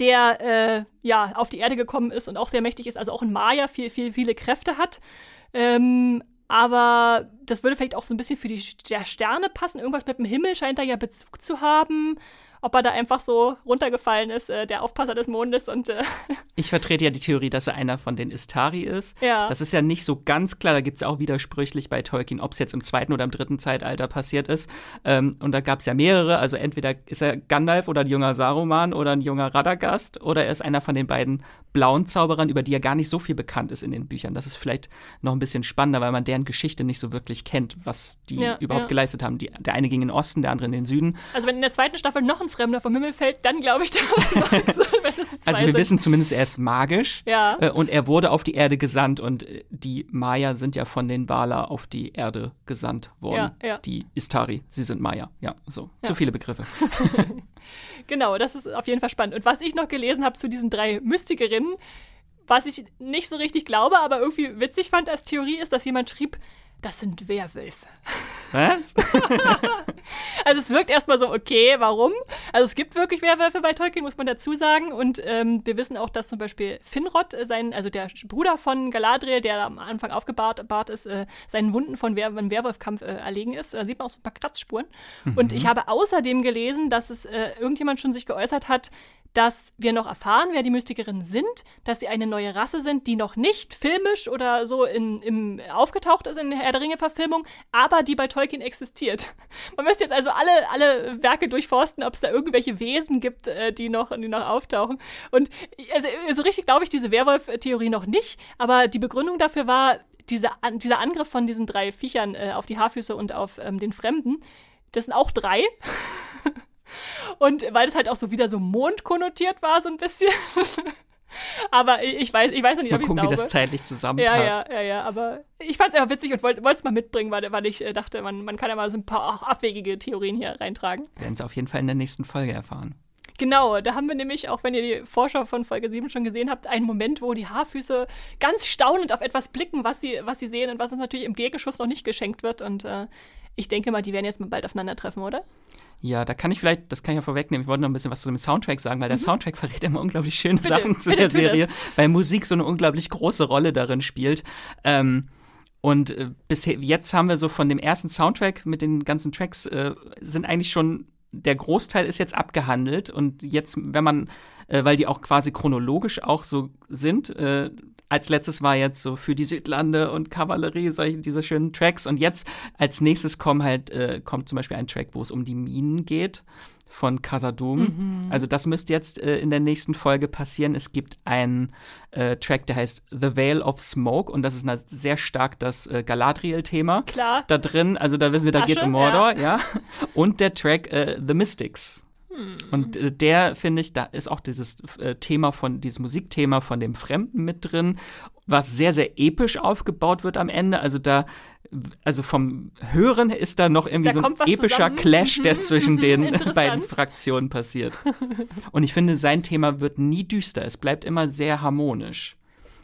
der äh, ja auf die Erde gekommen ist und auch sehr mächtig ist, also auch ein Maya viel, viel, viele Kräfte hat. Ähm, aber das würde vielleicht auch so ein bisschen für die der Sterne passen. Irgendwas mit dem Himmel scheint da ja Bezug zu haben. Ob er da einfach so runtergefallen ist, äh, der Aufpasser des Mondes und äh, Ich vertrete ja die Theorie, dass er einer von den Istari ist. Ja. Das ist ja nicht so ganz klar. Da gibt es auch widersprüchlich bei Tolkien, ob es jetzt im zweiten oder im dritten Zeitalter passiert ist. Ähm, und da gab es ja mehrere. Also entweder ist er Gandalf oder ein junger Saruman oder ein junger Radagast oder er ist einer von den beiden blauen Zauberern, über die ja gar nicht so viel bekannt ist in den Büchern. Das ist vielleicht noch ein bisschen spannender, weil man deren Geschichte nicht so wirklich kennt, was die Ja, überhaupt ja. geleistet haben. Die, der eine ging in den Osten, der andere in den Süden. also wenn in der zweiten Staffel noch ein Fremder vom Himmel fällt, dann glaube ich, das zwei Also wir sind. wissen zumindest, er ist magisch. Ja. Äh, und er wurde auf die Erde gesandt und äh, die Maya sind ja von den Valar auf die Erde gesandt worden. Die Istari, sie sind Maya. Ja, so. Zu viele Begriffe. Genau, das ist auf jeden Fall spannend. Und was ich noch gelesen habe zu diesen drei Mystikerinnen, was ich nicht so richtig glaube, aber irgendwie witzig fand als Theorie, ist, dass jemand schrieb, das sind Werwölfe. Was? Also es wirkt erstmal so, okay, warum? Also es gibt wirklich Werwölfe bei Tolkien, muss man dazu sagen. Und ähm, wir wissen auch, dass zum Beispiel Finrod, äh, sein, also der Bruder von Galadriel, der am Anfang aufgebahrt bahrt ist, äh, seinen Wunden von Wer beim Werwolfkampf äh, erlegen ist. Da sieht man auch so ein paar Kratzspuren. Und ich habe außerdem gelesen, dass es äh, irgendjemand schon sich geäußert hat, dass wir noch erfahren, wer die Mystikerinnen sind, dass sie eine neue Rasse sind, die noch nicht filmisch oder so in, im, aufgetaucht ist in der Herr der Ringe-Verfilmung, aber die bei Tolkien existiert. Man müsste jetzt also alle, alle Werke durchforsten, ob es da irgendwelche Wesen gibt, äh, die, noch, die noch auftauchen. Und also, so richtig glaube ich diese Werwolf-Theorie noch nicht, aber die Begründung dafür war, diese, dieser Angriff von diesen drei Viechern äh, auf die Haarfüße und auf ähm, den Fremden, das sind auch drei. Und weil es halt auch so wieder so mondkonnotiert war, so ein bisschen. aber ich weiß, ich weiß noch nicht, mal ob ich gucken, wie glaube. das zeitlich zusammenpasst. Ja, ja, ja, ja, aber ich fand es einfach witzig und wollte es mal mitbringen, weil, weil ich äh, dachte, man, man kann ja mal so ein paar auch abwegige Theorien hier reintragen. Wir werden es auf jeden Fall in der nächsten Folge erfahren. Genau, da haben wir nämlich, auch wenn ihr die Vorschau von Folge 7 schon gesehen habt, einen Moment, wo die Haarfüße ganz staunend auf etwas blicken, was sie, was sie sehen und was uns natürlich im Gegenschuss noch nicht geschenkt wird. Und äh, ich denke mal, die werden jetzt mal bald aufeinandertreffen, oder? Ja, da kann ich vielleicht, das kann ich ja vorwegnehmen, ich wollte noch ein bisschen was zu dem Soundtrack sagen, weil der Soundtrack verrät immer unglaublich schöne Bitte, Sachen zu der Serie, das. weil Musik so eine unglaublich große Rolle darin spielt. Ähm, und äh, bisher, jetzt haben wir so von dem ersten Soundtrack mit den ganzen Tracks, äh, sind eigentlich schon, der Großteil ist jetzt abgehandelt. Und jetzt, wenn man, äh, weil die auch quasi chronologisch auch so sind, äh, als letztes war jetzt so für die Südlande und Kavallerie, solche, diese schönen Tracks. Und jetzt als nächstes kommen halt, äh, kommt zum Beispiel ein Track, wo es um die Minen geht von Casadum. Mhm. Also das müsste jetzt äh, in der nächsten Folge passieren. Es gibt einen äh, Track, der heißt The Veil of Smoke und das ist sehr stark das äh, Galadriel-Thema Klar. da drin. Also da wissen wir, da Asche, geht es um Mordor, ja. Und der Track äh, The Mystics. Und äh, der, finde ich, da ist auch dieses äh, Thema von, dieses Musikthema von dem Fremden mit drin, was sehr, sehr episch aufgebaut wird am Ende. Also da, also vom Hören ist da noch irgendwie Da so ein epischer zusammen. Clash, der zwischen den beiden Fraktionen passiert. Und ich finde, sein Thema wird nie düster. Es bleibt immer sehr harmonisch.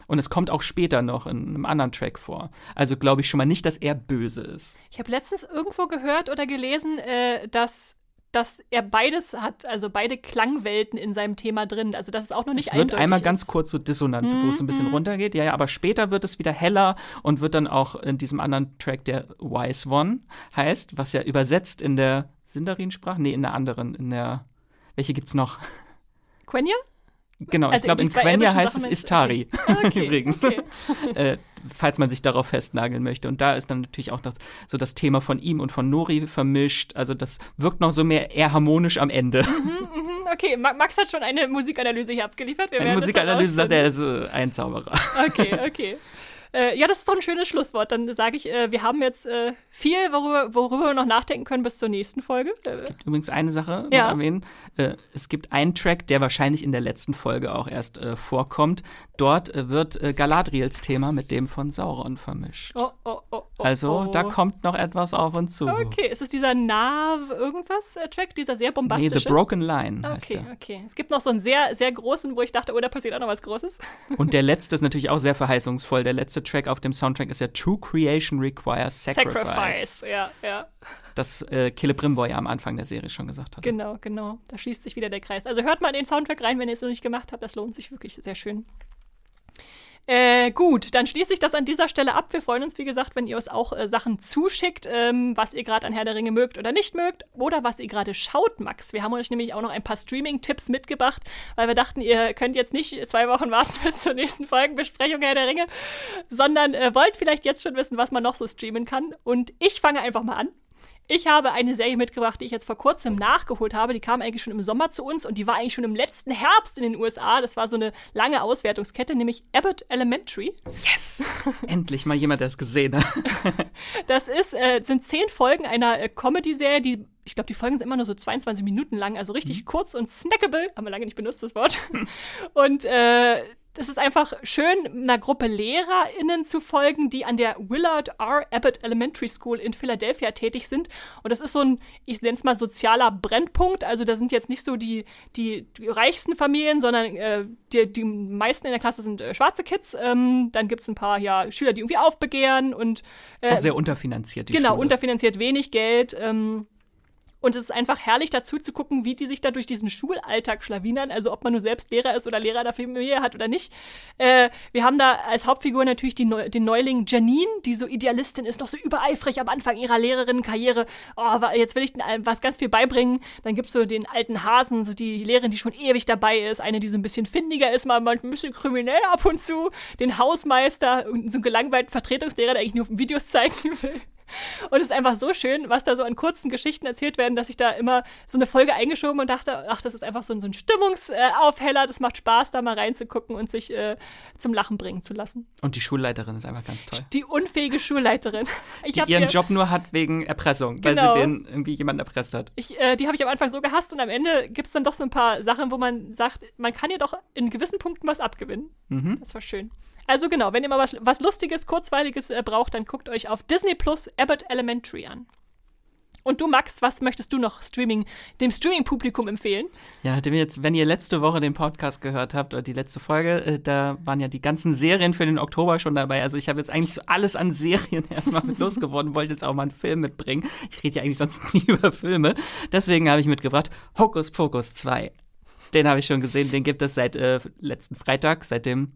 Und es kommt auch später noch in einem anderen Track vor. Also glaube ich schon mal nicht, dass er böse ist. Ich habe letztens irgendwo gehört oder gelesen, äh, dass, dass er beides hat, also beide Klangwelten in seinem Thema drin. Also dass es auch noch nicht Es wird einmal ganz ist. kurz so dissonant, wo es ein bisschen runtergeht. Ja, ja, aber später wird es wieder heller und wird dann auch in diesem anderen Track, der Wise One heißt, was ja übersetzt in der Sindarin-Sprache, nee, in der anderen, in der, welche gibt's noch? Quenya? Genau, Also ich glaube, in Quenya heißt Sachen es? Istari, Okay, übrigens. okay. äh, falls man sich darauf festnageln möchte. Und da ist dann natürlich auch das, so das Thema von ihm und von Nori vermischt. Also das wirkt noch so mehr eher harmonisch am Ende. Hm, Okay, Ma- Max hat schon eine Musikanalyse hier abgeliefert. Wir Eine Musikanalyse sagt, er ist äh, ein Zauberer. Okay, okay. Äh, ja, das ist doch ein schönes Schlusswort. Dann sage ich, äh, wir haben jetzt äh, viel, worüber, worüber wir noch nachdenken können bis zur nächsten Folge. Äh, Es gibt übrigens eine Sache noch Ja. erwähnen. Äh, es gibt einen Track, der wahrscheinlich in der letzten Folge auch erst äh, vorkommt. Dort äh, wird äh, Galadriels Thema mit dem von Sauron vermischt. oh, oh, oh, oh, Also oh. da kommt noch etwas auf uns zu. Okay, ist es dieser Nav irgendwas äh, Track, dieser sehr Nee, bombastische? The Broken Line heißt Okay, er. okay. Es gibt noch so einen sehr, sehr großen, wo ich dachte, oh, da passiert auch noch was Großes. Und der letzte ist natürlich auch sehr verheißungsvoll. Der letzte Track auf dem Soundtrack ist ja True Creation Requires Sacrifice. ja, ja. Das äh, Celebrimbor ja am Anfang der Serie schon gesagt hat. Genau, genau. Da schließt sich wieder der Kreis. Also hört mal den Soundtrack rein, wenn ihr es noch nicht gemacht habt. Das lohnt sich wirklich sehr schön. Äh, gut, dann schließe ich das an dieser Stelle ab. Wir freuen uns, wie gesagt, wenn ihr uns auch äh, Sachen zuschickt, ähm, was ihr gerade an Herr der Ringe mögt oder nicht mögt oder was ihr gerade schaut, Max. Wir haben euch nämlich auch noch ein paar Streaming-Tipps mitgebracht, weil wir dachten, ihr könnt jetzt nicht zwei Wochen warten bis zur nächsten Folgenbesprechung Herr der Ringe, sondern äh, wollt vielleicht jetzt schon wissen, was man noch so streamen kann. Und ich fange einfach mal an. Ich habe eine Serie mitgebracht, die ich jetzt vor kurzem nachgeholt habe. Die kam eigentlich schon im Sommer zu uns und die war eigentlich schon im letzten Herbst in den USA. Das war so eine lange Auswertungskette, nämlich Abbott Elementary. Yes! Endlich mal jemand, der es gesehen hat. Das ist, äh, sind zehn Folgen einer äh, Comedy-Serie, die, ich glaube, die Folgen sind immer nur so 22 Minuten lang, also richtig kurz und snackable. Haben wir lange nicht benutzt, das Wort. und äh, das ist einfach schön, einer Gruppe LehrerInnen zu folgen, die an der Willard R. Abbott Elementary School in Philadelphia tätig sind. Und das ist so ein, ich nenne es mal sozialer Brennpunkt. Also da sind jetzt nicht so die, die, die reichsten Familien, sondern äh, die, die meisten in der Klasse sind äh, schwarze Kids. Ähm, dann gibt es ein paar ja, Schüler, die irgendwie aufbegehren und Ist auch äh, sehr unterfinanziert, die genau, Schule. unterfinanziert wenig Geld. Ähm, und es ist einfach herrlich dazu zu gucken, wie die sich da durch diesen Schulalltag schlawinern. Also ob man nur selbst Lehrer ist oder Lehrer der Familie hat oder nicht. Äh, wir haben da als Hauptfigur natürlich Neu den Neuling Janine, die so Idealistin ist, noch so übereifrig am Anfang ihrer Lehrerinnenkarriere. Oh, jetzt will ich den allen was ganz viel beibringen. Dann gibt es so den alten Hasen, so die Lehrerin, die schon ewig dabei ist. Eine, die so ein bisschen findiger ist, mal ein bisschen kriminell ab und zu. Den Hausmeister und so einen gelangweilten Vertretungslehrer, der eigentlich nur Videos zeigen will. Und es ist einfach so schön, was da so an kurzen Geschichten erzählt werden, dass ich da immer so eine Folge eingeschoben und dachte, ach, das ist einfach so ein, so ein Stimmungsaufheller. Das macht Spaß, da mal reinzugucken und sich äh, zum Lachen bringen zu lassen. Und die Schulleiterin ist einfach ganz toll. Die unfähige Schulleiterin. Ich die ihren Job nur hat wegen Erpressung, weil genau. sie den irgendwie jemanden erpresst hat. Ich, äh, die habe ich am Anfang so gehasst und am Ende gibt es dann doch so ein paar Sachen, wo man sagt, man kann ihr doch in gewissen Punkten was abgewinnen. Mhm. Das war schön. Also genau, wenn ihr mal was, was Lustiges, Kurzweiliges äh, braucht, dann guckt euch auf Disney Plus Abbott Elementary an. Und du, Max, was möchtest du noch Streaming, dem Streaming-Publikum empfehlen? Ja, jetzt, wenn ihr letzte Woche den Podcast gehört habt oder die letzte Folge, äh, da waren ja die ganzen Serien für den Oktober schon dabei. Also ich habe jetzt eigentlich so alles an Serien erstmal mit losgeworden, wollte jetzt auch mal einen Film mitbringen. Ich rede ja eigentlich sonst nie über Filme. Deswegen habe ich mitgebracht Hocus Pocus 2. Den habe ich schon gesehen, den gibt es seit äh, letzten Freitag, seit dem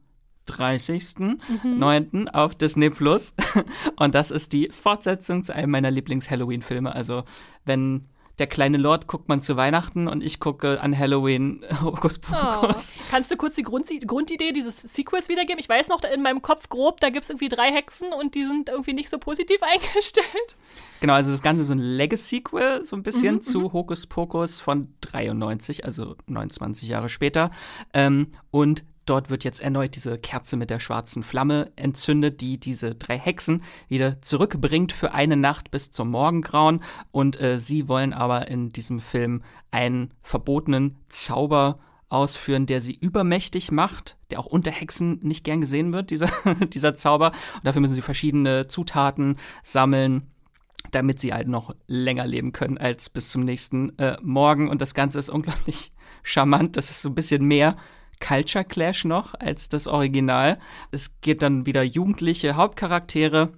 30.09. Mhm. auf Disney Plus. Und das ist die Fortsetzung zu einem meiner Lieblings-Halloween-Filme. Also, wenn der kleine Lord guckt man zu Weihnachten und ich gucke an Halloween Hokus Pokus. Oh. Kannst du kurz die Grund Grundidee dieses Sequels wiedergeben? Ich weiß noch in meinem Kopf grob, da gibt es irgendwie drei Hexen und die sind irgendwie nicht so positiv eingestellt. Genau, also das Ganze ist so ein Legacy-Sequel, so ein bisschen mhm, zu mhm. Hokus Pokus von 93, also 29 Jahre später. Ähm, und Dort wird jetzt erneut diese Kerze mit der schwarzen Flamme entzündet, die diese drei Hexen wieder zurückbringt für eine Nacht bis zum Morgengrauen. Und äh, sie wollen aber in diesem Film einen verbotenen Zauber ausführen, der sie übermächtig macht, der auch unter Hexen nicht gern gesehen wird, dieser, dieser Zauber. Und dafür müssen sie verschiedene Zutaten sammeln damit sie halt noch länger leben können als bis zum nächsten äh, Morgen. Und das Ganze ist unglaublich charmant. Das ist so ein bisschen mehr Culture Clash noch als das Original. Es gibt dann wieder jugendliche Hauptcharaktere,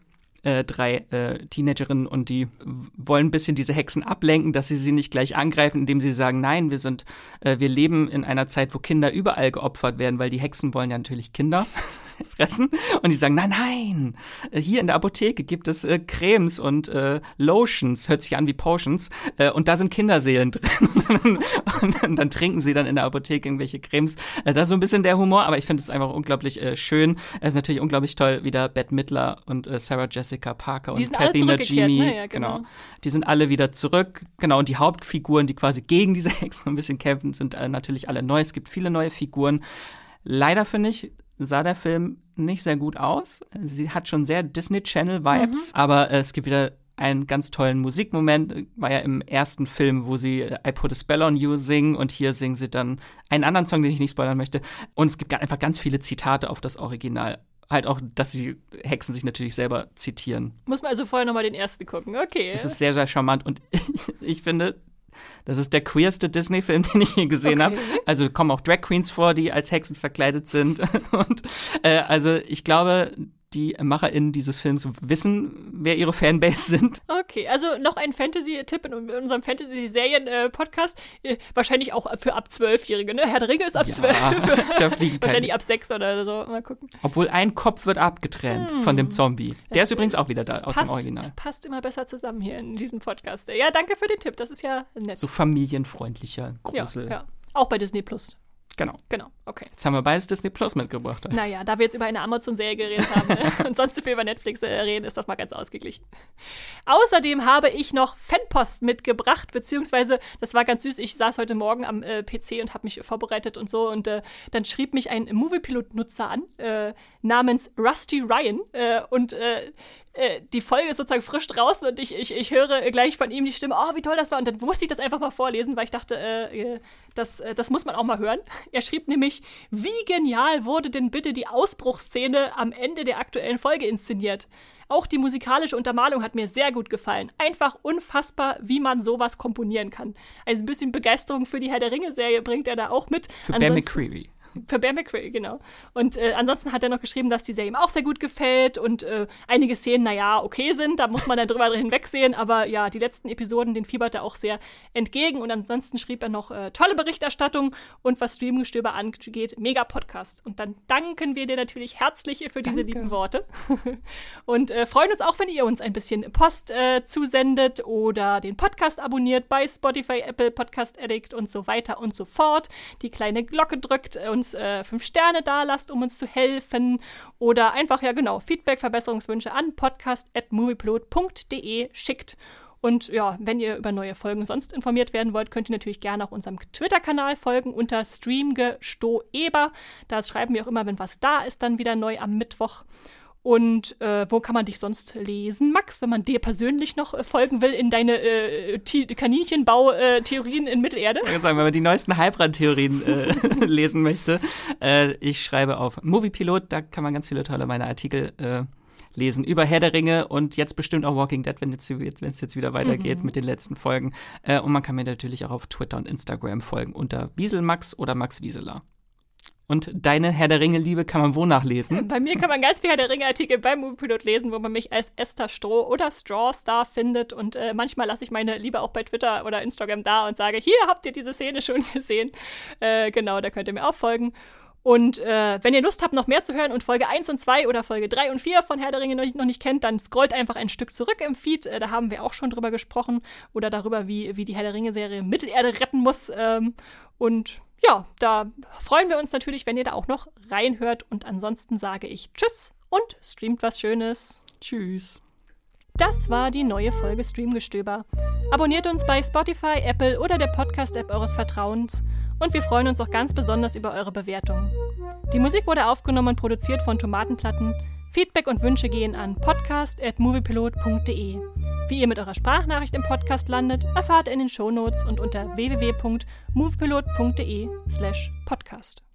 äh, drei äh, Teenagerinnen und die wollen ein bisschen diese Hexen ablenken, dass sie sie nicht gleich angreifen, indem sie sagen, nein, wir sind, äh, wir leben in einer Zeit, wo Kinder überall geopfert werden, weil die Hexen wollen ja natürlich Kinder. fressen. Und die sagen, nein, nein, äh, hier in der Apotheke gibt es äh, Cremes und äh, Lotions, hört sich an wie Potions, äh, und da sind Kinderseelen drin. und, und, dann trinken sie dann in der Apotheke irgendwelche Cremes. Äh, das ist so ein bisschen der Humor, aber ich finde es einfach unglaublich äh, schön. Es ist natürlich unglaublich toll, wieder Bette Midler und Sarah Jessica Parker die und Kathy Najimy. Ne? Ja, genau. genau. Die sind alle wieder zurück. Genau, und die Hauptfiguren, die quasi gegen diese Hexen ein bisschen kämpfen, sind natürlich alle neu. Es gibt viele neue Figuren. Leider finde ich, sah der Film nicht sehr gut aus. Sie hat schon sehr Disney Channel Vibes, mhm. aber äh, es gibt wieder einen ganz tollen Musikmoment. War ja im ersten Film, wo sie äh, I Put a Spell on You singen und hier singen sie dann einen anderen Song, den ich nicht spoilern möchte. Und es gibt einfach ganz viele Zitate auf das Original. Halt auch, dass die Hexen sich natürlich selber zitieren. Muss man also vorher nochmal den ersten gucken, okay. Das ist sehr, sehr charmant und ich finde, das ist der queerste Disney-Film, den ich je gesehen okay. habe. Also kommen auch Drag Queens vor, die als Hexen verkleidet sind. Und äh, also ich glaube, die MacherInnen dieses Films wissen, wer ihre Fanbase sind. Okay, also noch ein Fantasy-Tipp in unserem Fantasy-Serien-Podcast. Äh, wahrscheinlich auch für ab Zwölfjährige, ne? Herr der Ringe ist ab zwölf. Ja, Wahrscheinlich ab sechs oder so. Mal gucken. Obwohl ein Kopf wird abgetrennt hm. von dem Zombie. Der das ist übrigens auch wieder da aus passt, dem Original. Das passt immer besser zusammen hier in diesem Podcast. Ja, danke für den Tipp. Das ist ja nett. So familienfreundlicher Grusel. Ja, ja. Auch bei Disney Plus. Genau. Genau, okay. Jetzt haben wir beides Disney Plus mitgebracht. Naja, da wir jetzt über eine Amazon-Serie geredet haben und sonst so viel über Netflix reden, ist das mal ganz ausgeglichen. Außerdem habe ich noch Fanpost mitgebracht, beziehungsweise, das war ganz süß, ich saß heute Morgen am äh, PC und habe mich vorbereitet und so und äh, dann schrieb mich ein Moviepilot-Nutzer an, äh, namens Rusty Ryan äh, und äh, äh, die Folge ist sozusagen frisch draußen und ich, ich, ich höre gleich von ihm die Stimme, oh, wie toll das war. Und dann musste ich das einfach mal vorlesen, weil ich dachte, das, das muss man auch mal hören. Er schrieb nämlich, wie genial wurde denn bitte die Ausbruchsszene am Ende der aktuellen Folge inszeniert? Auch die musikalische Untermalung hat mir sehr gut gefallen. Einfach unfassbar, wie man sowas komponieren kann. Also ein bisschen Begeisterung für die Herr der Ringe-Serie bringt er da auch mit. Für Ben McCreary. Für Bear McCreary, genau. Und äh, ansonsten hat er noch geschrieben, dass die Serie ihm auch sehr gut gefällt und äh, einige Szenen, naja, okay sind, da muss man dann drüber hinwegsehen, aber ja, die letzten Episoden, den fiebert er auch sehr entgegen und ansonsten schrieb er noch äh, tolle Berichterstattung und was Streamgestöber angeht, mega Podcast. Und dann danken wir dir natürlich herzlich für diese Danke. lieben Worte und äh, freuen uns auch, wenn ihr uns ein bisschen Post äh, zusendet oder den Podcast abonniert bei Spotify, Apple Podcast Addict und so weiter und so fort, die kleine Glocke drückt, uns äh, fünf Sterne da lasst, um uns zu helfen. Oder einfach, ja genau, Feedback, Verbesserungswünsche an podcast.moviepilot.de schickt. Und ja, wenn ihr über neue Folgen sonst informiert werden wollt, könnt ihr natürlich gerne auch unserem Twitter-Kanal folgen unter streamgestoeber. Da schreiben wir auch immer, wenn was da ist, dann wieder neu am Mittwoch. Und äh, wo kann man dich sonst lesen, Max, wenn man dir persönlich noch äh, folgen will in deine äh, Kaninchenbau-Theorien in Mittelerde? Ich sagen, wenn man die neuesten Halbrand-Theorien äh, lesen möchte, äh, ich schreibe auf Moviepilot, da kann man ganz viele tolle meine Artikel äh, lesen über Herr der Ringe und jetzt bestimmt auch Walking Dead, wenn es jetzt, jetzt, wieder weitergeht mhm. mit den letzten Folgen. und man kann mir natürlich auch auf Twitter und Instagram folgen unter Wieselmax oder Max Wieseler. Und deine Herr der Ringe-Liebe kann man wo nachlesen? Bei mir kann man ganz viele Herr der Ringe-Artikel beim Moviepilot lesen, wo man mich als Esther Stroh oder Straw Star findet. Und äh, manchmal lasse ich meine Liebe auch bei Twitter oder Instagram da und sage, hier habt ihr diese Szene schon gesehen. Äh, genau, da könnt ihr mir auch folgen. Und äh, wenn ihr Lust habt, noch mehr zu hören und Folge 1 und 2 oder Folge 3 und 4 von Herr der Ringe noch nicht, noch nicht kennt, dann scrollt einfach ein Stück zurück im Feed. Äh, da haben wir auch schon drüber gesprochen. Oder darüber, wie, wie die Herr der Ringe-Serie Mittelerde retten muss. Ähm, und ja, da freuen wir uns natürlich, wenn ihr da auch noch reinhört. Und ansonsten sage ich Tschüss und streamt was Schönes. Tschüss. Das war die neue Folge Streamgestöber. Abonniert uns bei Spotify, Apple oder der Podcast-App eures Vertrauens und wir freuen uns auch ganz besonders über eure Bewertungen. Die Musik wurde aufgenommen und produziert von Tomatenplatten. Feedback und Wünsche gehen an podcast.moviepilot.de. Wie ihr mit eurer Sprachnachricht im Podcast landet, erfahrt ihr in den Shownotes und unter www.moviepilot.de slash podcast.